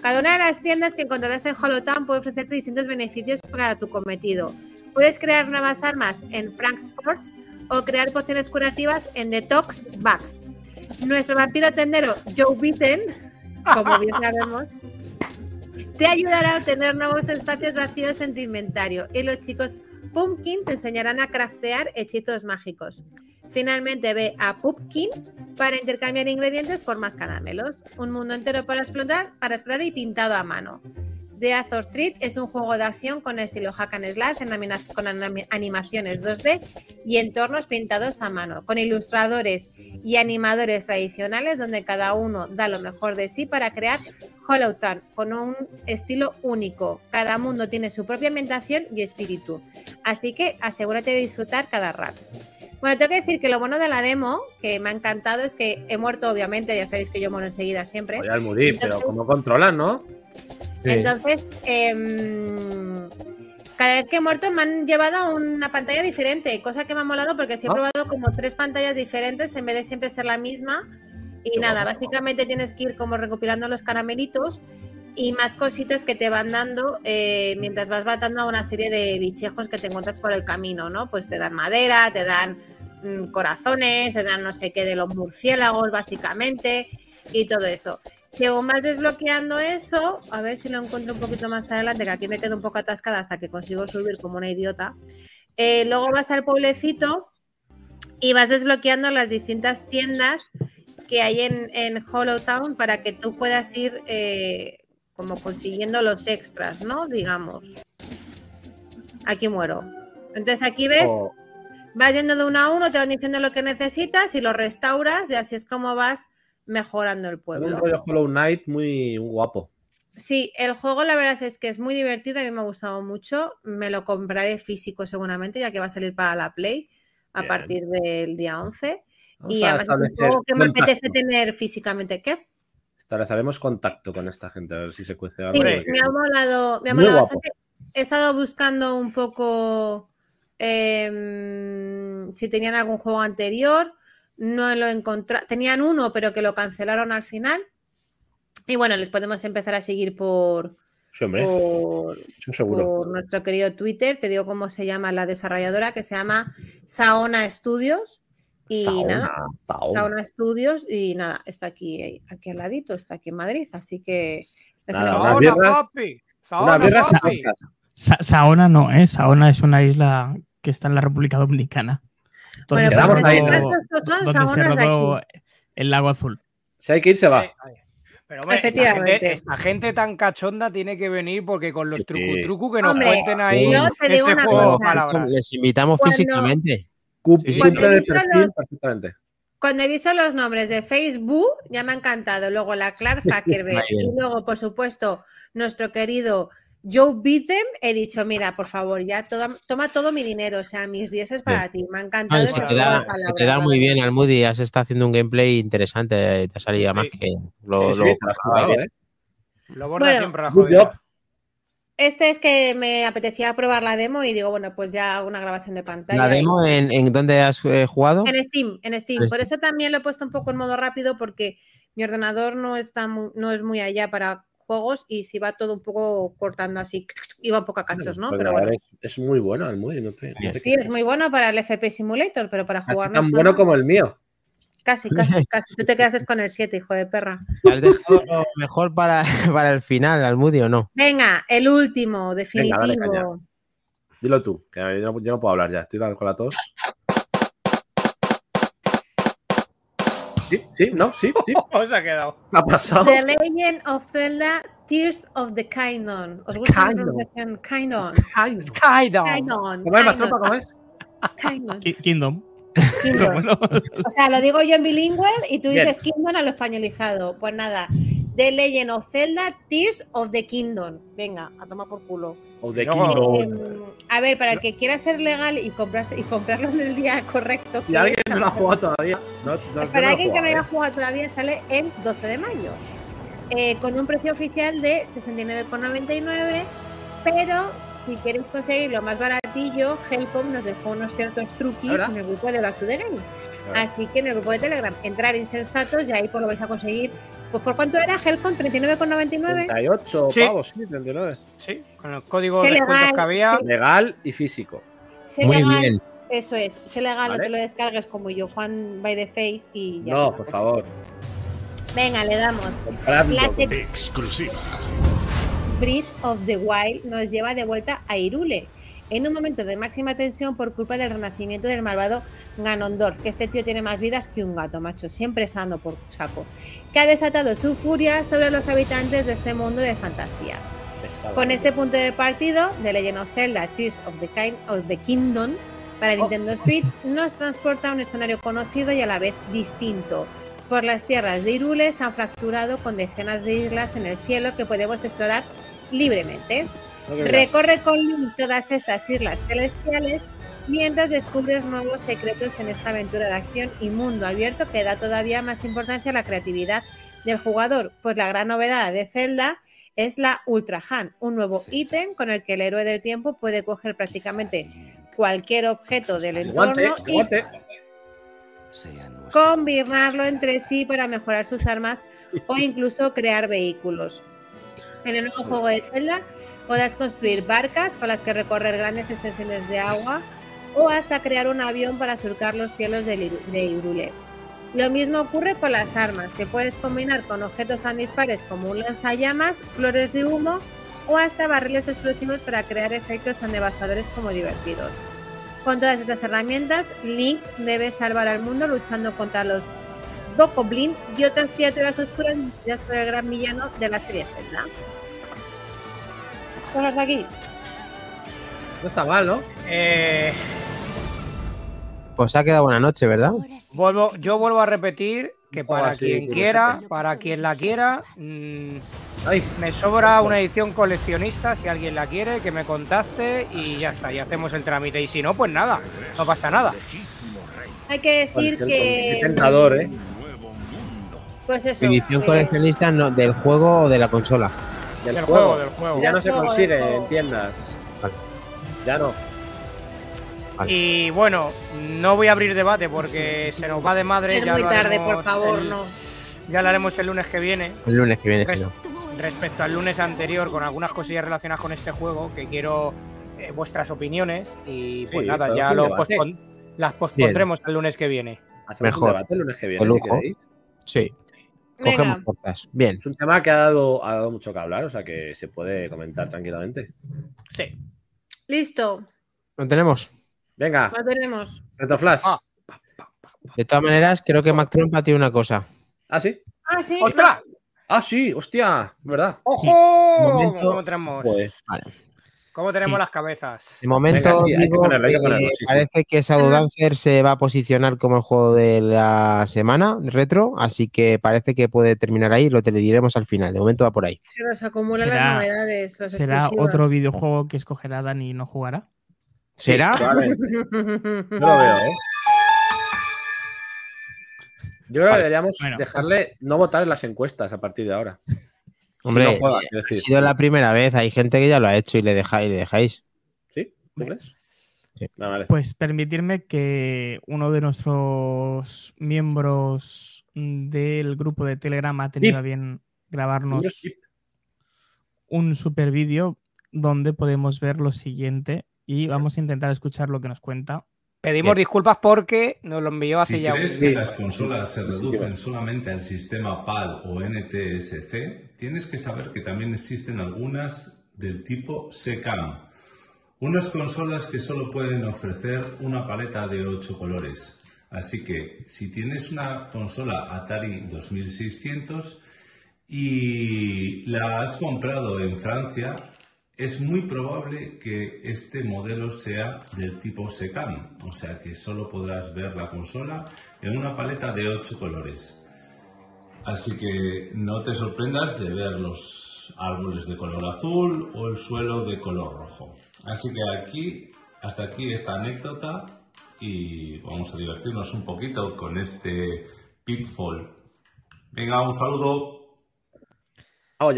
Cada una de las tiendas que encontrarás en Hollow Town puede ofrecerte distintos beneficios para tu cometido. Puedes crear nuevas armas en Frank's Forge o crear pociones curativas en Detox Bags. Nuestro vampiro tendero Joe Bitten, como bien sabemos, te ayudará a obtener nuevos espacios vacíos en tu inventario y los chicos Pumpkin te enseñarán a craftear hechizos mágicos. Finalmente ve a Pupkin para intercambiar ingredientes por más caramelos. Un mundo entero para explotar, para explorar y pintado a mano. Death or Street es un juego de acción con estilo hack and slash, con animaciones 2D y entornos pintados a mano, con ilustradores y animadores tradicionales donde cada uno da lo mejor de sí para crear Hollow Town con un estilo único. Cada mundo tiene su propia ambientación y espíritu, así que asegúrate de disfrutar cada rato. Bueno, tengo que decir que lo bueno de la demo, que me ha encantado, es que he muerto, obviamente, ya sabéis que yo muero enseguida siempre. Voy al morir, pero como controlan, ¿no? Entonces, em, cada vez que he muerto me han llevado a una pantalla diferente, cosa que me ha molado porque sí he probado como tres pantallas diferentes en vez de siempre ser la misma. Y nada, básicamente tienes que ir como recopilando los caramelitos y más cositas que te van dando eh, mientras vas matando a una serie de bichejos que te encuentras por el camino, ¿no? Pues te dan madera, te dan corazones, te dan no sé qué de los murciélagos, básicamente, y todo eso. Según vas desbloqueando eso, a ver si lo encuentro un poquito más adelante, que aquí me quedo un poco atascada hasta que consigo subir como una idiota. Eh, luego vas al pueblecito y vas desbloqueando las distintas tiendas que hay en, en Hollow Town para que tú puedas ir eh, como consiguiendo los extras, ¿no? Digamos. Aquí muero. Entonces aquí ves, oh. Vas yendo de uno a uno, te van diciendo lo que necesitas y lo restauras y así es como vas mejorando el pueblo. Un rollo Hollow Knight muy guapo. Sí, el juego la verdad es que es muy divertido, a mí me ha gustado mucho. Me lo compraré físico seguramente, ya que va a salir para la Play a partir del día 11. y además es un juego que me apetece tener físicamente. ¿Qué? Estableceremos contacto con esta gente, a ver si se cuece algo. Sí, me ha molado, me ha molado bastante. He estado buscando un poco em, si tenían algún juego anterior no lo encontré. Tenían uno, pero que lo cancelaron al final. Y bueno, les podemos empezar a seguir por, por, nuestro querido Twitter. Te digo cómo se llama la desarrolladora, que se llama Saona Studios. Y nada, Saona. Studios. Y nada, está aquí, aquí al ladito, está aquí en Madrid. Así que. Saona, papi. Saona no, ¿eh? Saona es una isla que está en la República Dominicana. Bueno, ahí. el lago azul. Si hay que ir, se va. Pero Efectivamente. Esta gente, tan cachonda tiene que venir porque con los trucu trucu que nos cuenten ahí. Yo te digo una cosa. Les invitamos físicamente. Cuando, he visto los nombres de Facebook, ya me ha encantado. Luego la Clark Hackerberg y luego, por supuesto, nuestro querido Joe Beatem, he dicho, mira, por favor, ya toma todo mi dinero, o sea, mis 10 es para ti. Me ha encantado. se, te da, muy bien al Moody, has estado haciendo un gameplay interesante, te ha salido más que lo, lo, ¿eh? lo borda siempre la Este es que me apetecía probar la demo y digo, bueno, pues ya una grabación de pantalla. ¿La demo en, en dónde has eh, jugado? En Steam, en Steam. Por eso también lo he puesto un poco en modo rápido porque mi ordenador no, está no es muy allá para juegos y si va todo un poco cortando así, iba un poco a cachos, ¿no? Pues pero bueno. es, muy bueno el muy, no sé, Sí, es muy bueno para el FP Simulator, pero para jugar tan bueno como el mío. Casi, casi, casi. Tú te quedas con el 7, hijo de perra. ¿Has dejado lo mejor para, para el final, al Moody o no? Venga, el último, definitivo. Dilo tú, que yo no, yo no, puedo hablar ya, estoy con la tos. Sí, sí, no, sí, sí. se ha quedado? ha pasado? The Legend of Zelda Tears of the Kingdom. ¿Os gusta. Kingdom. Kingdom. Kingdom. ¿Cómo es, tropa? ¿Cómo es? Kingdom. Kingdom. O sea, lo digo yo en bilingüe y tú dices Kingdom a lo españolizado. Pues nada, The Legend of Zelda Tears of the Kingdom. Venga, a tomar por culo. Of the Kingdom. Em, a ver, para el que quiera ser legal y, comprarse, y comprarlo en el día correcto. Si alguien no lo ha jugado todavía. para alguien que no haya jugado todavía, sale el 12 de mayo. Eh, con un precio oficial de 69,99. Pero si queréis conseguirlo más baratillo, Helcom nos dejó unos ciertos truquis en el grupo de Back to the Game. Así que en el grupo de Telegram, entrar insensatos y ahí pues lo vais a conseguir pues ¿por cuánto era Helcon? ¿39,99? 38 sí. pavos, sí, 39. Sí, con el código de descuentos que había. Legal y físico. Muy bien. Eso es, sé legal, no te lo descargues como yo, Juan by the Face y ya. No, por favor. Venga, le damos. Exclusiva. Breath of the Wild nos lleva de vuelta a Irule en un momento de máxima tensión por culpa del renacimiento del malvado Ganondorf, que este tío tiene más vidas que un gato, macho, siempre está dando por saco, que ha desatado su furia sobre los habitantes de este mundo de fantasía. Con este punto de partido, The Legend of Zelda Tears of the, kind, of the Kingdom para oh. Nintendo Switch nos transporta a un escenario conocido y a la vez distinto. Por las tierras de Irule se han fracturado con decenas de islas en el cielo que podemos explorar libremente. Recorre con todas estas islas celestiales mientras descubres nuevos secretos en esta aventura de acción y mundo abierto que da todavía más importancia a la creatividad del jugador, pues la gran novedad de Zelda es la Ultra Hand, un nuevo ítem con el que el héroe del tiempo puede coger prácticamente cualquier objeto del entorno y combinarlo entre sí para mejorar sus armas o incluso crear vehículos. En el nuevo juego de Zelda podrás construir barcas con las que recorrer grandes extensiones de agua o hasta crear un avión para surcar los cielos de, Irule. Lo mismo ocurre con las armas, que puedes combinar con objetos tan dispares como un lanzallamas, flores de humo o hasta barriles explosivos para crear efectos tan devastadores como divertidos. Con todas estas herramientas, Link debe salvar al mundo luchando contra los Bokoblin y otras criaturas oscuras por el gran villano de la serie Zelda. Pues hasta aquí. No está mal, ¿no? Eh, pues ha quedado buena noche, ¿verdad? Vuelvo, yo vuelvo a repetir que para quien quiera, para quien la quiera, mm, me sobra una edición coleccionista, si alguien la quiere, que me contacte y ya está, y hacemos el trámite. Y si no, pues nada, no pasa nada. Hay que decir que... tentador, ¿eh? Pues eso. Edición coleccionista del juego o de la consola. Del, juego, del juego. Ya no se consigue en tiendas. Ya no. Y bueno, no voy a abrir debate porque se nos va de madre. Es muy tarde, por favor, no. Ya lo haremos el lunes que viene. El lunes que viene, Respecto al lunes anterior, con algunas cosillas relacionadas con este juego, que quiero eh, vuestras opiniones. Y pues nada, ya lo las pospondremos el lunes que viene. Hacemos Mejor. un debate el lunes que viene, si queréis. Sí. Cogemos cosas. Bien. Es un tema que ha dado, ha dado mucho que hablar, o sea que se puede comentar tranquilamente. Sí. Listo. Lo tenemos. Venga. Lo tenemos. Retroflash. Ah. De todas maneras, creo que Mac Trump tiene una cosa. ¿Ah, sí? Ah, sí. ¡Ostras! Ah, sí, hostia, ¿verdad? ¡Ojo! ¿Cómo tenemos? Pues, ¿Cómo tenemos las cabezas? De momento, parece que Shadow Dancer se va a posicionar como el juego de la semana retro, así que parece que puede terminar ahí, lo te diremos al final. De momento va por ahí. Se nos acumulan las novedades. ¿Será otro videojuego que escogerá Dani y no jugará? ¿Será? No lo veo, ¿eh? Yo creo que deberíamos dejarle no votar en las encuestas a partir de ahora. Hombre, ha sido la primera vez. Hay gente que ya lo ha hecho y le dejáis. Le dejáis. ¿Sí? ¿Tú crees? Sí. Pues permitirme que uno de nuestros miembros del grupo de Telegram ha tenido a bien grabarnos un super vídeo donde podemos ver lo siguiente y vamos a intentar escuchar lo que nos cuenta. Pedimos disculpas porque nos lo envió hace si ya crees que las consolas se reducen solamente al sistema PAL o NTSC, tienes que saber que también existen algunas del tipo SECAM, unas consolas que solo pueden ofrecer una paleta de 8 colores. Así que si tienes una consola Atari 2600 y la has comprado en Francia, es muy probable que este modelo sea del tipo SECAM, o sea que solo podrás ver la consola en una paleta de 8 colores. Así que no te sorprendas de ver los árboles de color azul o el suelo de color rojo. Así que aquí, hasta aquí esta anécdota y vamos a divertirnos un poquito con este Pitfall. Venga, un saludo. ¡Vamos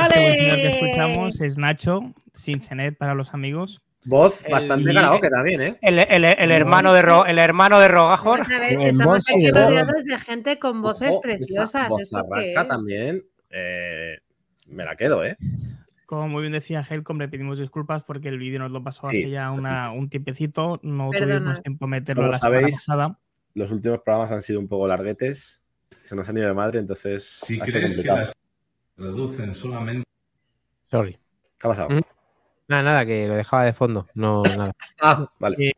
Este que escuchamos es Nacho, Cincinnati para los amigos. Voz bastante karaoke también, ¿eh? El, hermano de el hermano de Rogajor. Estamos aquí rodeados de gente con voces preciosas. Voz también. Eh, me la quedo, ¿eh? Como muy bien decía Helcom, le pedimos disculpas porque el vídeo nos lo pasó hace ya un tiempecito. No tuvimos tiempo de meterlo la sabéis, pasada. Los últimos programas han sido un poco larguetes. Se nos han ido de madre, entonces. Si crees que las reducen solamente. Sorry. ¿Qué ha pasado? Mm. Nada, nada, que lo dejaba de fondo. No, nada. ah, vale. Eh,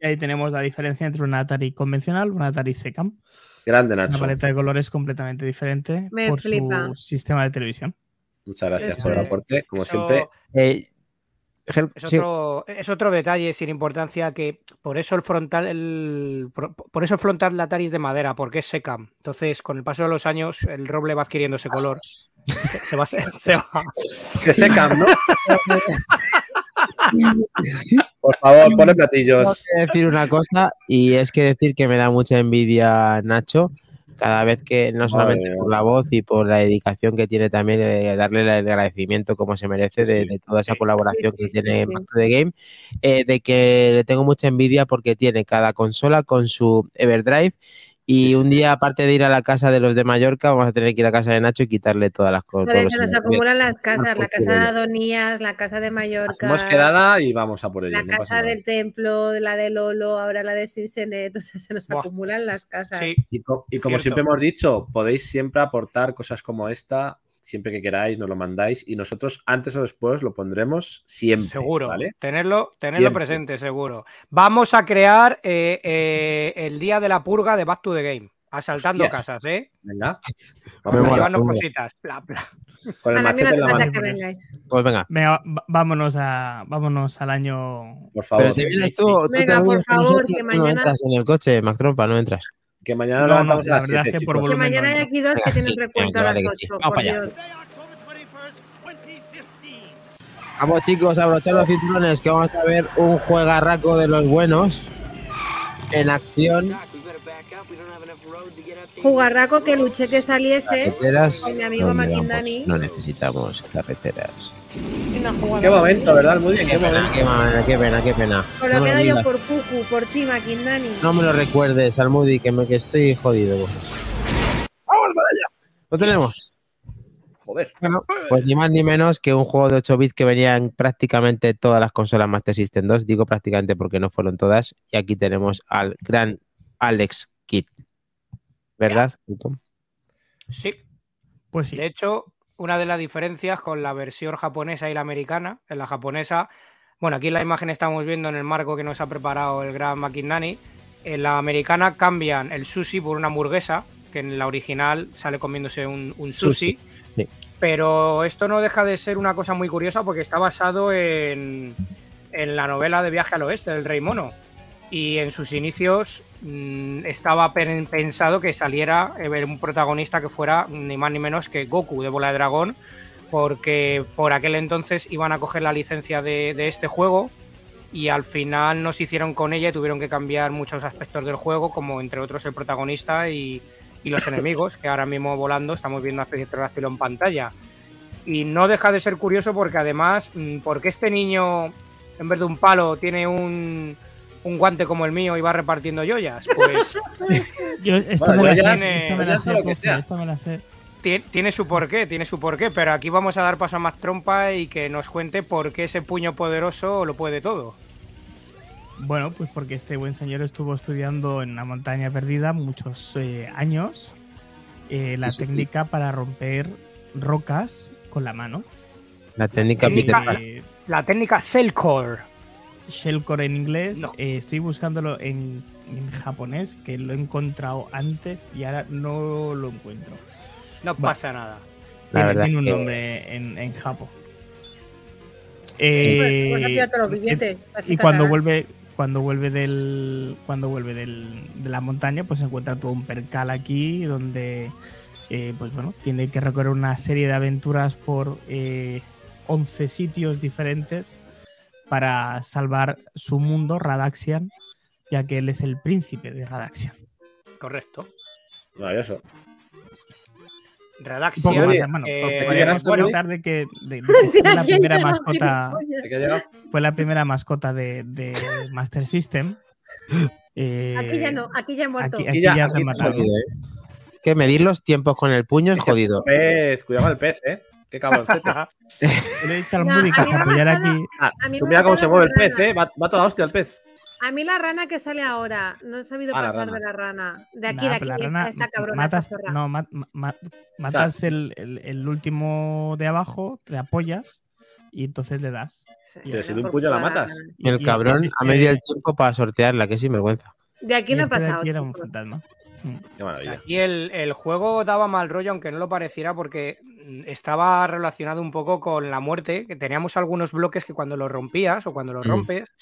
y ahí tenemos la diferencia entre un Atari convencional y un Atari Secam. Grande, Nacho. Una paleta de colores completamente diferente por su sistema de televisión. Muchas gracias por el aporte, como siempre. Eh, es otro, detalle sin importancia que por eso el frontal, el, por, eso el frontal Lataris de madera, porque es seca. Entonces, con el paso de los años, el roble va adquiriendo ese color. Se, va, se, se secan, ¿no? Por favor, ponle platillos. Tengo que decir una cosa, y es que decir que me da mucha envidia Nacho, cada vez que, no solamente por la voz y por la dedicación que tiene también, de darle el agradecimiento como se merece de, toda esa colaboración que tiene en de Game, eh, de que le tengo mucha envidia porque tiene cada consola con su Everdrive y un día, aparte de ir a la casa de los de Mallorca, vamos a tener que ir a casa de Nacho y quitarle todas las cosas. se nos acumulan las casas, la casa de Adonías, la casa de Mallorca. Hemos quedada y vamos a por ello. La casa del templo, la de Lolo, ahora la de Sinsenet, o sea, se nos acumulan las casas. Y, como siempre hemos dicho, podéis siempre aportar cosas como esta siempre que queráis, nos lo mandáis y nosotros antes o después lo pondremos siempre. Seguro, ¿vale? Tenerlo, tenerlo presente, seguro. Vamos a crear eh, eh, el día de la purga de Back to the Game. Asaltando casas, ¿eh? Venga. Vamos a llevarnos cositas. Con el machete en la mano. Pues venga. vámonos, a, vámonos al año. Por favor. venga, por favor, que mañana. No entras en el coche, Mac Trompa, no entras. Que mañana lo levantamos a las 7. Que, que mañana hay aquí dos que tienen recuento a las 8. Por Dios. Vamos chicos, a abrochar los cinturones que vamos a ver un juegarraco de los buenos en acción Jugarraco que luché que saliese con mi amigo no, Makindani. No necesitamos carreteras. Qué momento, ¿verdad, Muy Qué, pena, qué pena, qué pena, Con lo que yo por Puku, por ti, Makindani. No me lo recuerdes, Almudi, que, me, que estoy jodido. ¡Vamos para allá! Lo tenemos. Joder. Bueno, pues ni más ni menos que un juego de 8 bits que venía en prácticamente todas las consolas Master System 2. Digo prácticamente porque no fueron todas. Y aquí tenemos al gran Alex. ¿Verdad? Sí. Pues sí. De hecho, una de las diferencias con la versión japonesa y la americana, en la japonesa, bueno, aquí en la imagen estamos viendo en el marco que nos ha preparado el gran McIndani, en la americana cambian el sushi por una hamburguesa, que en la original sale comiéndose un, sushi. Pero esto no deja de ser una cosa muy curiosa porque está basado en, en la novela de Viaje al Oeste del Rey Mono y en sus inicios mm, estaba pensado que saliera eh, un protagonista que fuera ni más ni menos que Goku de Bola de Dragón, porque por aquel entonces iban a coger la licencia de, este juego y al final no se hicieron con ella y tuvieron que cambiar muchos aspectos del juego, como entre otros el protagonista y, los enemigos, que ahora mismo volando estamos viendo una especie de en pantalla. Y no deja de ser curioso porque además, mm, porque este niño, en vez de un palo, tiene un, un guante como el mío y va repartiendo joyas? Pues. Yo, esto, me la sé, esto me la sé. Tiene, su porqué, tiene su porqué, pero aquí vamos a dar paso a más trompa y que nos cuente por qué ese puño poderoso lo puede todo. Bueno, pues porque este buen señor estuvo estudiando en la montaña perdida muchos eh, años eh, la técnica para romper rocas con la mano. La técnica, eh, la técnica Cellcore. Shellcore en inglés. Eh, estoy buscándolo en, japonés, que lo he encontrado antes y ahora no lo encuentro. No pasa nada. tiene, un nombre en, en Japón. y cuando vuelve cuando vuelve del cuando vuelve del, de la montaña pues se encuentra todo un percal aquí donde eh, pues bueno tiene que recorrer una serie de aventuras por 11 eh, sitios diferentes para salvar su mundo, Radaxian, ya que él es el príncipe de Radaxian. Correcto. Maravilloso. Radaxian. Bueno, eh, pues comentar de que, de, fue la primera mascota. Fue la primera mascota de, de Master System. Eh, aquí ya no, aquí ya he muerto. Aquí, ya, ya te matado. ¿eh? Que medir los tiempos con el puño es jodido. Pez, cuidado el pez, ¿eh? Qué cabroncete. Le he dicho al Moody que se apoyara aquí. Ah, tú mira cómo se mueve el pez, ¿eh? Va, va, toda hostia el pez. A mí la rana que sale ahora, no he sabido ah, pasar de la rana. De aquí, de aquí, esta, esta, cabrona. Matas, no, matas el, el, el, último de abajo, te apoyas y entonces le das. Pero si de un puño la matas. el cabrón ha medido el tiempo para sortearla, que sinvergüenza. De aquí no he este pasado. Aquí era un fantasma. Y el, el, juego daba mal rollo, aunque no lo pareciera, porque mm, estaba relacionado un poco con la muerte, que teníamos algunos bloques que cuando los rompías o cuando los mm. rompes,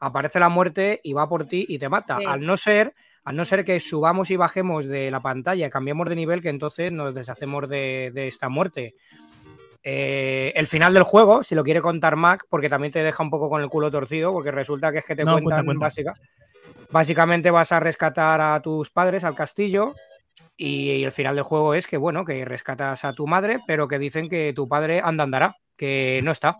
aparece la muerte y va por ti y te mata. Al no ser, al no ser que subamos y bajemos de la pantalla, cambiemos de nivel, que entonces nos deshacemos de, esta muerte. Eh, el final del juego, si lo quiere contar Mac, porque también te deja un poco con el culo torcido, porque resulta que es que te cuentan básica. Básicamente vas a rescatar a tus padres al castillo y, el final del juego es que, bueno, que rescatas a tu madre, pero que dicen que tu padre anda andará, que no está.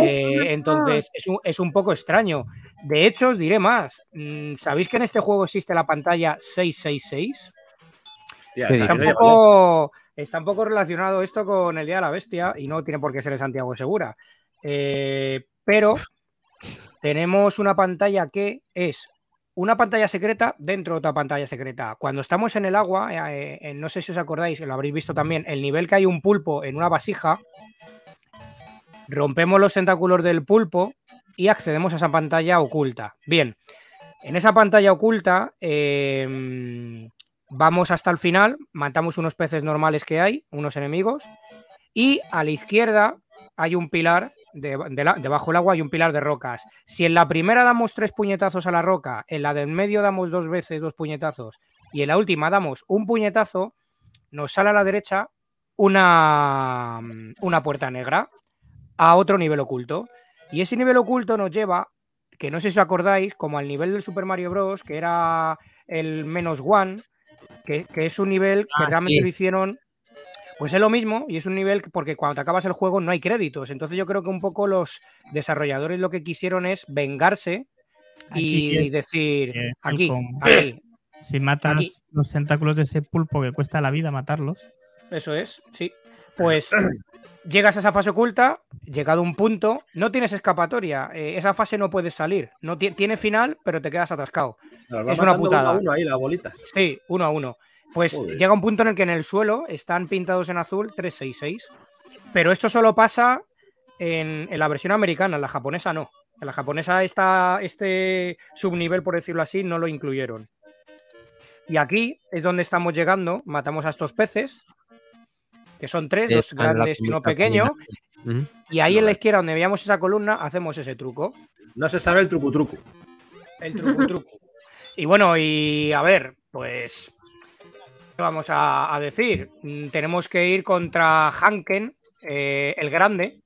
Eh, entonces es un, poco extraño. De hecho, os diré más. Mm, ¿Sabéis que en este juego existe la pantalla 666? está, un poco, está, un poco, relacionado esto con el Día de la Bestia y no tiene por qué ser en Santiago Segura. Eh, pero tenemos una pantalla que es una pantalla secreta dentro de otra pantalla secreta. Cuando estamos en el agua, eh, eh, no sé si os acordáis, lo habréis visto también, el nivel que hay un pulpo en una vasija, rompemos los tentáculos del pulpo y accedemos a esa pantalla oculta. Bien, en esa pantalla oculta em, vamos hasta el final, matamos unos peces normales que hay, unos enemigos, y a la izquierda hay un pilar debajo del agua hay un pilar de rocas. Si en la primera damos tres puñetazos a la roca, en la del medio damos dos veces dos puñetazos y en la última damos un puñetazo, nos sale a la derecha una, una puerta negra a otro nivel oculto. Y ese nivel oculto nos lleva, que no sé si os acordáis, como al nivel del Super Mario Bros., que era el menos one, que, es un nivel que ah, realmente lo hicieron pues es lo mismo y es un nivel porque cuando te acabas el juego no hay créditos. Entonces yo creo que un poco los desarrolladores lo que quisieron es vengarse y decir, aquí, aquí, Si matas los tentáculos de ese pulpo que cuesta la vida matarlos. Eso es, sí. Pues llegas a esa fase oculta, llegado a un punto, no tienes escapatoria. Eh, esa fase no puedes salir. No tiene final, pero te quedas atascado. es una putada. Uno, uno ahí, las bolitas. Sí, uno a uno. Pues llega un punto en el que en el suelo están pintados en azul 366. Pero esto solo pasa en, la versión americana, en la japonesa no. En la japonesa esta, este subnivel, por decirlo así, no lo incluyeron. Y aquí es donde estamos llegando. Matamos a estos peces, que son tres, dos grandes y uno pequeño. Y ahí en la izquierda, donde veíamos esa columna, hacemos ese truco. No se sabe el truco truco. El truco truco. y bueno, y a ver, pues vamos a, decir? Mm, tenemos que ir contra Hanken, eh, el grande,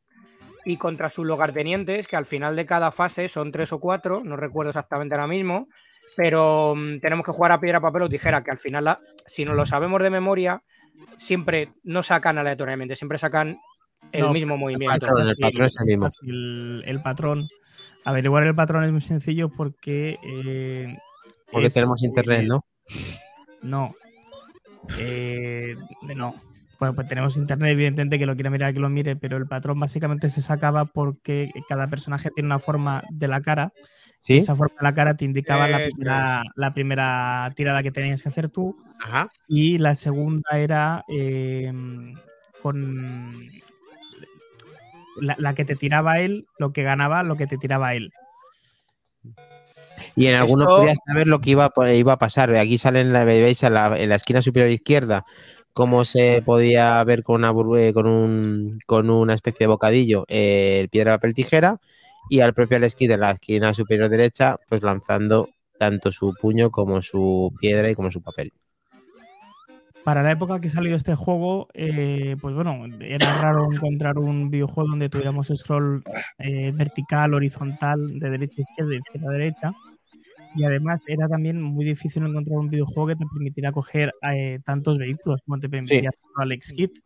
y contra sus lugartenientes, que al final de cada fase son tres o cuatro, no recuerdo exactamente ahora mismo, pero mm, tenemos que jugar a piedra, papel o tijera, que al final, si no lo sabemos de memoria, siempre no sacan aleatoriamente, siempre sacan el mismo movimiento. el patrón es el mismo. El, patrón. Averiguar el patrón es muy sencillo porque. Eh, porque tenemos internet, ¿no? No, eh, no. Bueno, pues tenemos internet, evidentemente, que lo quiera mirar, que lo mire, pero el patrón básicamente se sacaba porque cada personaje tiene una forma de la cara. ¿Sí? Esa forma de la cara te indicaba la, primera, tirada que tenías que hacer tú. Y la segunda era eh, con la, la, que te tiraba él, lo que ganaba, lo que te tiraba él. Y en algunos podías saber lo que iba, iba a pasar. Aquí sale en la, veis en la, esquina superior izquierda cómo se podía ver con una con un, con una especie de bocadillo eh, el piedra, papel, tijera y al propio Aleski de la esquina superior derecha pues lanzando tanto su puño como su piedra y como su papel. Para la época que salió este juego, eh, pues bueno, era raro encontrar un videojuego donde tuviéramos scroll eh, vertical, horizontal, de derecha a izquierda y izquierda a derecha. Y además era también muy difícil encontrar un videojuego que te permitiera coger eh, tantos vehículos como te permitía Alex Kit,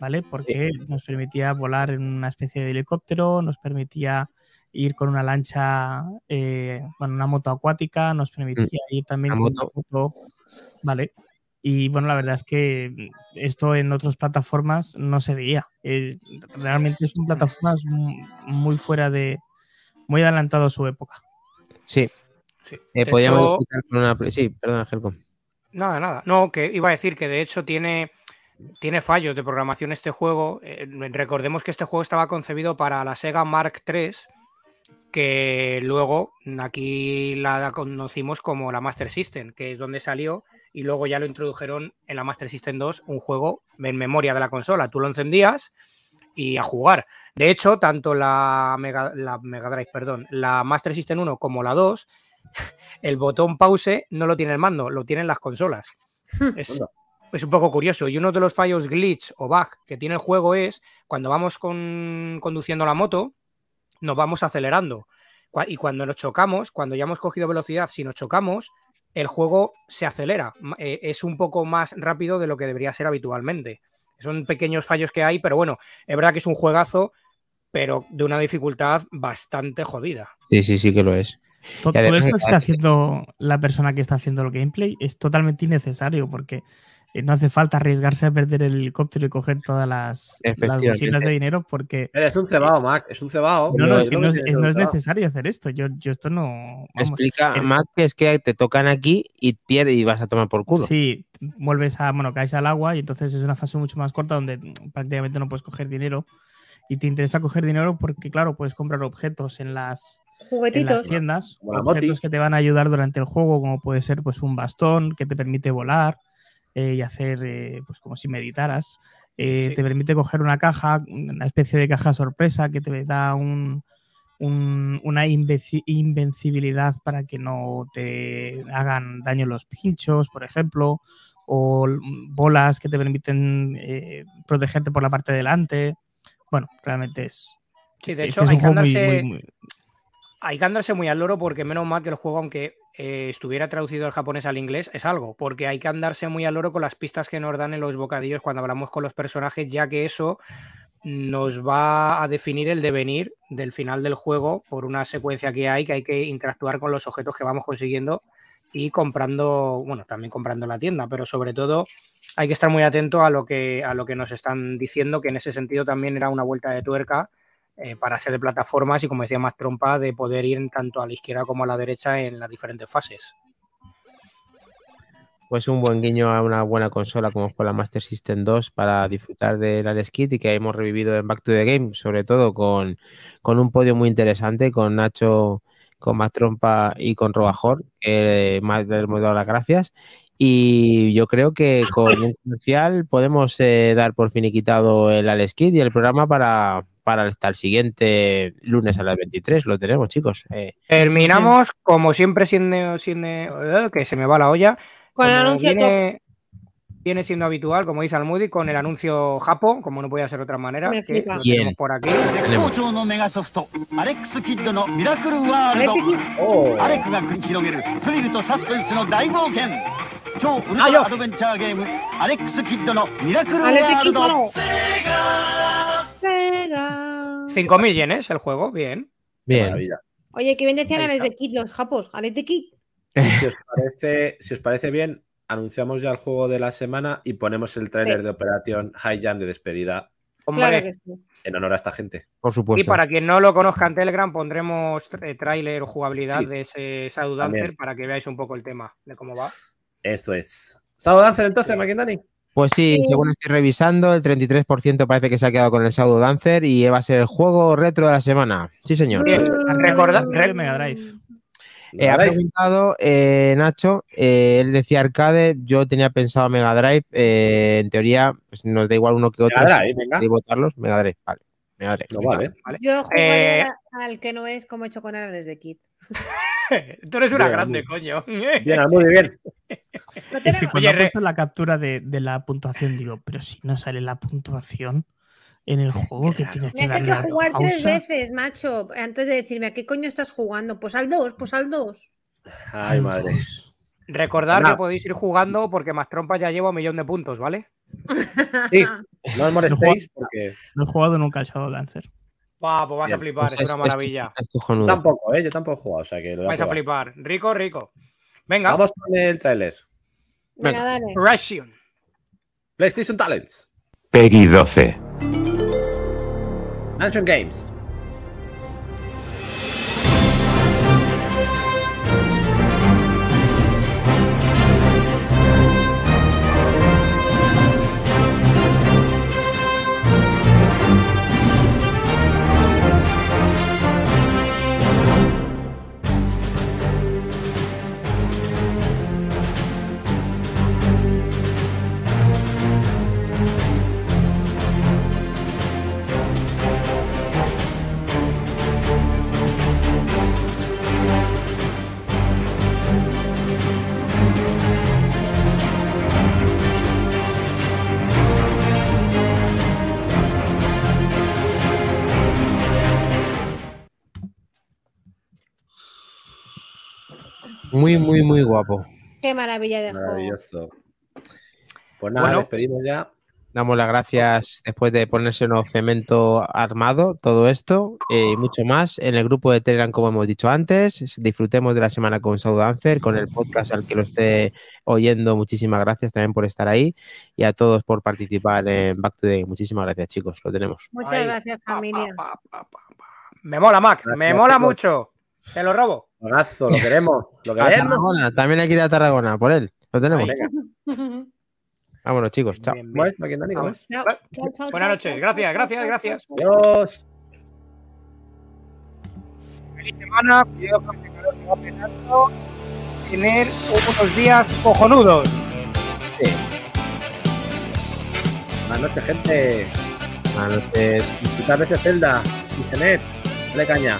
¿vale? Porque nos permitía volar en una especie de helicóptero, nos permitía ir con una lancha, eh, bueno, una moto acuática, nos permitía mm. ir también con una moto, ¿vale? Y bueno, la verdad es que esto en otras plataformas no se veía. Eh, realmente son plataformas muy fuera de, muy adelantado a su época. Sí, Sí, eh, podríamos con una... Sí, perdón, Nada, nada. No, que iba a decir que de hecho tiene, tiene fallos de programación este juego. Eh, recordemos que este juego estaba concebido para la Sega Mark III, que luego aquí la conocimos como la Master System, que es donde salió y luego ya lo introdujeron en la Master System 2, un juego en memoria de la consola. Tú lo encendías y a jugar. De hecho, tanto la Mega, la Mega Drive, perdón, la Master System 1 como la 2, el botón pause no lo tiene el mando, lo tienen las consolas. Es, es un poco curioso. Y uno de los fallos glitch o bug que tiene el juego es cuando vamos con, conduciendo la moto, nos vamos acelerando. Y cuando nos chocamos, cuando ya hemos cogido velocidad, si nos chocamos, el juego se acelera. Eh, es un poco más rápido de lo que debería ser habitualmente. Son pequeños fallos que hay, pero bueno, es verdad que es un juegazo, pero de una dificultad bastante jodida. Sí, sí, sí que lo es. Todo, esto que está haciendo la persona que está haciendo el gameplay es totalmente innecesario porque eh, no hace falta arriesgarse a perder el helicóptero y coger todas las, las bolsitas de dinero porque... Es un cebado, Mac, es un cebado. No, no, es que no, es, necesario hacer esto. Yo, yo esto no... Explica, Mac, que es que te tocan aquí y pierdes y vas a tomar por culo. Sí, vuelves a, bueno, caes al agua y entonces es una fase mucho más corta donde prácticamente no puedes coger dinero y te interesa coger dinero porque, claro, puedes comprar objetos en las, En las tiendas, objetos que te van a ayudar durante el juego, como puede ser pues un bastón que te permite volar, eh, y hacer eh, pues como si meditaras. Eh, te permite coger una caja, una especie de caja sorpresa que te da un, una invencibilidad para que no te hagan daño los pinchos, por ejemplo, o bolas que te permiten protegerte por la parte de delante. Bueno, realmente es. Sí, de hecho, hay, que andarse, hay que andarse muy al loro porque menos mal que el juego, aunque eh, estuviera traducido al japonés al inglés es algo, porque hay que andarse muy al loro con las pistas que nos dan en los bocadillos cuando hablamos con los personajes, ya que eso nos va a definir el devenir del final del juego por una secuencia que hay, que hay que interactuar con los objetos que vamos consiguiendo y comprando, bueno, también comprando la tienda, pero sobre todo hay que estar muy atento a lo que, a lo que nos están diciendo, que en ese sentido también era una vuelta de tuerca eh, para ser de plataformas y, como decía más trompa, de poder ir tanto a la izquierda como a la derecha en las diferentes fases. Pues un buen guiño a una buena consola como fue la Master System 2 para disfrutar del Alex Kit y que hemos revivido en Back to the Game, sobre todo con, un podio muy interesante, con Nacho, con más trompa y con Robajor, que más le hemos dado las gracias. Y yo creo que con un comercial podemos eh, dar por finiquitado el Alex Kit y el programa para, para hasta el siguiente lunes a las 23. Lo tenemos, chicos. Eh, Terminamos, como siempre, siendo, eh, que se me va la olla. Con el anuncio. Viene, viene, siendo habitual, como dice Almudi, con el anuncio Japo, como no podía ser de otra manera. Que lo tenemos por aquí. Cinco millones el juego, bien. Bien. Oye, que bien decían de Kit los japos, Alex de Kit. Si os, parece, si os parece bien, anunciamos ya el juego de la semana y ponemos el tráiler de Operación High Jam de despedida. En honor a esta gente. Por supuesto. Y para quien no lo conozca en Telegram, pondremos tráiler o jugabilidad de ese Shadow Dancer para que veáis un poco el tema de cómo va. Eso es. Shadow Dancer entonces, sí. Pues sí, según estoy revisando, el 33% parece que se ha quedado con el Shadow Dancer y va a ser el juego retro de la semana. Sí, señor. Recordad, Mega Drive. Eh, ha preguntado eh, Nacho, eh, él decía arcade, yo tenía pensado Mega Drive, en teoría pues nos da igual uno que otro. Mega Drive, venga. Y votarlos, Mega Drive, vale. Mega Drive. No, vale. Yo jugaría al que no es como he hecho con Ares de Kit. Tú eres una grande, coño. Bien, muy bien. Es que cuando he puesto la captura de, la puntuación, digo, pero si no sale la puntuación en el juego que tienes que Me has hecho jugar tres veces, macho, antes de decirme a qué coño estás jugando. Pues al 2, pues al 2. Ay, madre. Recordad que podéis ir jugando porque más trompa ya lleva un millón de puntos, ¿vale? Sí, no os molestéis porque. No he jugado nunca al Shadow Dancer. Va, pues vas a flipar, pues es, una maravilla. tampoco, ¿eh? Yo tampoco he jugado, o sea que Vais a, flipar. Rico, rico. Venga. Vamos con el trailer. Venga, dale. Ration. PlayStation Talents. Peggy 12. Mansion Games. Muy, muy, muy guapo. Qué maravilla de Maravilloso. Pues nada, bueno, despedimos ya. Damos las gracias después de ponerse un cemento armado, todo esto eh, y mucho más en el grupo de Telegram, como hemos dicho antes. Disfrutemos de la semana con Saudancer, con el podcast al que lo esté oyendo. Muchísimas gracias también por estar ahí y a todos por participar en Back to Day. Muchísimas gracias, chicos. Lo tenemos. Muchas gracias, familia. me mola, Mac. me mola mucho. Te lo robo. Lo queremos. Lo queremos. También hay que ir a Tarragona, por él. Lo tenemos. Vámonos, chicos. Chao. Buenas noches. Gracias, gracias, gracias. Adiós. Feliz semana. Cuidado con el calor que va pegando. Tener unos días cojonudos. Sí. Buenas noches, gente. Buenas noches. Disfrutar de este Zelda. Internet. Dale caña.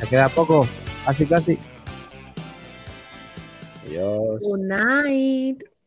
Me queda poco. Casi, casi. Adiós. Good night.